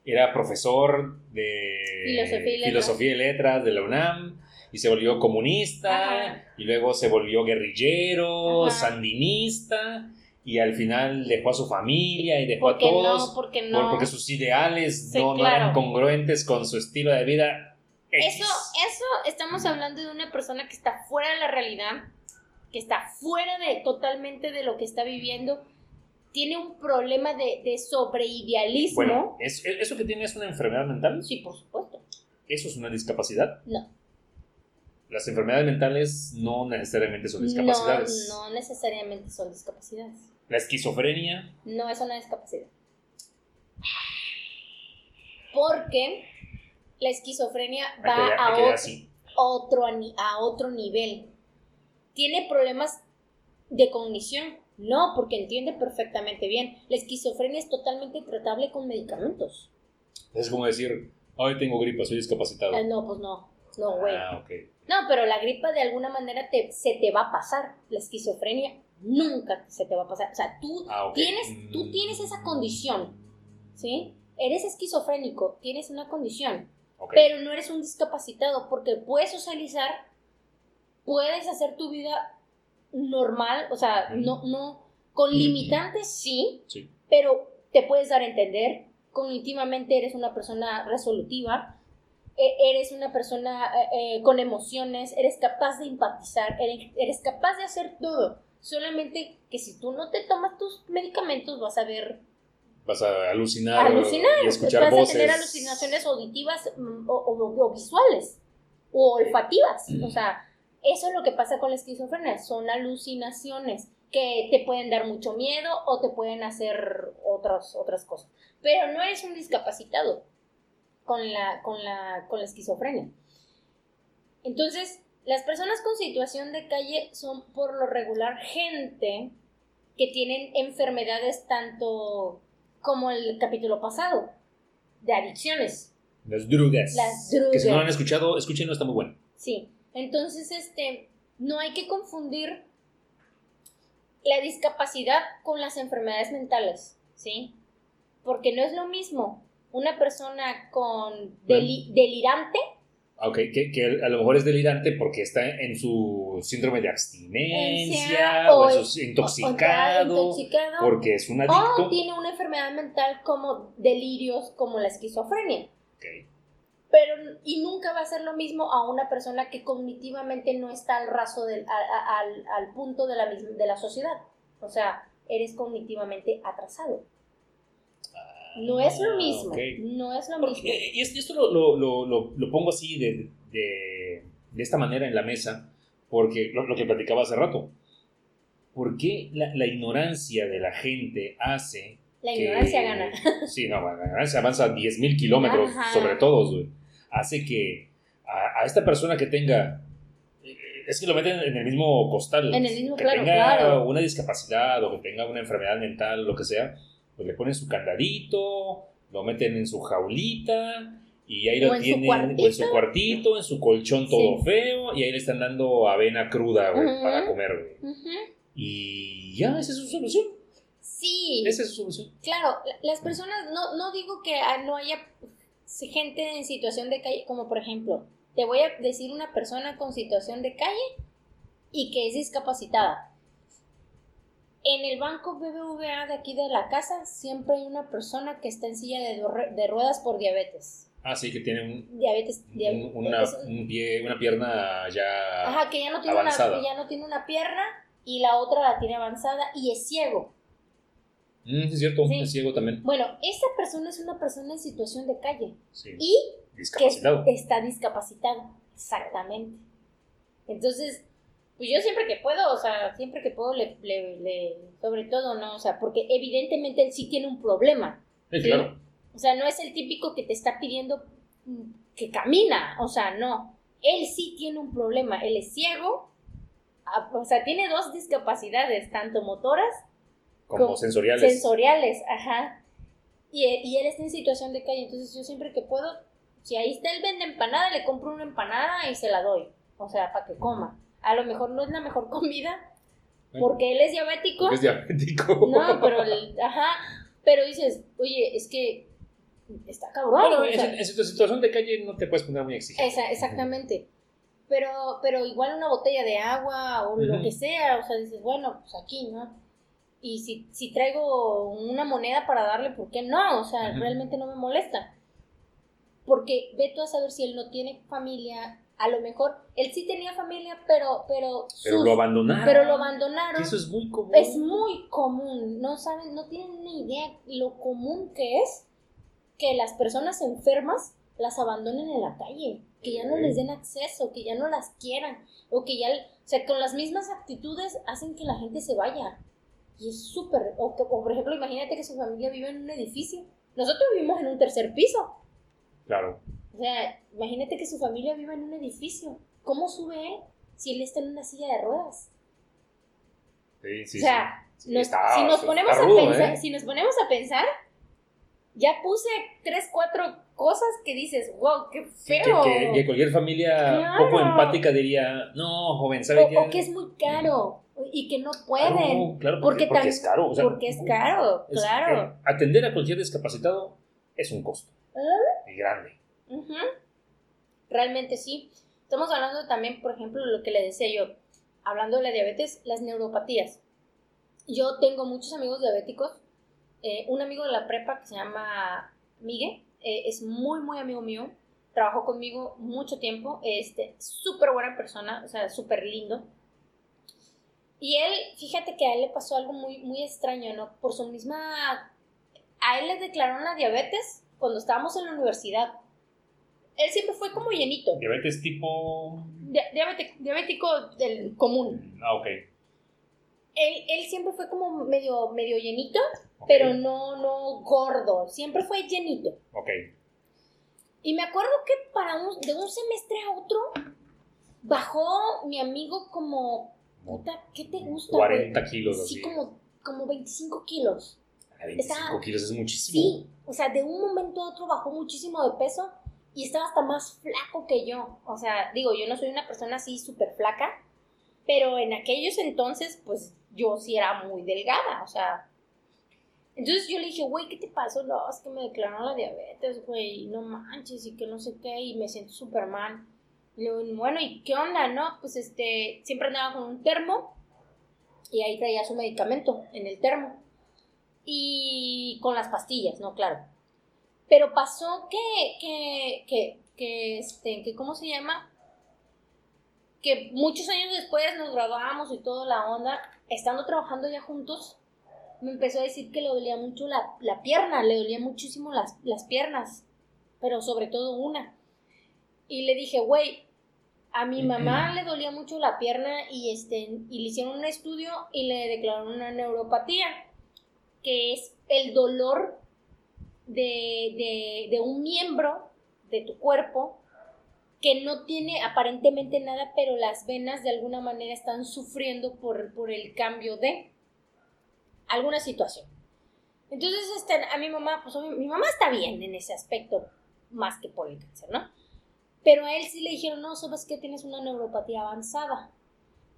Speaker 1: era profesor de filosofía y letras, de la UNAM y se volvió comunista y luego se volvió guerrillero, sandinista y al final dejó a su familia y dejó a todos.
Speaker 2: No, porque no.
Speaker 1: Porque sus ideales no, eran congruentes con su estilo de vida.
Speaker 2: Eso, eso estamos hablando de una persona que está fuera de la realidad, que está fuera de totalmente de lo que está viviendo. Tiene un problema de, de sobreidealismo.
Speaker 1: Bueno, ¿eso que tiene es una enfermedad mental?
Speaker 2: Sí, por supuesto.
Speaker 1: ¿Eso es una discapacidad?
Speaker 2: No.
Speaker 1: Las enfermedades mentales no necesariamente son discapacidades.
Speaker 2: No, no necesariamente son discapacidades.
Speaker 1: La esquizofrenia.
Speaker 2: No es una discapacidad. Porque la esquizofrenia va a, otro, a otro nivel. ¿Tiene problemas de cognición? No, porque entiende perfectamente bien. La esquizofrenia es totalmente tratable con medicamentos.
Speaker 1: Es como decir, hoy tengo gripa, soy discapacitado.
Speaker 2: Eh, no, pues no. No, güey.
Speaker 1: Ah,
Speaker 2: No, pero la gripa de alguna manera te, se te va a pasar. La esquizofrenia nunca se te va a pasar. O sea, tú, ah, tienes, tú mm. tienes esa condición, ¿sí? Eres esquizofrénico, tienes una condición, pero no eres un discapacitado porque puedes socializar, puedes hacer tu vida normal, o sea, no, no, con limitantes sí,
Speaker 1: sí,
Speaker 2: pero te puedes dar a entender, cognitivamente eres una persona resolutiva, eres una persona eh, eh, con emociones, eres capaz de empatizar, eres capaz de hacer todo. Solamente que si tú no te tomas tus medicamentos vas a ver...
Speaker 1: Vas a alucinar,
Speaker 2: alucinar
Speaker 1: y escuchar vas
Speaker 2: a tener alucinaciones auditivas mm, o, visuales o olfativas. O sea, eso es lo que pasa con la esquizofrenia, son alucinaciones que te pueden dar mucho miedo o te pueden hacer otras, otras cosas. Pero no eres un discapacitado con la, con la, con la esquizofrenia. Entonces, las personas con situación de calle son por lo regular gente que tienen enfermedades tanto como el capítulo pasado, de adicciones.
Speaker 1: Las drogas.
Speaker 2: Las drogas.
Speaker 1: Que si no lo han escuchado, escúchenlo, está muy bueno.
Speaker 2: Sí. Entonces, este, no hay que confundir la discapacidad con las enfermedades mentales, ¿sí? Porque no es lo mismo una persona con deli- delirante
Speaker 1: Ok, que, que a lo mejor es delirante porque está en su síndrome de abstinencia,
Speaker 2: o
Speaker 1: o, intoxicado,
Speaker 2: o- intoxicado,
Speaker 1: porque es un
Speaker 2: o
Speaker 1: adicto.
Speaker 2: tiene una enfermedad mental como delirios, como la esquizofrenia.
Speaker 1: Ok.
Speaker 2: Pero, y nunca va a ser lo mismo a una persona que cognitivamente no está al raso del, a- a- al, al punto de la, de la sociedad. O sea, eres cognitivamente atrasado. No es lo
Speaker 1: Ah,
Speaker 2: mismo.
Speaker 1: ok.
Speaker 2: No es lo
Speaker 1: Porque-
Speaker 2: mismo.
Speaker 1: y esto, lo, lo- lo- lo- pongo así de, de- de esta manera en la mesa, porque lo, lo que platicaba hace rato. ¿Por qué la, la ignorancia de la gente hace
Speaker 2: La
Speaker 1: que-
Speaker 2: ignorancia gana.
Speaker 1: Sí, no, la ignorancia avanza 10.000 kilómetros sobre todos, güey. Hace que a, a esta persona que tenga. eh, Es que lo meten en el mismo costal.
Speaker 2: En el mismo,
Speaker 1: que
Speaker 2: claro,
Speaker 1: tenga
Speaker 2: claro.
Speaker 1: una discapacidad o que tenga una enfermedad mental, lo que sea, pues le ponen su candadito, lo meten en su jaulita. Y ahí
Speaker 2: O
Speaker 1: lo tienen o en su cuartito, en su colchón todo
Speaker 2: Sí.
Speaker 1: feo, y ahí le están dando avena cruda, güey, para comer, güey.
Speaker 2: Ujú.
Speaker 1: Y ya, esa es su solución.
Speaker 2: Sí.
Speaker 1: Esa es su solución.
Speaker 2: Claro, la- las personas, no, no digo que ah, no haya gente en situación de calle, como por ejemplo, te voy a decir una persona con situación de calle y que es discapacitada. En el banco BBVA de aquí de la casa siempre hay una persona que está en silla de, ruedas por diabetes.
Speaker 1: Ah, sí, que tiene un,
Speaker 2: Diabetes.
Speaker 1: un-
Speaker 2: dia-
Speaker 1: una, un pie, una pierna ya
Speaker 2: ajá, que ya no, tiene una,
Speaker 1: avanzada.
Speaker 2: que ya no tiene una pierna y la otra la tiene avanzada y es ciego.
Speaker 1: Mm, sí, es cierto,
Speaker 2: Sí.
Speaker 1: es ciego también.
Speaker 2: Bueno, esa persona es una persona en situación de calle
Speaker 1: Sí.
Speaker 2: y que
Speaker 1: Discapacitado.
Speaker 2: está discapacitado. Exactamente. Entonces, pues yo siempre que puedo, o sea, siempre que puedo, le, le- le- sobre todo, ¿no? O sea, porque evidentemente él sí tiene un problema.
Speaker 1: Sí,
Speaker 2: ¿sí?
Speaker 1: claro.
Speaker 2: O sea, no es el típico que te está pidiendo que camina, o sea, no. Él sí tiene un problema, él es ciego, o sea, tiene dos discapacidades, tanto motoras
Speaker 1: Como sensoriales.
Speaker 2: Sensoriales, ajá. Y, y él está en situación de calle, entonces yo siempre que puedo, si ahí está él vende empanada, le compro una empanada y se la doy. O sea, para que coma. A lo mejor no es la mejor comida, porque él es diabético.
Speaker 1: Es diabético.
Speaker 2: No, pero, el- ajá. Pero dices, oye, es que está cabrón.
Speaker 1: Bueno, en, en tu situación de calle no te puedes poner muy exigente.
Speaker 2: esa- exactamente. Pero, pero igual una botella de agua o lo que sea, o sea, dices, bueno, pues aquí, ¿no? Y si, si traigo una moneda para darle, ¿por qué no? O sea, realmente no me molesta. Porque ve tú a saber si él no tiene familia, a lo mejor él sí tenía familia, pero pero
Speaker 1: Pero
Speaker 2: sus-
Speaker 1: lo abandonaron.
Speaker 2: pero lo abandonaron.
Speaker 1: Eso es muy común.
Speaker 2: Es muy común, no saben, no tienen ni idea lo común que es que las personas enfermas las abandonen en la calle, que ya no les den acceso, que ya no las quieran, o que ya, o sea, con las mismas actitudes hacen que la gente se vaya. Y es súper, o, o por ejemplo, imagínate que su familia vive en un edificio. Nosotros vivimos en un tercer piso.
Speaker 1: Claro.
Speaker 2: O sea, imagínate que su familia vive en un edificio. ¿Cómo sube él si él está en una silla de ruedas?
Speaker 1: Sí, sí,
Speaker 2: o sea,
Speaker 1: sí.
Speaker 2: nos-
Speaker 1: Está-
Speaker 2: si nos ponemos
Speaker 1: rudo,
Speaker 2: a pensar,
Speaker 1: ¿eh?
Speaker 2: si nos ponemos a pensar, ya puse tres, cuatro cosas que dices, wow, qué feo.
Speaker 1: que- que cualquier familia
Speaker 2: Claro.
Speaker 1: poco empática diría, no, joven, ¿sabe qué?
Speaker 2: o, que es muy caro y que no pueden.
Speaker 1: Claro, claro,
Speaker 2: porque
Speaker 1: porque, porque
Speaker 2: tam-
Speaker 1: es caro. o sea,
Speaker 2: porque es caro,
Speaker 1: es-
Speaker 2: claro.
Speaker 1: eh, atender a cualquier discapacitado es un costo.
Speaker 2: ¿Eh?
Speaker 1: Y grande.
Speaker 2: Ujú. Realmente sí. Estamos hablando también, por ejemplo, lo que le decía yo, hablando de la diabetes, las neuropatías. Yo tengo muchos amigos diabéticos. eh, un amigo de la prepa que se llama Miguel, eh, es muy, muy amigo mío. Trabajó conmigo mucho tiempo. Este, súper buena persona, o sea, súper lindo. Y él, fíjate que a él le pasó algo muy, muy extraño, ¿no? Por su misma... A él le declararon la diabetes cuando estábamos en la universidad. Él siempre fue como llenito.
Speaker 1: Diabetes tipo.
Speaker 2: Di- diabético del común.
Speaker 1: Ah, ok.
Speaker 2: él, él siempre fue como medio, medio llenito, pero no, no gordo. Siempre fue llenito.
Speaker 1: Ok.
Speaker 2: Y me acuerdo que para un, de un semestre a otro bajó mi amigo como, puta, ¿qué te gusta? güey?
Speaker 1: 40 kilos
Speaker 2: Sí,
Speaker 1: así.
Speaker 2: como, como 25 kilos.
Speaker 1: A 25
Speaker 2: Está-
Speaker 1: kilos es muchísimo.
Speaker 2: Sí, o sea, de un momento a otro bajó muchísimo de peso y estaba hasta más flaco que yo. O sea, digo, yo no soy una persona así súper flaca, pero en aquellos entonces, pues yo sí era muy delgada, o sea. Entonces yo le dije, güey, ¿qué te pasó? No, es que me declararon la diabetes, güey, no manches, y que no sé qué, y me siento súper mal. Bueno, ¿y qué onda, no? Pues este, siempre andaba con un termo y ahí traía su medicamento en el termo y con las pastillas, ¿no? Claro. Pero pasó que, que, que, que, este, que, ¿cómo se llama? Que muchos años después nos graduamos y toda la onda, estando trabajando ya juntos, me empezó a decir que le dolía mucho la, la pierna, le dolía muchísimo las, las piernas, pero sobre todo una. Y le dije, güey, a mi mamá le dolía mucho la pierna y, este, y le hicieron un estudio y le declararon una neuropatía que es el dolor de, de- de un miembro de tu cuerpo que no tiene aparentemente nada, pero las venas de alguna manera están sufriendo por, por el cambio de alguna situación. Entonces, este, a mi mamá, pues mi mamá está bien en ese aspecto, más que por el cáncer, ¿no? Pero a él sí le dijeron, no, sabes que tienes una neuropatía avanzada.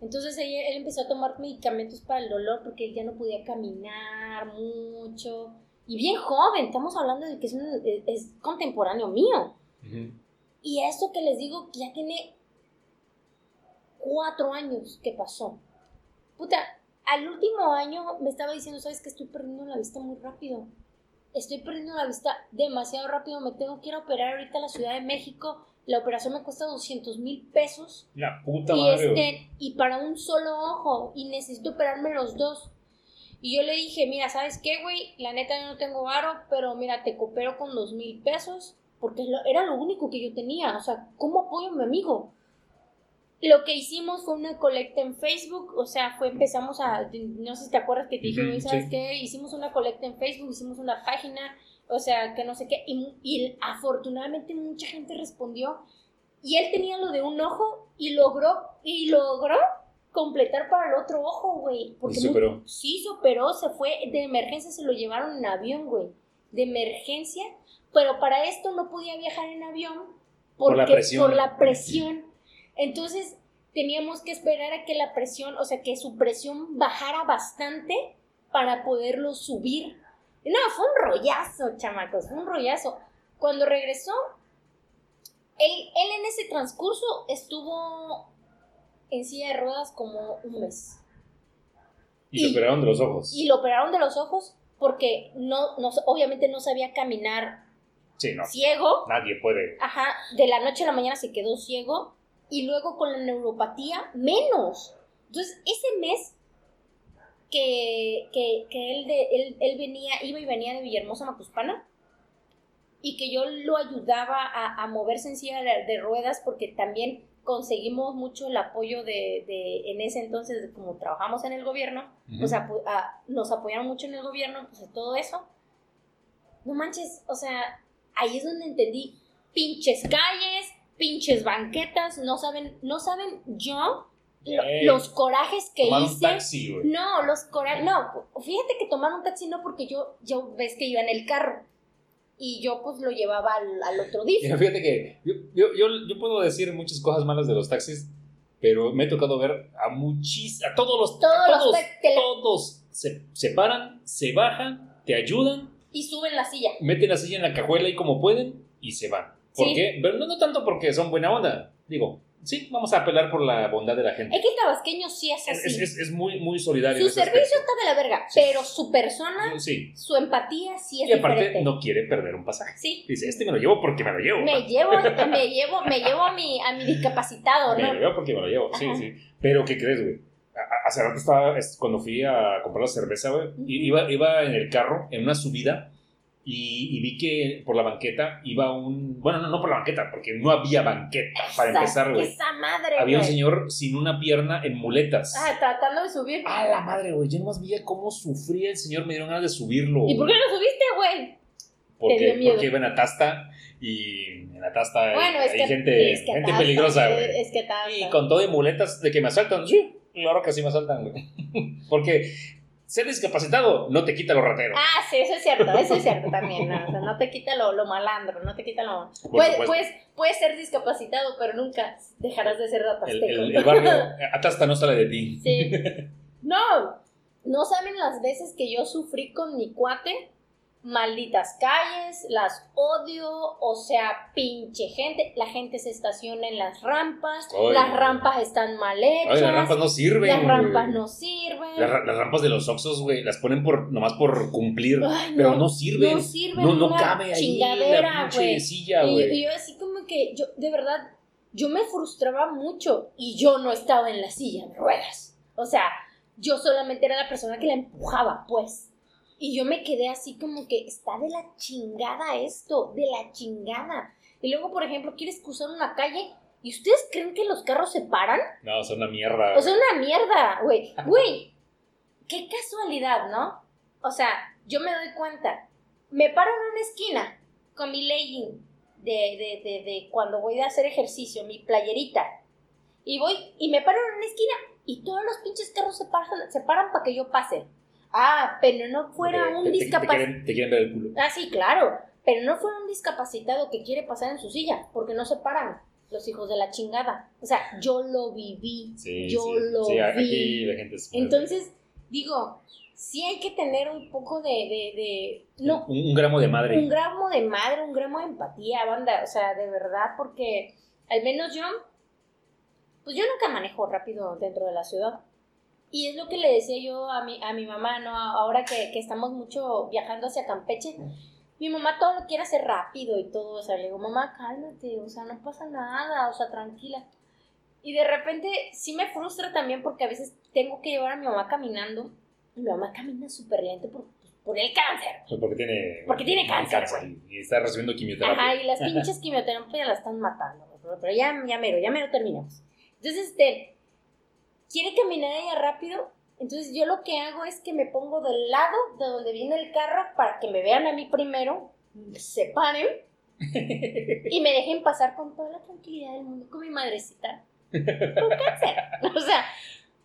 Speaker 2: Entonces ella- él empezó a tomar medicamentos para el dolor porque él ya no podía caminar mucho. Y bien joven, estamos hablando de que es, un- es- contemporáneo mío. Y esto que les digo, ya tiene cuatro años que pasó. Puta, al último año me estaba diciendo, ¿sabes que Estoy perdiendo la vista muy rápido. Estoy perdiendo la vista demasiado rápido. Me tengo que ir a operar ahorita a la Ciudad de México. La operación me cuesta 200 mil pesos.
Speaker 1: La puta
Speaker 2: Y,
Speaker 1: madre.
Speaker 2: este, y para un solo ojo, y necesito operarme los dos. Y yo le dije, mira, ¿sabes qué, güey? La neta yo no tengo varo, pero mira, te coopero con dos mil pesos, porque era lo único que yo tenía. O sea, ¿cómo apoyo a mi amigo? Lo que hicimos fue una colecta en Facebook, o sea, fue, empezamos a, no sé si te acuerdas que te dije, ¿sabes
Speaker 1: sí.
Speaker 2: qué? Hicimos una colecta en Facebook, hicimos una página, o sea, que no sé qué, y, y afortunadamente mucha gente respondió, y él tenía lo de un ojo y logró, y logró completar para el otro ojo, güey. Porque mu-
Speaker 1: operó.
Speaker 2: Sí, se operó, se fue de emergencia, se lo llevaron en avión, güey. De emergencia, pero para esto no podía viajar en avión
Speaker 1: Por la
Speaker 2: porque-
Speaker 1: presión.
Speaker 2: por la presión. Entonces teníamos que esperar a que la presión, o sea, que su presión bajara bastante para poderlo subir. No, fue un rollazo, chamacos, fue un rollazo. Cuando regresó, él, él en ese transcurso estuvo en silla de ruedas como un mes.
Speaker 1: Y
Speaker 2: y-
Speaker 1: operaron de los ojos.
Speaker 2: Y lo operaron de los ojos porque no, no obviamente no sabía caminar
Speaker 1: Sí, no.
Speaker 2: ciego.
Speaker 1: Nadie puede.
Speaker 2: Ajá, de la noche a la mañana se quedó ciego y luego con la neuropatía menos. Entonces, ese mes que, que, que él, de, él, él venía, iba y venía de Villahermosa Macuspana y que yo lo ayudaba a, a moverse en silla de, de ruedas porque también conseguimos mucho el apoyo de, de en ese entonces, como trabajamos en el gobierno,
Speaker 1: Ujú.
Speaker 2: pues apo- a- nos apoyaron mucho en el gobierno, pues todo eso. No manches, o sea, ahí es donde entendí, pinches calles, pinches banquetas, no saben, no saben yo los corajes que
Speaker 1: Tomar un
Speaker 2: hice.
Speaker 1: taxi.
Speaker 2: No, los corajes, no, fíjate que tomar un taxi no porque yo, yo ves que iba en el carro y yo pues lo llevaba al, al otro día.
Speaker 1: Mira, fíjate que yo, yo, yo, yo puedo decir muchas cosas malas de los taxis, pero me he tocado ver a muchis, a todos los,
Speaker 2: Todos
Speaker 1: a
Speaker 2: los
Speaker 1: todos,
Speaker 2: le-
Speaker 1: todos se, se paran, se bajan, te ayudan,
Speaker 2: Y suben la silla.
Speaker 1: meten la silla en la cajuela y como pueden y se van. ¿Por
Speaker 2: Sí.
Speaker 1: qué? Pero no, no tanto porque son buena onda. Digo, sí, vamos a apelar por la bondad de la gente.
Speaker 2: Es que el tabasqueño sí es así.
Speaker 1: es, es- es muy, muy solidario.
Speaker 2: Su servicio
Speaker 1: aspecto.
Speaker 2: está de la verga,
Speaker 1: Sí.
Speaker 2: pero su persona,
Speaker 1: Sí.
Speaker 2: su empatía sí es
Speaker 1: Y aparte
Speaker 2: diferente.
Speaker 1: no quiere perder un pasaje.
Speaker 2: Sí.
Speaker 1: Dice, este me lo llevo porque me lo llevo.
Speaker 2: Me llevo, me llevo, me llevo a mi, a mi discapacitado,
Speaker 1: Me
Speaker 2: ¿no?
Speaker 1: lo llevo porque me lo llevo. Sí,
Speaker 2: Ajá.
Speaker 1: sí. Pero, ¿qué crees, güey? Hace rato estaba, es- cuando fui a comprar la cerveza, güey, iba, iba en el carro, en una subida, y, y vi que por la banqueta iba un. Bueno, no, no por la banqueta, porque no había banqueta para
Speaker 2: Esa-
Speaker 1: empezar, güey.
Speaker 2: Esa madre,
Speaker 1: Había un señor sin una pierna en muletas.
Speaker 2: Ah, tratando de subir.
Speaker 1: A la madre, güey. Yo nomás veía cómo sufría el señor. Me dieron ganas de subirlo.
Speaker 2: ¿Y por qué no subiste, güey?
Speaker 1: Porque,
Speaker 2: te dio miedo?
Speaker 1: porque iba en Atasta y en Atasta hay-
Speaker 2: Bueno, es
Speaker 1: hay
Speaker 2: que.
Speaker 1: gente,
Speaker 2: es que
Speaker 1: gente peligrosa, güey.
Speaker 2: Es que.
Speaker 1: Y con todo y muletas de que me asaltan. Sí, claro que sí me asaltan, güey. Porque ser discapacitado no te quita lo ratero.
Speaker 2: Ah, sí, eso es cierto, eso es cierto también. ¿no? O sea, no te quita lo, lo malandro, no te quita lo. Puedes, puedes, puedes ser discapacitado, pero nunca dejarás de ser
Speaker 1: el,
Speaker 2: ratasteco.
Speaker 1: el- el barrio Atasta no sale de ti.
Speaker 2: Sí. No, no saben las veces que yo sufrí con mi cuate. Malditas calles, las odio, o sea, pinche gente. La gente se estaciona en las rampas, las rampas están mal hechas,
Speaker 1: las rampas no sirven.
Speaker 2: las rampas no sirven.
Speaker 1: Las, ra- las rampas de los Oxos, güey, las ponen por nomás por cumplir,
Speaker 2: Ay,
Speaker 1: pero no sirven.
Speaker 2: No sirven,
Speaker 1: No, no cabe ahí
Speaker 2: chingadera,
Speaker 1: la
Speaker 2: Y,
Speaker 1: güey.
Speaker 2: y yo así como que, yo, de verdad, yo me frustraba mucho y yo no estaba en la silla de ruedas. O sea, yo solamente era la persona que la empujaba, pues. Y yo me quedé así como que está de la chingada esto, de la chingada. Y luego, por ejemplo, quieres cruzar una calle y ustedes creen que los carros se paran.
Speaker 1: No, son una mierda.
Speaker 2: O sea, una mierda, güey. Güey, qué casualidad, ¿no? O sea, yo me doy cuenta. Me paro en una esquina con mi legging de, de, de, de cuando voy a hacer ejercicio, mi playerita. Y voy y me paro en una esquina y todos los pinches carros se paran, se paran para que yo pase. Ah, pero no fuera un
Speaker 1: te- te- te,
Speaker 2: discapacitado.
Speaker 1: quieren, te quieren ver el culo.
Speaker 2: Ah, sí, claro. Pero no fuera un discapacitado que quiere pasar en su silla, porque no se paran los hijos de la chingada. O sea, yo lo viví.
Speaker 1: Sí,
Speaker 2: yo
Speaker 1: sí.
Speaker 2: lo
Speaker 1: Sí,
Speaker 2: vi.
Speaker 1: aquí la gente es.
Speaker 2: Entonces, digo, sí hay que tener un poco de, de, de- no,
Speaker 1: Un, un gramo de madre.
Speaker 2: un gramo de madre, un gramo de empatía, banda, o sea, de verdad, porque al menos yo, pues yo nunca manejo rápido dentro de la ciudad. Y es lo que le decía yo a mi, a mi mamá, ¿no? Ahora que, que estamos mucho viajando hacia Campeche, mi mamá todo lo quiere hacer rápido y todo, o sea, le digo, mamá, cálmate, o sea, no pasa nada, o sea, tranquila. Y de repente sí me frustra también porque a veces tengo que llevar a mi mamá caminando y mi mamá camina súper lento por, por el cáncer.
Speaker 1: Pues porque tiene.
Speaker 2: Porque tiene cáncer,
Speaker 1: Y está recibiendo quimioterapia.
Speaker 2: Ajá, y las pinches quimioterapias la están matando, pero ya, ya mero, ya mero terminamos. Entonces, este, quiere caminar ella rápido, entonces yo lo que hago es que me pongo del lado de donde viene el carro para que me vean a mí primero, se paren y me dejen pasar con toda la tranquilidad del mundo con mi madrecita. Con cáncer. O sea,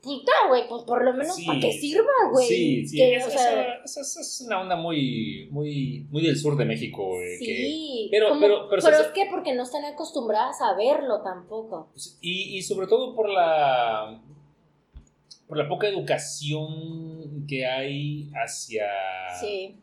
Speaker 2: puta, güey, pues por lo menos
Speaker 1: Sí.
Speaker 2: para que sirva, güey.
Speaker 1: Sí, sí.
Speaker 2: Que,
Speaker 1: es,
Speaker 2: o sea,
Speaker 1: eso es una onda muy, muy, muy del sur de México. güey, que-
Speaker 2: Sí,
Speaker 1: pero-
Speaker 2: como-
Speaker 1: pero- pero
Speaker 2: pero
Speaker 1: se-
Speaker 2: es que porque no están acostumbradas a verlo tampoco.
Speaker 1: y, y sobre todo por la. Por la poca educación que hay hacia.
Speaker 2: Sí.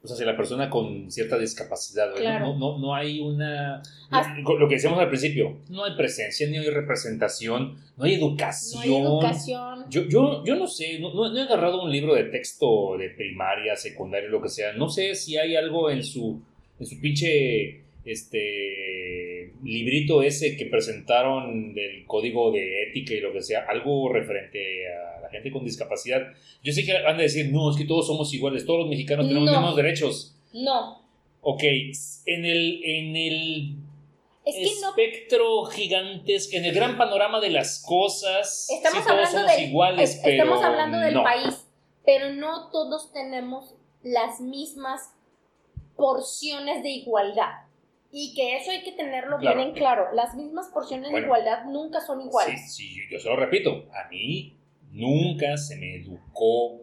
Speaker 1: pues, hacia la persona con cierta discapacidad.
Speaker 2: Claro.
Speaker 1: No, no, no hay una...
Speaker 2: Hasta-
Speaker 1: Lo, lo que decíamos al principio, no hay presencia, ni hay representación, no hay
Speaker 2: No
Speaker 1: educación.
Speaker 2: hay educación.
Speaker 1: Yo, yo, yo no sé, no, no- no he agarrado un libro de texto de primaria, secundaria, lo que sea. No sé si hay algo en su, en su pinche este librito ese que presentaron del código de ética y lo que sea, algo referente a la gente con discapacidad. Yo sé que han de decir, no, es que todos somos iguales, todos los mexicanos tenemos
Speaker 2: No.
Speaker 1: los mismos derechos.
Speaker 2: No.
Speaker 1: Ok, en el, en el
Speaker 2: Es que no.
Speaker 1: espectro gigantesco, en el gran panorama de las cosas,
Speaker 2: Estamos
Speaker 1: sí,
Speaker 2: hablando
Speaker 1: somos iguales,
Speaker 2: es-
Speaker 1: pero
Speaker 2: estamos hablando del
Speaker 1: no.
Speaker 2: país, pero no todos tenemos las mismas porciones de igualdad. Y que eso hay que tenerlo
Speaker 1: Claro.
Speaker 2: bien en claro. Las mismas porciones
Speaker 1: Bueno.
Speaker 2: de igualdad nunca son iguales.
Speaker 1: Sí, sí, yo se lo repito, a mí nunca se me educó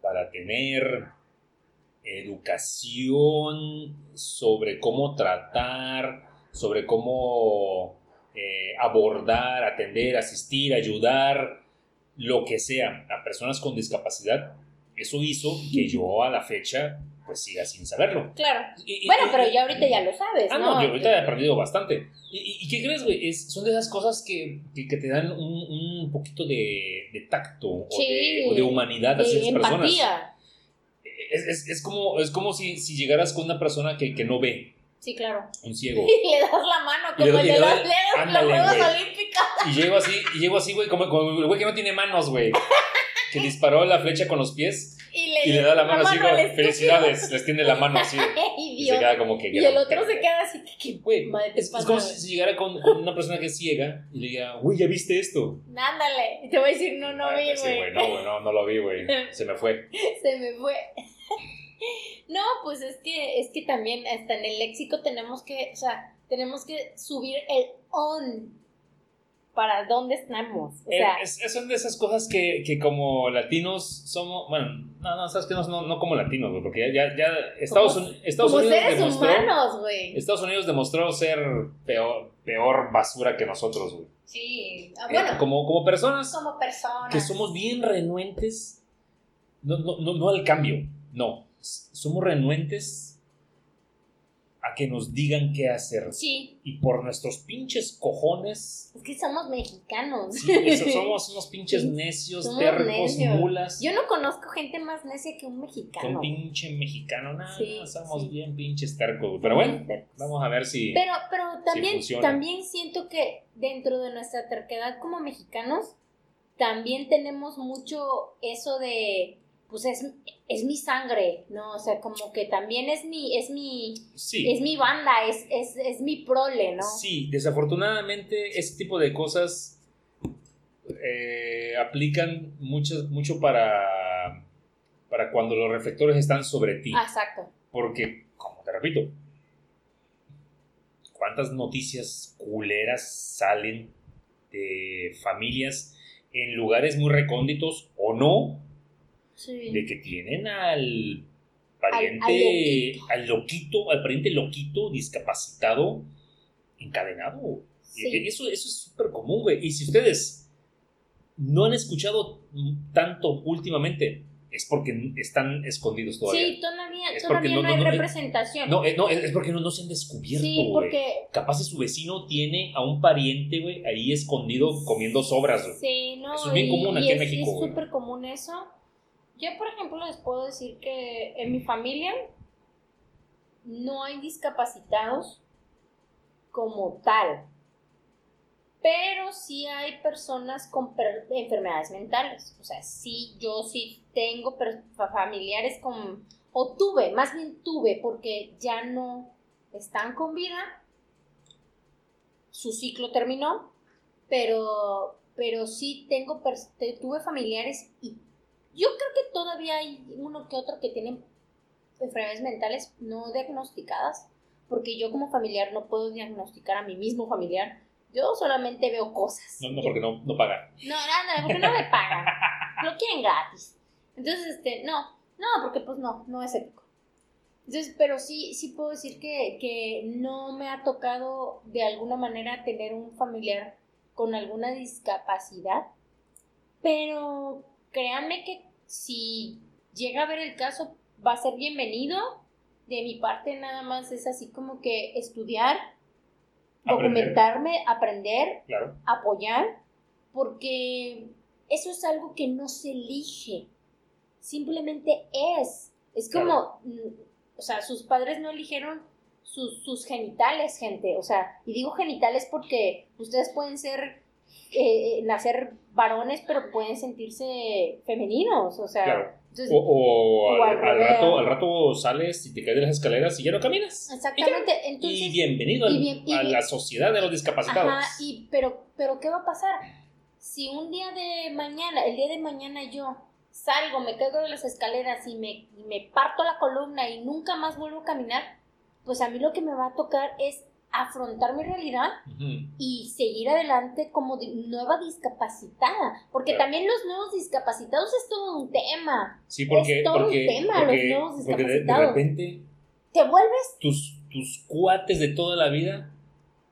Speaker 1: para tener educación sobre cómo tratar, sobre cómo eh, abordar, atender, asistir, ayudar, lo que sea, a personas con discapacidad. Eso hizo que yo a la fecha pues siga sin saberlo.
Speaker 2: Claro.
Speaker 1: Y-
Speaker 2: Bueno,
Speaker 1: y-
Speaker 2: pero ya ahorita ya lo sabes,
Speaker 1: Ah,
Speaker 2: ¿no?
Speaker 1: no, yo ahorita he aprendido bastante. ¿Y, y- qué crees, güey? Es- son de esas cosas que, que, que te dan un, un poquito de, de tacto o,
Speaker 2: Sí.
Speaker 1: de, o de humanidad hacia esas personas.
Speaker 2: empatía.
Speaker 1: Es, es- es como, es como si, si llegaras con una persona que, que no ve,
Speaker 2: Sí, claro.
Speaker 1: un ciego.
Speaker 2: Y le das la mano
Speaker 1: le
Speaker 2: como
Speaker 1: doy-
Speaker 2: el de
Speaker 1: le ándale,
Speaker 2: Juegos
Speaker 1: güey.
Speaker 2: Olímpicos.
Speaker 1: Y llego así, y llego así, güey, como, como el güey que no tiene manos, güey. Que disparó la flecha con los pies.
Speaker 2: Y le
Speaker 1: Y le da la mano así,
Speaker 2: mano
Speaker 1: como, felicidades, les tiende la mano así. Y se queda como que.
Speaker 2: Y el otro se queda así, que
Speaker 1: Güey,
Speaker 2: madre
Speaker 1: es, como si, llegara con, con una persona que es ciega y le diga, güey, ¿ya viste esto?
Speaker 2: Ándale, y te voy a decir, no, no
Speaker 1: Ah,
Speaker 2: vi,
Speaker 1: pues sí,
Speaker 2: güey.
Speaker 1: no, güey, no, no lo vi, güey. Se me fue.
Speaker 2: Se me fue. No, pues es que, es que también hasta en el léxico tenemos que, o sea, tenemos que subir el on para dónde estamos. O
Speaker 1: Eh,
Speaker 2: sea,
Speaker 1: es- es- son de esas cosas que, que como latinos somos, bueno, no, no, sabes que no, no, como latinos, güey, porque ya, ya, Estados,
Speaker 2: Como-
Speaker 1: Estados
Speaker 2: como
Speaker 1: Unidos
Speaker 2: seres
Speaker 1: demostró,
Speaker 2: humanos, güey.
Speaker 1: Estados Unidos demostró ser peor, peor basura que nosotros, güey.
Speaker 2: Sí, ah,
Speaker 1: Eh,
Speaker 2: bueno,
Speaker 1: como, como personas
Speaker 2: como personas.
Speaker 1: que somos bien renuentes, no, no, no, no al cambio, no, somos renuentes a que nos digan qué hacer.
Speaker 2: Sí,
Speaker 1: Y por nuestros pinches cojones,
Speaker 2: es que somos mexicanos.
Speaker 1: sí, eso, somos unos pinches
Speaker 2: Sí,
Speaker 1: necios,
Speaker 2: somos
Speaker 1: tercos,
Speaker 2: necios.
Speaker 1: mulas.
Speaker 2: Yo no conozco gente más necia que un mexicano.
Speaker 1: pinche mexicano, nada,
Speaker 2: Sí,
Speaker 1: somos bien pinches tercos. Pero bueno, vamos a ver si...
Speaker 2: Pero, pero también, también siento que dentro de nuestra terquedad como mexicanos, también tenemos mucho eso de, pues es, es mi sangre, ¿no? O sea, como que también es mi, es mi,
Speaker 1: Sí,
Speaker 2: es mi banda, es, es, es mi prole, ¿no?
Speaker 1: sí, desafortunadamente ese tipo de cosas eh, aplican mucho, mucho para, para cuando los reflectores están sobre ti.
Speaker 2: Ah, exacto.
Speaker 1: Porque, como te repito, ¿cuántas noticias culeras salen de familias en lugares muy recónditos o no?
Speaker 2: Sí.
Speaker 1: de que tienen al pariente,
Speaker 2: al
Speaker 1: al, loquito, al pariente loquito discapacitado encadenado.
Speaker 2: Sí.
Speaker 1: Eso, eso es súper común, güey. Y si ustedes no han escuchado tanto últimamente, es porque están escondidos todavía.
Speaker 2: Sí, todavía,
Speaker 1: Es
Speaker 2: todavía
Speaker 1: porque
Speaker 2: no,
Speaker 1: no-
Speaker 2: hay
Speaker 1: no-
Speaker 2: representación.
Speaker 1: No, eh, no, es porque no, se han descubierto,
Speaker 2: sí, porque
Speaker 1: Capaz si su vecino tiene a un pariente, güey, ahí escondido comiendo sobras, güey.
Speaker 2: Sí, no,
Speaker 1: Eso es bien común
Speaker 2: y
Speaker 1: aquí en México,
Speaker 2: Es súper común eso. Yo, por ejemplo, les puedo decir que en mi familia no hay discapacitados como tal, pero sí hay personas con enfermedades mentales. O sea, sí, yo sí tengo familiares con, o tuve, más bien tuve, porque ya no están con vida, su ciclo terminó, pero, pero sí tengo, tuve familiares y yo creo que todavía hay uno que otro que tienen enfermedades mentales no diagnosticadas, porque yo como familiar no puedo diagnosticar a mi mismo familiar, yo solamente veo cosas.
Speaker 1: No, no, porque no, no pagan.
Speaker 2: No, nada, porque no me pagan. Lo quieren gratis. Entonces, este, no, no, porque pues no, no es ético. Entonces, pero sí, sí puedo decir que, que no me ha tocado de alguna manera tener un familiar con alguna discapacidad. Pero créanme que si llega a ver el caso, va a ser bienvenido. De mi parte nada más es así como que estudiar,
Speaker 1: Aprender.
Speaker 2: documentarme, aprender
Speaker 1: Claro.
Speaker 2: apoyar, porque eso es algo que no se elige, simplemente es. Es como, mm, o sea, sus padres no eligieron sus, sus genitales, gente, o sea, y digo genitales porque ustedes pueden ser, eh, nacer varones, pero pueden sentirse femeninos, o sea,
Speaker 1: Claro.
Speaker 2: entonces,
Speaker 1: O, o
Speaker 2: O
Speaker 1: al, rato, al rato sales y te caes de las escaleras y ya no caminas.
Speaker 2: exactamente,
Speaker 1: Y,
Speaker 2: entonces...
Speaker 1: y bienvenido
Speaker 2: y
Speaker 1: al-
Speaker 2: bien- y
Speaker 1: a
Speaker 2: bien-
Speaker 1: la sociedad de los discapacitados.
Speaker 2: Ajá, y, pero, pero ¿qué va a pasar? Si un día de mañana, el día de mañana yo salgo, me caigo de las escaleras y me, y me parto la columna y nunca más vuelvo a caminar, pues a mí lo que me va a tocar es afrontar mi realidad y seguir adelante como nueva discapacitada, porque
Speaker 1: Claro.
Speaker 2: también los nuevos discapacitados es todo un tema.
Speaker 1: Sí, porque,
Speaker 2: Es todo un
Speaker 1: porque,
Speaker 2: tema, los nuevos
Speaker 1: porque de, de
Speaker 2: discapacitados.
Speaker 1: repente
Speaker 2: Te vuelves
Speaker 1: tus, tus cuates de toda la vida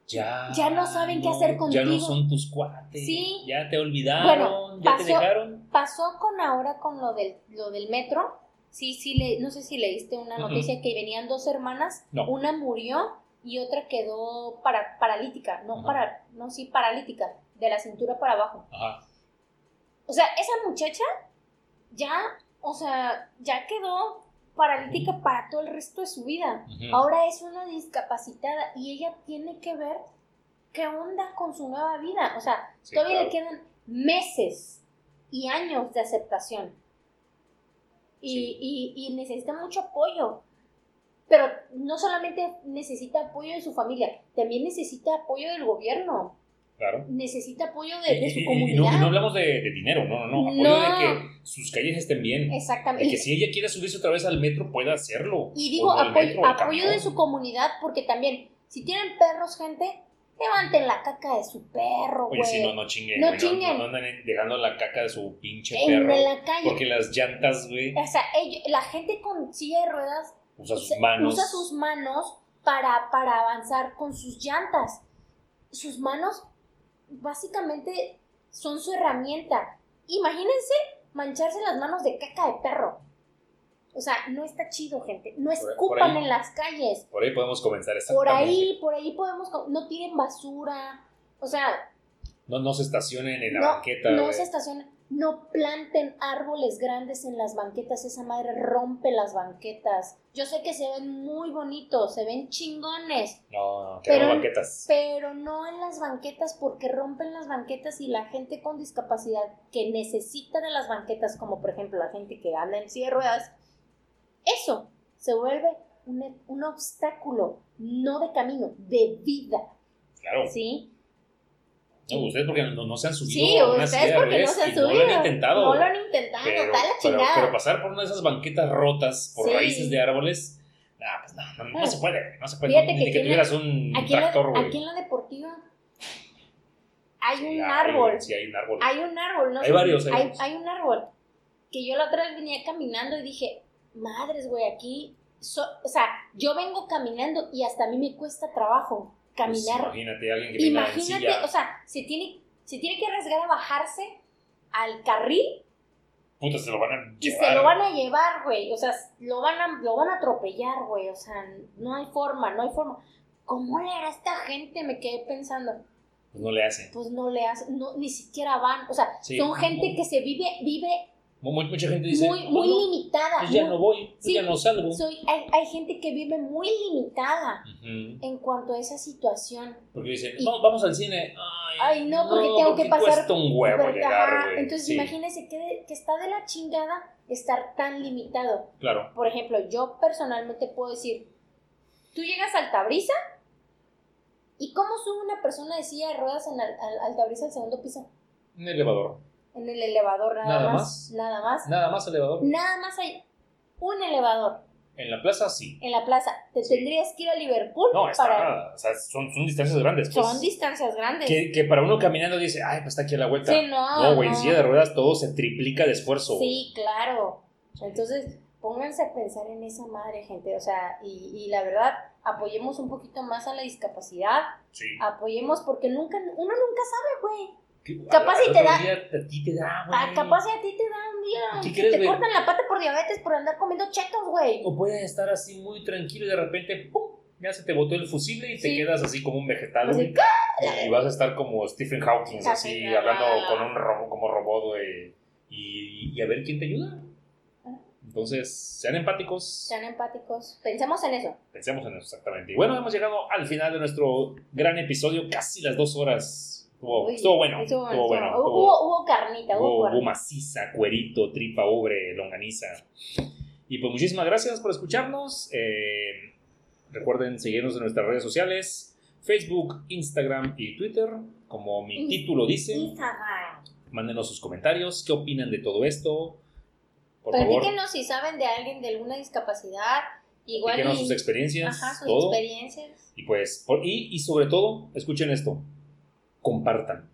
Speaker 1: ya,
Speaker 2: Ya no saben qué hacer
Speaker 1: Ya no
Speaker 2: contigo.
Speaker 1: son tus cuates.
Speaker 2: Sí.
Speaker 1: Ya te olvidaron,
Speaker 2: Bueno,
Speaker 1: ya te dejaron.
Speaker 2: pasó con ahora con lo del, lo del metro. Sí, sí, le, no sé si leíste una noticia que venían dos hermanas,
Speaker 1: No.
Speaker 2: una murió y otra quedó para, paralítica, no
Speaker 1: Ajá.
Speaker 2: para, no sí, paralítica, de la cintura para abajo.
Speaker 1: Ajá.
Speaker 2: O sea, esa muchacha ya, o sea, ya quedó paralítica para todo el resto de su vida. Ahora es una discapacitada y ella tiene que ver qué onda con su nueva vida. O sea,
Speaker 1: Sí,
Speaker 2: todavía
Speaker 1: claro.
Speaker 2: le quedan meses y años de aceptación. y, y, y necesita mucho apoyo. Pero no solamente necesita apoyo de su familia, también necesita apoyo del gobierno.
Speaker 1: Claro.
Speaker 2: Necesita apoyo de, de su
Speaker 1: Y- y-
Speaker 2: comunidad.
Speaker 1: no, y no hablamos de, de dinero, no, no, no. Apoyo
Speaker 2: No.
Speaker 1: de que sus calles estén bien.
Speaker 2: Exactamente.
Speaker 1: De que si ella quiere subirse otra vez al metro, pueda hacerlo.
Speaker 2: Y digo apoyo,
Speaker 1: metro,
Speaker 2: apoyo de su comunidad, porque también, si tienen perros, gente, levanten la caca de su perro, güey.
Speaker 1: Oye, si no, no chinguen.
Speaker 2: No
Speaker 1: güey,
Speaker 2: chinguen.
Speaker 1: No, andan dejando la caca de su pinche
Speaker 2: en
Speaker 1: perro.
Speaker 2: la calle.
Speaker 1: Porque las llantas, güey,
Speaker 2: O sea, ellos- la gente con silla de ruedas
Speaker 1: usa sus manos.
Speaker 2: usa sus manos para, para avanzar con sus llantas. Sus manos básicamente son su herramienta. Imagínense mancharse las manos de caca de perro. O sea, no está chido, gente. No escupan
Speaker 1: ahí.
Speaker 2: en las calles.
Speaker 1: Por ahí podemos comenzar esta
Speaker 2: Por ahí, por ahí podemos... No tiren basura. O sea,
Speaker 1: No, no se estacionen en la
Speaker 2: no,
Speaker 1: banqueta.
Speaker 2: no se estacionen. No planten árboles grandes en las banquetas. Esa madre rompe las banquetas. Yo sé que se ven muy bonitos, se ven chingones.
Speaker 1: No, no,
Speaker 2: Pero-
Speaker 1: banquetas.
Speaker 2: Pero no en las banquetas porque rompen las banquetas y la gente con discapacidad que necesita de las banquetas, como por ejemplo la gente que anda en silla de ruedas, eso se vuelve un, un obstáculo, no de camino, de vida,
Speaker 1: Claro.
Speaker 2: ¿sí?
Speaker 1: No, ustedes porque no, no se han subido
Speaker 2: Sí,
Speaker 1: a
Speaker 2: ustedes porque no se han subido.
Speaker 1: No lo han intentado.
Speaker 2: No lo han intentado,
Speaker 1: pero,
Speaker 2: está la
Speaker 1: pero-
Speaker 2: chingada.
Speaker 1: pero pasar por una de esas banquetas rotas por
Speaker 2: Sí.
Speaker 1: raíces de árboles, nah, pues no, no, no se puede. No se puede.
Speaker 2: Fíjate
Speaker 1: ni
Speaker 2: que
Speaker 1: que, tuvieras un
Speaker 2: aquí,
Speaker 1: tractor, güey.
Speaker 2: aquí en la deportiva hay
Speaker 1: Sí,
Speaker 2: un árbol.
Speaker 1: Sí, hay un árbol.
Speaker 2: Hay un árbol, no
Speaker 1: Hay varios, hay
Speaker 2: hay, hay un árbol que yo la otra vez venía caminando y dije, madres, güey, aquí, so- o sea, yo vengo caminando y hasta a mí me cuesta trabajo
Speaker 1: Pues
Speaker 2: caminar.
Speaker 1: imagínate alguien que en
Speaker 2: Imagínate, o sea, se tiene, se tiene que arriesgar a bajarse al carril
Speaker 1: Puta, se lo van a
Speaker 2: y
Speaker 1: llevar.
Speaker 2: se lo van a llevar, güey, o sea, lo van a, lo van a atropellar, güey, o sea, no hay forma, no hay forma. ¿Cómo le hará esta gente? Me quedé pensando.
Speaker 1: Pues no le hacen.
Speaker 2: Pues no le hacen, no, ni siquiera van, o sea,
Speaker 1: Sí.
Speaker 2: son gente que se vive, vive
Speaker 1: Mu- mu- Mucha gente dice.
Speaker 2: muy, muy
Speaker 1: "No, no,
Speaker 2: limitada.
Speaker 1: Pues ya
Speaker 2: muy-
Speaker 1: no voy, pues
Speaker 2: Sí,
Speaker 1: ya no salgo.
Speaker 2: soy, hay, hay gente que vive muy limitada en cuanto a esa situación.
Speaker 1: Porque dicen,
Speaker 2: Y-
Speaker 1: vamos, vamos al cine. Ay,
Speaker 2: Ay, no, porque tengo que pasar-
Speaker 1: Cuesta un huevo
Speaker 2: ¿verdad?
Speaker 1: llegar, güey.
Speaker 2: Entonces,
Speaker 1: Sí,
Speaker 2: imagínense que, que está de la chingada estar tan limitado.
Speaker 1: Claro.
Speaker 2: Por ejemplo, yo personalmente puedo decir, tú llegas a Altabrisa y cómo sube una persona de silla de ruedas en Al- Al- Altabrisa al segundo piso,
Speaker 1: Un elevador.
Speaker 2: En el elevador nada,
Speaker 1: Nada
Speaker 2: más,
Speaker 1: más.
Speaker 2: nada más,
Speaker 1: Nada más elevador.
Speaker 2: nada más hay un elevador
Speaker 1: En la plaza sí.
Speaker 2: en la plaza. Te
Speaker 1: Sí.
Speaker 2: tendrías que ir a Liverpool
Speaker 1: No, está.
Speaker 2: para...
Speaker 1: O sea, son, son distancias grandes. Pues,
Speaker 2: Son distancias grandes.
Speaker 1: que, que para uno caminando dice, ay, pues está aquí a la vuelta.
Speaker 2: Sí, no,
Speaker 1: no, güey, en
Speaker 2: no.
Speaker 1: silla de ruedas todo se triplica de esfuerzo.
Speaker 2: Sí, claro. Entonces, pónganse a pensar en esa madre, gente. O sea, y, y la verdad, apoyemos un poquito más a la discapacidad.
Speaker 1: Sí.
Speaker 2: Apoyemos porque nunca, uno nunca sabe, güey. Capaz si te da-
Speaker 1: a ti te da, güey.
Speaker 2: Ah, capaz a ti te da un día.
Speaker 1: ¿Qué
Speaker 2: que
Speaker 1: crees,
Speaker 2: te
Speaker 1: güey?
Speaker 2: cortan la pata por diabetes por andar comiendo chetos, güey.
Speaker 1: O puedes estar así muy tranquilo y de repente, ¡pum! Ya se te botó el fusible y te quedas así como un vegetal,
Speaker 2: Así,
Speaker 1: güey. Y vas a estar como Stephen Hawking, así,
Speaker 2: Así,
Speaker 1: hablando
Speaker 2: ah.
Speaker 1: con un robot, como robot, güey. Y, y a ver quién te ayuda.
Speaker 2: Ah.
Speaker 1: Entonces, sean empáticos.
Speaker 2: Sean empáticos. Pensemos en eso.
Speaker 1: Pensemos en eso exactamente. Y bueno, hemos llegado al final de nuestro gran episodio, casi las dos horas. Estuvo,
Speaker 2: Uy,
Speaker 1: estuvo bueno.
Speaker 2: estuvo
Speaker 1: Estuvo bueno.
Speaker 2: estuvo- Hubo, hubo carnita, hubo,
Speaker 1: Hubo, hubo maciza, cuerito, tripa, ubre, longaniza. Y pues muchísimas gracias por escucharnos. Eh, recuerden seguirnos en nuestras redes sociales, Facebook, Instagram y Twitter, como mi título dice.
Speaker 2: Instagram.
Speaker 1: Mándenos sus comentarios, qué opinan de todo esto. Por
Speaker 2: Platíquenos si saben de alguien de alguna discapacidad. Igual y-
Speaker 1: sus experiencias,
Speaker 2: Ajá, sus
Speaker 1: todo.
Speaker 2: experiencias.
Speaker 1: Y pues, por- y, y sobre todo, escuchen esto, compartan.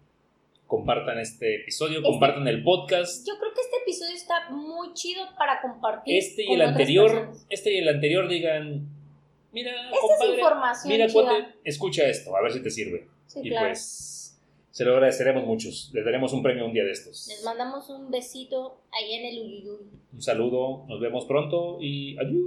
Speaker 1: Compartan este episodio,
Speaker 2: Este-
Speaker 1: compartan el podcast.
Speaker 2: Yo creo que este episodio está muy chido para compartir.
Speaker 1: Este y el anterior,
Speaker 2: personas.
Speaker 1: este y el anterior digan, mira,
Speaker 2: Esta es información
Speaker 1: mira, cuate, escucha esto, a ver si te sirve.
Speaker 2: Sí,
Speaker 1: y
Speaker 2: claro.
Speaker 1: pues, se lo agradeceremos muchos. Les daremos un premio un día de estos.
Speaker 2: Les mandamos un besito ahí en el Uyuyuy.
Speaker 1: Un saludo, nos vemos pronto y adiós.